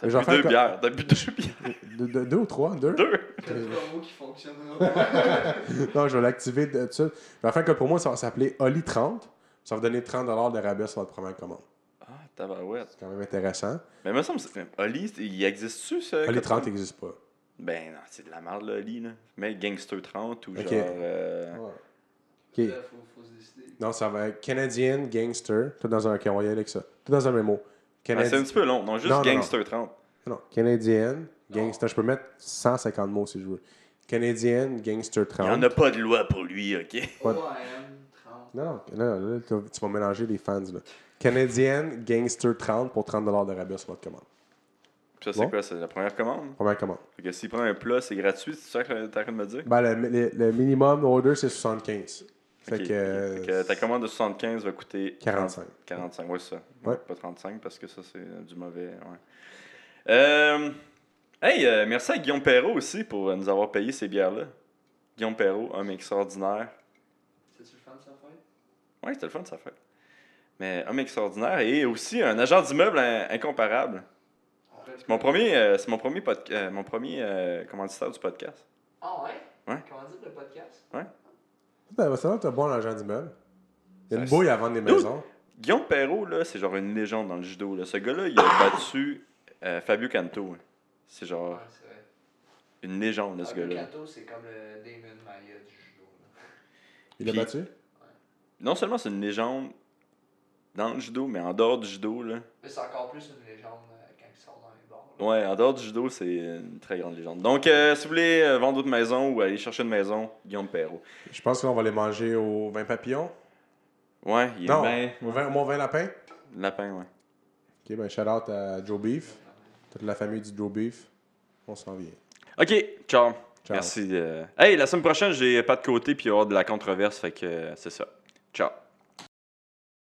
T'as bu deux co- bières. T'as bu deux bières. de- de- deux ou trois? Deux? Deux. Promo qui fonctionne Non, je vais l'activer de, de suite. Je vais faire un code promo, ça va s'appeler Oli30. Ça va vous donner 30 de rabais sur votre première commande. Ah, tabarouette. C'est quand même intéressant. Mais me semble, c'est- Oli, il existe-tu ce. Oli30 code? n'existe pas. Ben non, c'est de la merde, là, Oli, là. Mais Gangster 30 ou Ok. genre. euh, OK. Faut, faut se décider. Non, ça va être Canadian Gangster. Tout dans un. Ok, on va y aller avec ça. Tout dans un mémo. ah, c'est un Canadi- petit peu long. Non, juste Non, non, Gangster 30. non, Canadian Gangster. Je peux mettre 150 mots si je veux. Canadian Gangster Il n'y 30. en a pas de loi pour lui, ok? Pas- OAM 30. Non, non, là, tu tu vas mélanger les fans. Là. Canadian Gangster 30 pour 30 de rabais sur votre commande. Puis ça, c'est Bon. quoi? C'est la première commande? Première commande. Fait que s'il prend un plat, c'est gratuit, c'est ça que t'es en train de me dire? Ben, le, le- le minimum order, c'est 75. Fait que. Fait que ta commande de 75 va coûter 45. 45, ouais, c'est ça. Ouais. Pas 35 parce que ça, c'est euh, du mauvais. Ouais. Euh, hey, euh, merci à Guillaume Perrault aussi pour nous avoir payé ces bières-là. Guillaume Perrault, homme extraordinaire. C'est-tu le fun de sa fête? Ouais, c'était le fun, ça fait. Mais homme extraordinaire et aussi un agent d'immeuble in- incomparable. C'est mon premier, euh, c'est mon premier, euh, mon premier euh, commanditaire du podcast. Ah ouais? Ouais. Comment dire le podcast? Ben, ça va, t'as bon l'agent d'immeuble. Il y a une Ça, bouille à vendre des Dude. maisons. Guillaume Perrault, là, c'est genre une légende dans le judo. Là. Ce gars-là, il a battu euh, Fabio Canto. hein. C'est genre Ouais, c'est vrai. une légende, là, ce Fabio gars-là. Canto, c'est comme le Damon Maya du judo. là. Il l'a Puis- battu? Non seulement c'est une légende dans le judo, mais en dehors du judo, là. Mais c'est encore plus une légende euh, quand il sort dans les bars. là. Ouais, en dehors du judo, c'est une très grande légende. Donc, euh, si vous voulez euh, vendre votre maison ou aller chercher une maison, Guillaume Perrault. Je pense qu'on va les manger au vin papillon. Ouais, il est Non, bien. au vin, au mon vin lapin. Lapin, ouais. Ok, ben shout out à Joe Beef. Toute la famille du Joe Beef. On s'en vient. Ok, ciao. Ciao. Merci. euh. Hey, la semaine prochaine, j'ai pas de côté puis il va y avoir de la controverse, fait que euh, c'est ça. Ciao.